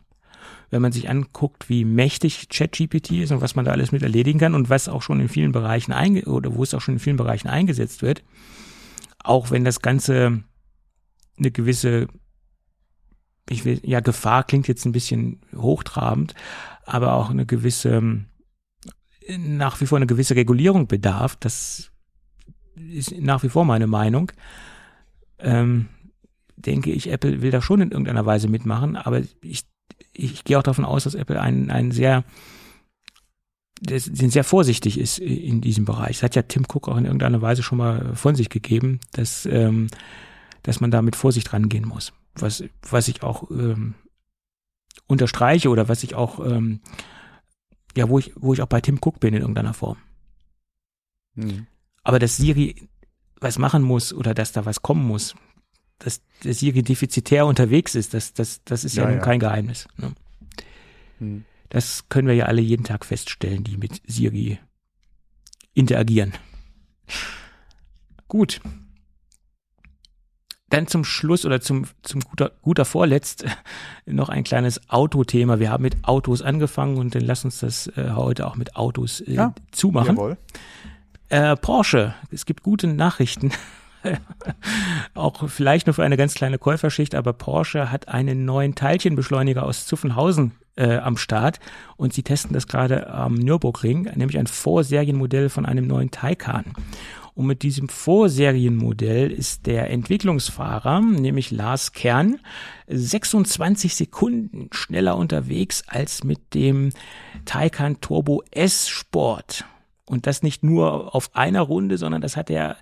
Wenn man sich anguckt, wie mächtig ChatGPT ist und was man da alles mit erledigen kann und was auch schon in vielen Bereichen einge oder wo es auch schon in vielen Bereichen eingesetzt wird, auch wenn das Ganze eine gewisse ich will, ja, Gefahr klingt jetzt ein bisschen hochtrabend, aber auch eine gewisse, nach wie vor eine gewisse Regulierung bedarf. Das ist nach wie vor meine Meinung. Ähm, denke ich, Apple will da schon in irgendeiner Weise mitmachen, aber ich, ich gehe auch davon aus, dass Apple ein, ein sehr sehr vorsichtig ist in diesem Bereich. Das hat ja Tim Cook auch in irgendeiner Weise schon mal von sich gegeben, dass, ähm, dass man da mit Vorsicht rangehen muss was, was ich auch ähm, unterstreiche oder was ich auch, ähm, ja, wo ich, wo ich auch bei Tim Cook bin in irgendeiner Form. Hm. Aber dass Siri was machen muss oder dass da was kommen muss, dass der Siri defizitär unterwegs ist, das, das, das ist ja, ja nun kein Geheimnis. Ne? Hm. Das können wir ja alle jeden Tag feststellen, die mit Siri interagieren. Gut. Dann zum Schluss oder zum, zum guter, guter Vorletzt noch ein kleines Autothema. Wir haben mit Autos angefangen und dann lass uns das äh, heute auch mit Autos äh, ja, zumachen. Jawohl. Äh, Porsche, es gibt gute Nachrichten. auch vielleicht nur für eine ganz kleine Käuferschicht, aber Porsche hat einen neuen Teilchenbeschleuniger aus Zuffenhausen äh, am Start und sie testen das gerade am Nürburgring, nämlich ein Vorserienmodell von einem neuen Taycan. Und mit diesem Vorserienmodell ist der Entwicklungsfahrer, nämlich Lars Kern, 26 Sekunden schneller unterwegs als mit dem Taycan Turbo S Sport. Und das nicht nur auf einer Runde, sondern das hat er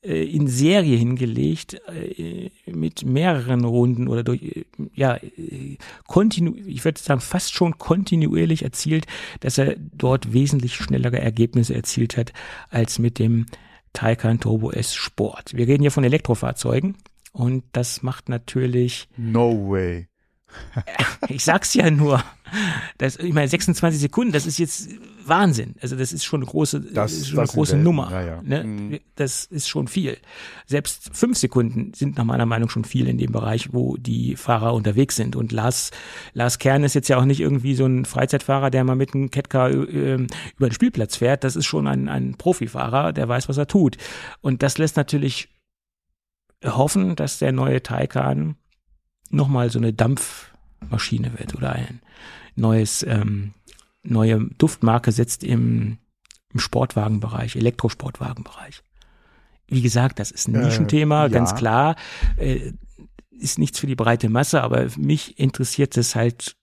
äh, in Serie hingelegt äh, mit mehreren Runden oder durch äh, ja äh, kontinu ich würde sagen fast schon kontinuierlich erzielt, dass er dort wesentlich schnellere Ergebnisse erzielt hat als mit dem Taycan Turbo S Sport. Wir reden hier von Elektrofahrzeugen und das macht natürlich. No way. ich sag's ja nur. Das, ich meine, 26 Sekunden, das ist jetzt Wahnsinn. Also das ist schon eine große, das, ist schon eine große Nummer. Ja, ja. Ne? Mhm. Das ist schon viel. Selbst fünf Sekunden sind nach meiner Meinung schon viel in dem Bereich, wo die Fahrer unterwegs sind. Und Lars, Lars Kern ist jetzt ja auch nicht irgendwie so ein Freizeitfahrer, der mal mit einem Catcar äh, über den Spielplatz fährt. Das ist schon ein, ein Profifahrer, der weiß, was er tut. Und das lässt natürlich hoffen, dass der neue Taycan nochmal so eine Dampfmaschine wird oder ein neues, ähm, neue Duftmarke setzt im, im Sportwagenbereich, Elektrosportwagenbereich. Wie gesagt, das ist ein äh, Nischenthema, äh, ja. ganz klar. Äh, ist nichts für die breite Masse, aber mich interessiert es halt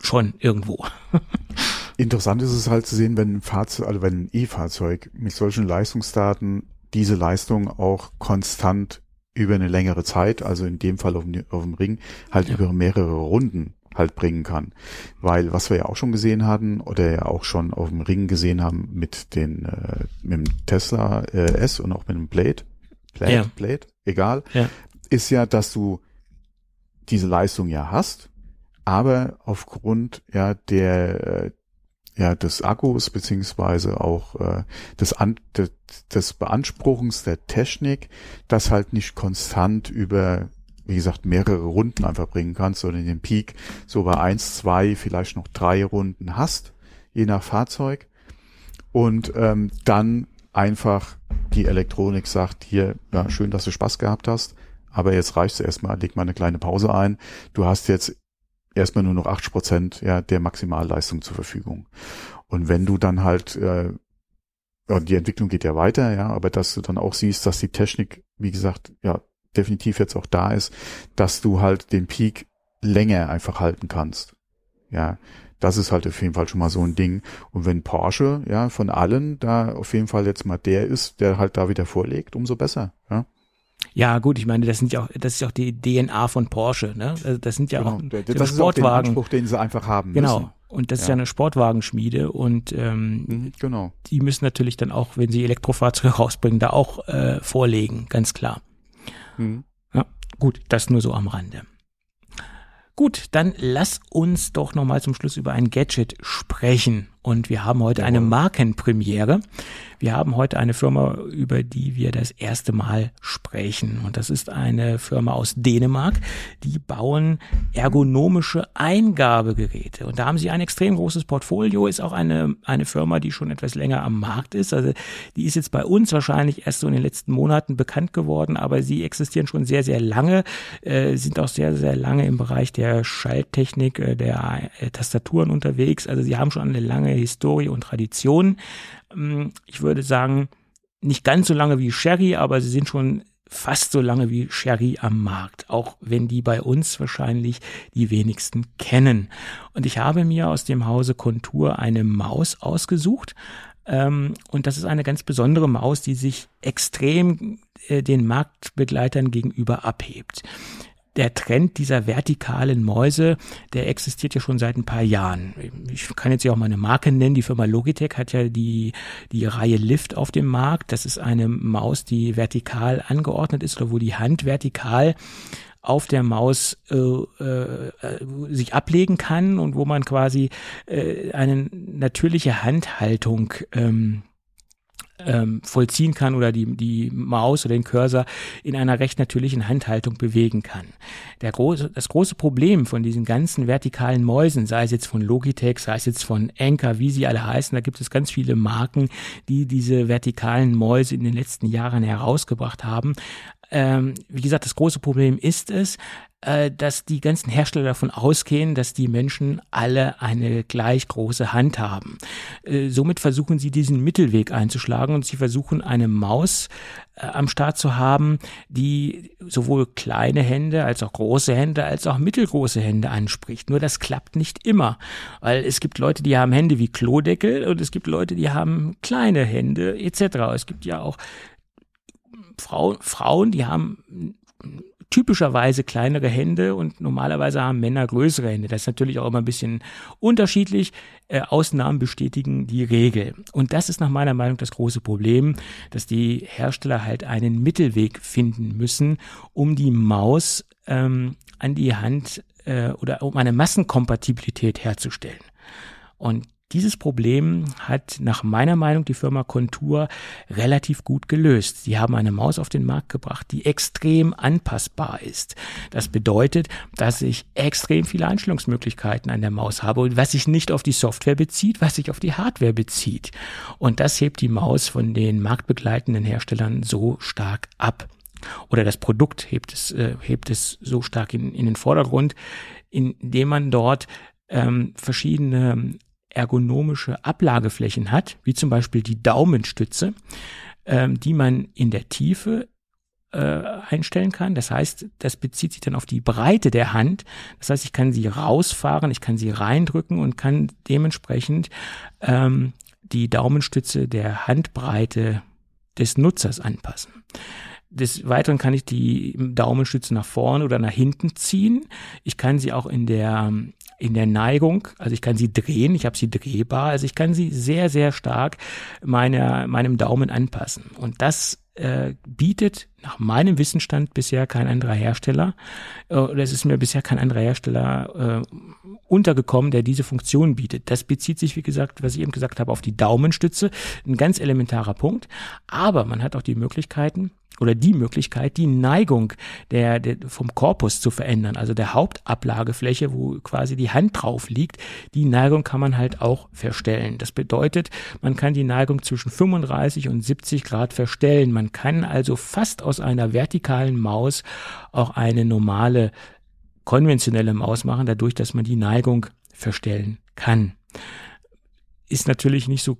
schon irgendwo. Interessant ist es halt zu sehen, wenn ein Fahrzeug, also wenn ein E-Fahrzeug mit solchen Leistungsdaten diese Leistung auch konstant über eine längere Zeit, also in dem Fall auf dem, auf dem Ring, halt ja. über mehrere Runden halt bringen kann. Weil was wir ja auch schon gesehen hatten oder ja auch schon auf dem Ring gesehen haben mit den äh, mit dem Tesla äh, S und auch mit dem Blade, Blade, ja. Blade, egal, ja. ist ja, dass du diese Leistung ja hast, aber aufgrund ja der ja, des Akkus beziehungsweise auch äh, des, An des, des Beanspruchens der Technik, das halt nicht konstant über, wie gesagt, mehrere Runden einfach bringen kannst, sondern den Peak so bei eins, zwei, vielleicht noch drei Runden hast, je nach Fahrzeug. Und ähm, dann einfach die Elektronik sagt, hier, ja, schön, dass du Spaß gehabt hast, aber jetzt reicht's erstmal, leg mal eine kleine Pause ein. Du hast jetzt erstmal nur noch 80 Prozent ja, der Maximalleistung zur Verfügung. Und wenn du dann halt, äh, die Entwicklung geht ja weiter, ja, aber dass du dann auch siehst, dass die Technik, wie gesagt, ja, definitiv jetzt auch da ist, dass du halt den Peak länger einfach halten kannst. Ja, das ist halt auf jeden Fall schon mal so ein Ding. Und wenn Porsche, ja, von allen da auf jeden Fall jetzt mal der ist, der halt da wieder vorlegt, umso besser, ja. Ja, gut, ich meine, das sind ja auch, das ist ja auch die DNA von Porsche, ne? Also das sind ja genau. auch das, das ist auch der Anspruch, den sie einfach haben genau. müssen. Und das ja. ist ja eine Sportwagenschmiede und ähm, mhm, genau. die müssen natürlich dann auch, wenn sie Elektrofahrzeuge rausbringen, da auch äh, vorlegen, ganz klar. Mhm. Ja, gut, das nur so am Rande. Gut, dann lass uns doch nochmal zum Schluss über ein Gadget sprechen. Und wir haben heute eine Markenpremiere. Wir haben heute eine Firma, über die wir das erste Mal sprechen. Und das ist eine Firma aus Dänemark. Die bauen ergonomische Eingabegeräte. Und da haben sie ein extrem großes Portfolio. Ist auch eine, eine Firma, die schon etwas länger am Markt ist. Also die ist jetzt bei uns wahrscheinlich erst so in den letzten Monaten bekannt geworden. Aber sie existieren schon sehr, sehr lange, äh, sind auch sehr, sehr lange im Bereich der Schalttechnik, äh, der äh, Tastaturen unterwegs. Also sie haben schon eine lange Historie und Tradition. Ähm, ich würde sagen, nicht ganz so lange wie Sherry, aber sie sind schon fast so lange wie Sherry am Markt, auch wenn die bei uns wahrscheinlich die wenigsten kennen. Und ich habe mir aus dem Hause Kontur eine Maus ausgesucht. Ähm, und das ist eine ganz besondere Maus, die sich extrem äh, den Marktbegleitern gegenüber abhebt der Trend dieser vertikalen Mäuse, der existiert ja schon seit ein paar Jahren. Ich kann jetzt ja auch mal eine Marke nennen. Die Firma Logitech hat ja die, die Reihe Lift auf dem Markt. Das ist eine Maus, die vertikal angeordnet ist oder wo die Hand vertikal auf der Maus äh, äh, sich ablegen kann und wo man quasi äh, eine natürliche Handhaltung ähm, ähm, vollziehen kann oder die, die Maus oder den Cursor in einer recht natürlichen Handhaltung bewegen kann. Der große, das große Problem von diesen ganzen vertikalen Mäusen, sei es jetzt von Logitech, sei es jetzt von Anker, wie sie alle heißen, da gibt es ganz viele Marken, die diese vertikalen Mäuse in den letzten Jahren herausgebracht haben. Ähm, wie gesagt, das große Problem ist es, äh, dass die ganzen Hersteller davon ausgehen, dass die Menschen alle eine gleich große Hand haben. Äh, somit versuchen sie diesen Mittelweg einzuschlagen und sie versuchen eine Maus äh, am Start zu haben, die sowohl kleine Hände als auch große Hände als auch mittelgroße Hände anspricht. Nur das klappt nicht immer, weil es gibt Leute, die haben Hände wie Klodeckel und es gibt Leute, die haben kleine Hände etc. Es gibt ja auch Frauen, Frauen, die haben typischerweise kleinere Hände und normalerweise haben Männer größere Hände. Das ist natürlich auch immer ein bisschen unterschiedlich. Äh, Ausnahmen bestätigen die Regel. Und das ist nach meiner Meinung das große Problem, dass die Hersteller halt einen Mittelweg finden müssen, um die Maus ähm, an die Hand äh, oder um eine Massenkompatibilität herzustellen. Und dieses Problem hat nach meiner Meinung die Firma Contour relativ gut gelöst. Sie haben eine Maus auf den Markt gebracht, die extrem anpassbar ist. Das bedeutet, dass ich extrem viele Einstellungsmöglichkeiten an der Maus habe, was sich nicht auf die Software bezieht, was sich auf die Hardware bezieht. Und das hebt die Maus von den marktbegleitenden Herstellern so stark ab. Oder das Produkt hebt es, äh, hebt es so stark in, in den Vordergrund, indem man dort ähm, verschiedene ergonomische Ablageflächen hat, wie zum Beispiel die Daumenstütze, ähm, die man in der Tiefe äh, einstellen kann. Das heißt, das bezieht sich dann auf die Breite der Hand. Das heißt, ich kann sie rausfahren, ich kann sie reindrücken und kann dementsprechend ähm, die Daumenstütze der Handbreite des Nutzers anpassen. Des Weiteren kann ich die Daumenstütze nach vorne oder nach hinten ziehen. Ich kann sie auch in der in der Neigung, also ich kann sie drehen, ich habe sie drehbar, also ich kann sie sehr, sehr stark meiner, meinem Daumen anpassen. Und das äh, bietet nach meinem Wissensstand bisher kein anderer Hersteller, äh, oder es ist mir bisher kein anderer Hersteller äh, untergekommen, der diese Funktion bietet. Das bezieht sich, wie gesagt, was ich eben gesagt habe, auf die Daumenstütze, ein ganz elementarer Punkt. Aber man hat auch die Möglichkeiten, oder die Möglichkeit, die Neigung der, der vom Korpus zu verändern, also der Hauptablagefläche, wo quasi die Hand drauf liegt, die Neigung kann man halt auch verstellen. Das bedeutet, man kann die Neigung zwischen 35 und 70 Grad verstellen. Man kann also fast aus einer vertikalen Maus auch eine normale konventionelle Maus machen, dadurch, dass man die Neigung verstellen kann. Ist natürlich nicht so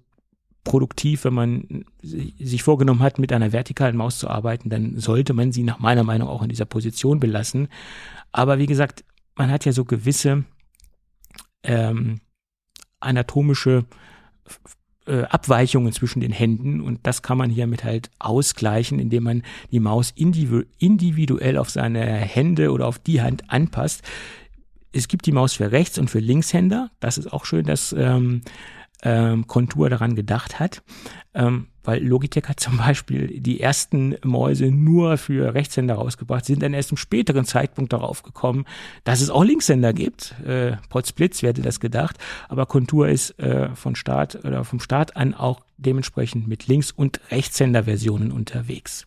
produktiv, wenn man sich vorgenommen hat, mit einer vertikalen Maus zu arbeiten, dann sollte man sie nach meiner Meinung auch in dieser Position belassen. Aber wie gesagt, man hat ja so gewisse ähm, anatomische äh, Abweichungen zwischen den Händen und das kann man hiermit halt ausgleichen, indem man die Maus individuell auf seine Hände oder auf die Hand anpasst. Es gibt die Maus für Rechts- und für Linkshänder. Das ist auch schön, dass ähm, ähm, Kontur daran gedacht hat. Ähm, weil Logitech hat zum Beispiel die ersten Mäuse nur für Rechtshänder rausgebracht, sind dann erst im späteren Zeitpunkt darauf gekommen, dass es auch Linkshänder gibt. Äh, Potsblitz, wer hätte das gedacht? Aber Kontur ist äh, von Start oder vom Start an auch dementsprechend mit Links- und Rechtshänder-Versionen unterwegs.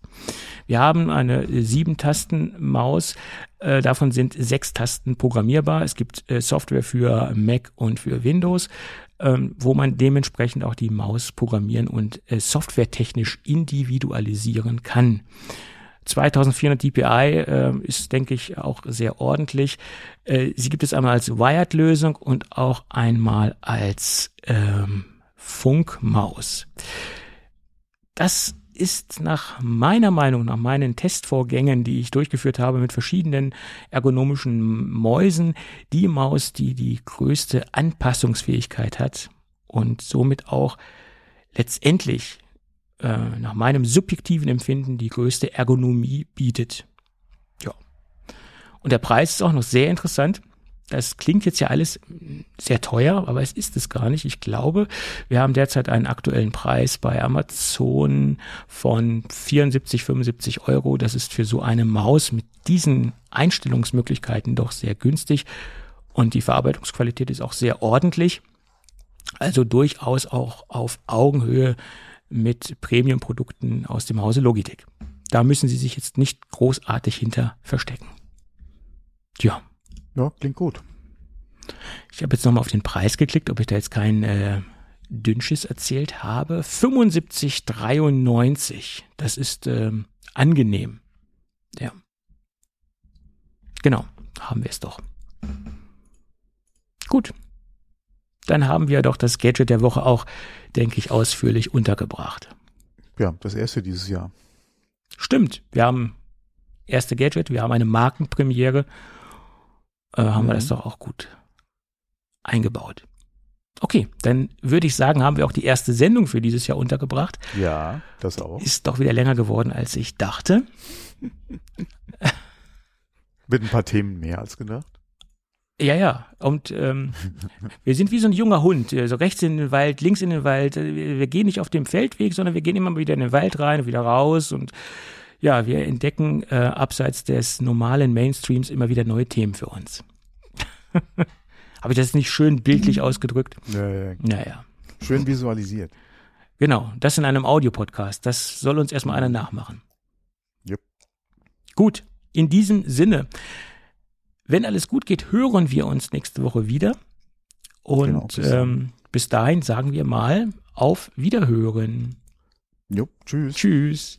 Wir haben eine Sieben-Tasten-Maus, äh, davon sind sechs Tasten programmierbar. Es gibt äh, Software für Mac und für Windows ähm, wo man dementsprechend auch die Maus programmieren und äh, softwaretechnisch individualisieren kann. 2400 dpi äh, ist, denke ich, auch sehr ordentlich. Äh, sie gibt es einmal als Wired-Lösung und auch einmal als ähm, Funkmaus. Das ist nach meiner Meinung, nach meinen Testvorgängen, die ich durchgeführt habe mit verschiedenen ergonomischen Mäusen, die Maus, die die größte Anpassungsfähigkeit hat und somit auch letztendlich äh, nach meinem subjektiven Empfinden die größte Ergonomie bietet. Ja. Und der Preis ist auch noch sehr interessant. Das klingt jetzt ja alles sehr teuer, aber es ist es gar nicht. Ich glaube, wir haben derzeit einen aktuellen Preis bei Amazon von 74, 75 Euro. Das ist für so eine Maus mit diesen Einstellungsmöglichkeiten doch sehr günstig. Und die Verarbeitungsqualität ist auch sehr ordentlich. Also durchaus auch auf Augenhöhe mit Premium-Produkten aus dem Hause Logitech. Da müssen Sie sich jetzt nicht großartig hinter verstecken. Tja. Ja, klingt gut. Ich habe jetzt nochmal auf den Preis geklickt, ob ich da jetzt kein äh, Dünnschiss erzählt habe. 75,93. Das ist ähm, angenehm. Ja. Genau, haben wir es doch. Gut. Dann haben wir doch das Gadget der Woche auch, denke ich, ausführlich untergebracht. Ja, das erste dieses Jahr. Stimmt. Wir haben erste Gadget, wir haben eine Markenpremiere äh, haben mhm. wir das doch auch gut eingebaut. Okay, dann würde ich sagen, haben wir auch die erste Sendung für dieses Jahr untergebracht. Ja, das auch. Ist doch wieder länger geworden, als ich dachte. Mit ein paar Themen mehr als gedacht. Ja, ja. Und ähm, wir sind wie so ein junger Hund. So also rechts in den Wald, links in den Wald. Wir gehen nicht auf dem Feldweg, sondern wir gehen immer wieder in den Wald rein und wieder raus und ja, wir entdecken äh, abseits des normalen Mainstreams immer wieder neue Themen für uns. Habe ich das nicht schön bildlich ausgedrückt? Naja. naja. Schön visualisiert. Genau, das in einem Audiopodcast. Das soll uns erstmal einer nachmachen. Yep. Gut, in diesem Sinne, wenn alles gut geht, hören wir uns nächste Woche wieder. Und genau, bis, ähm, bis dahin sagen wir mal auf Wiederhören. Jo, tschüss. Tschüss.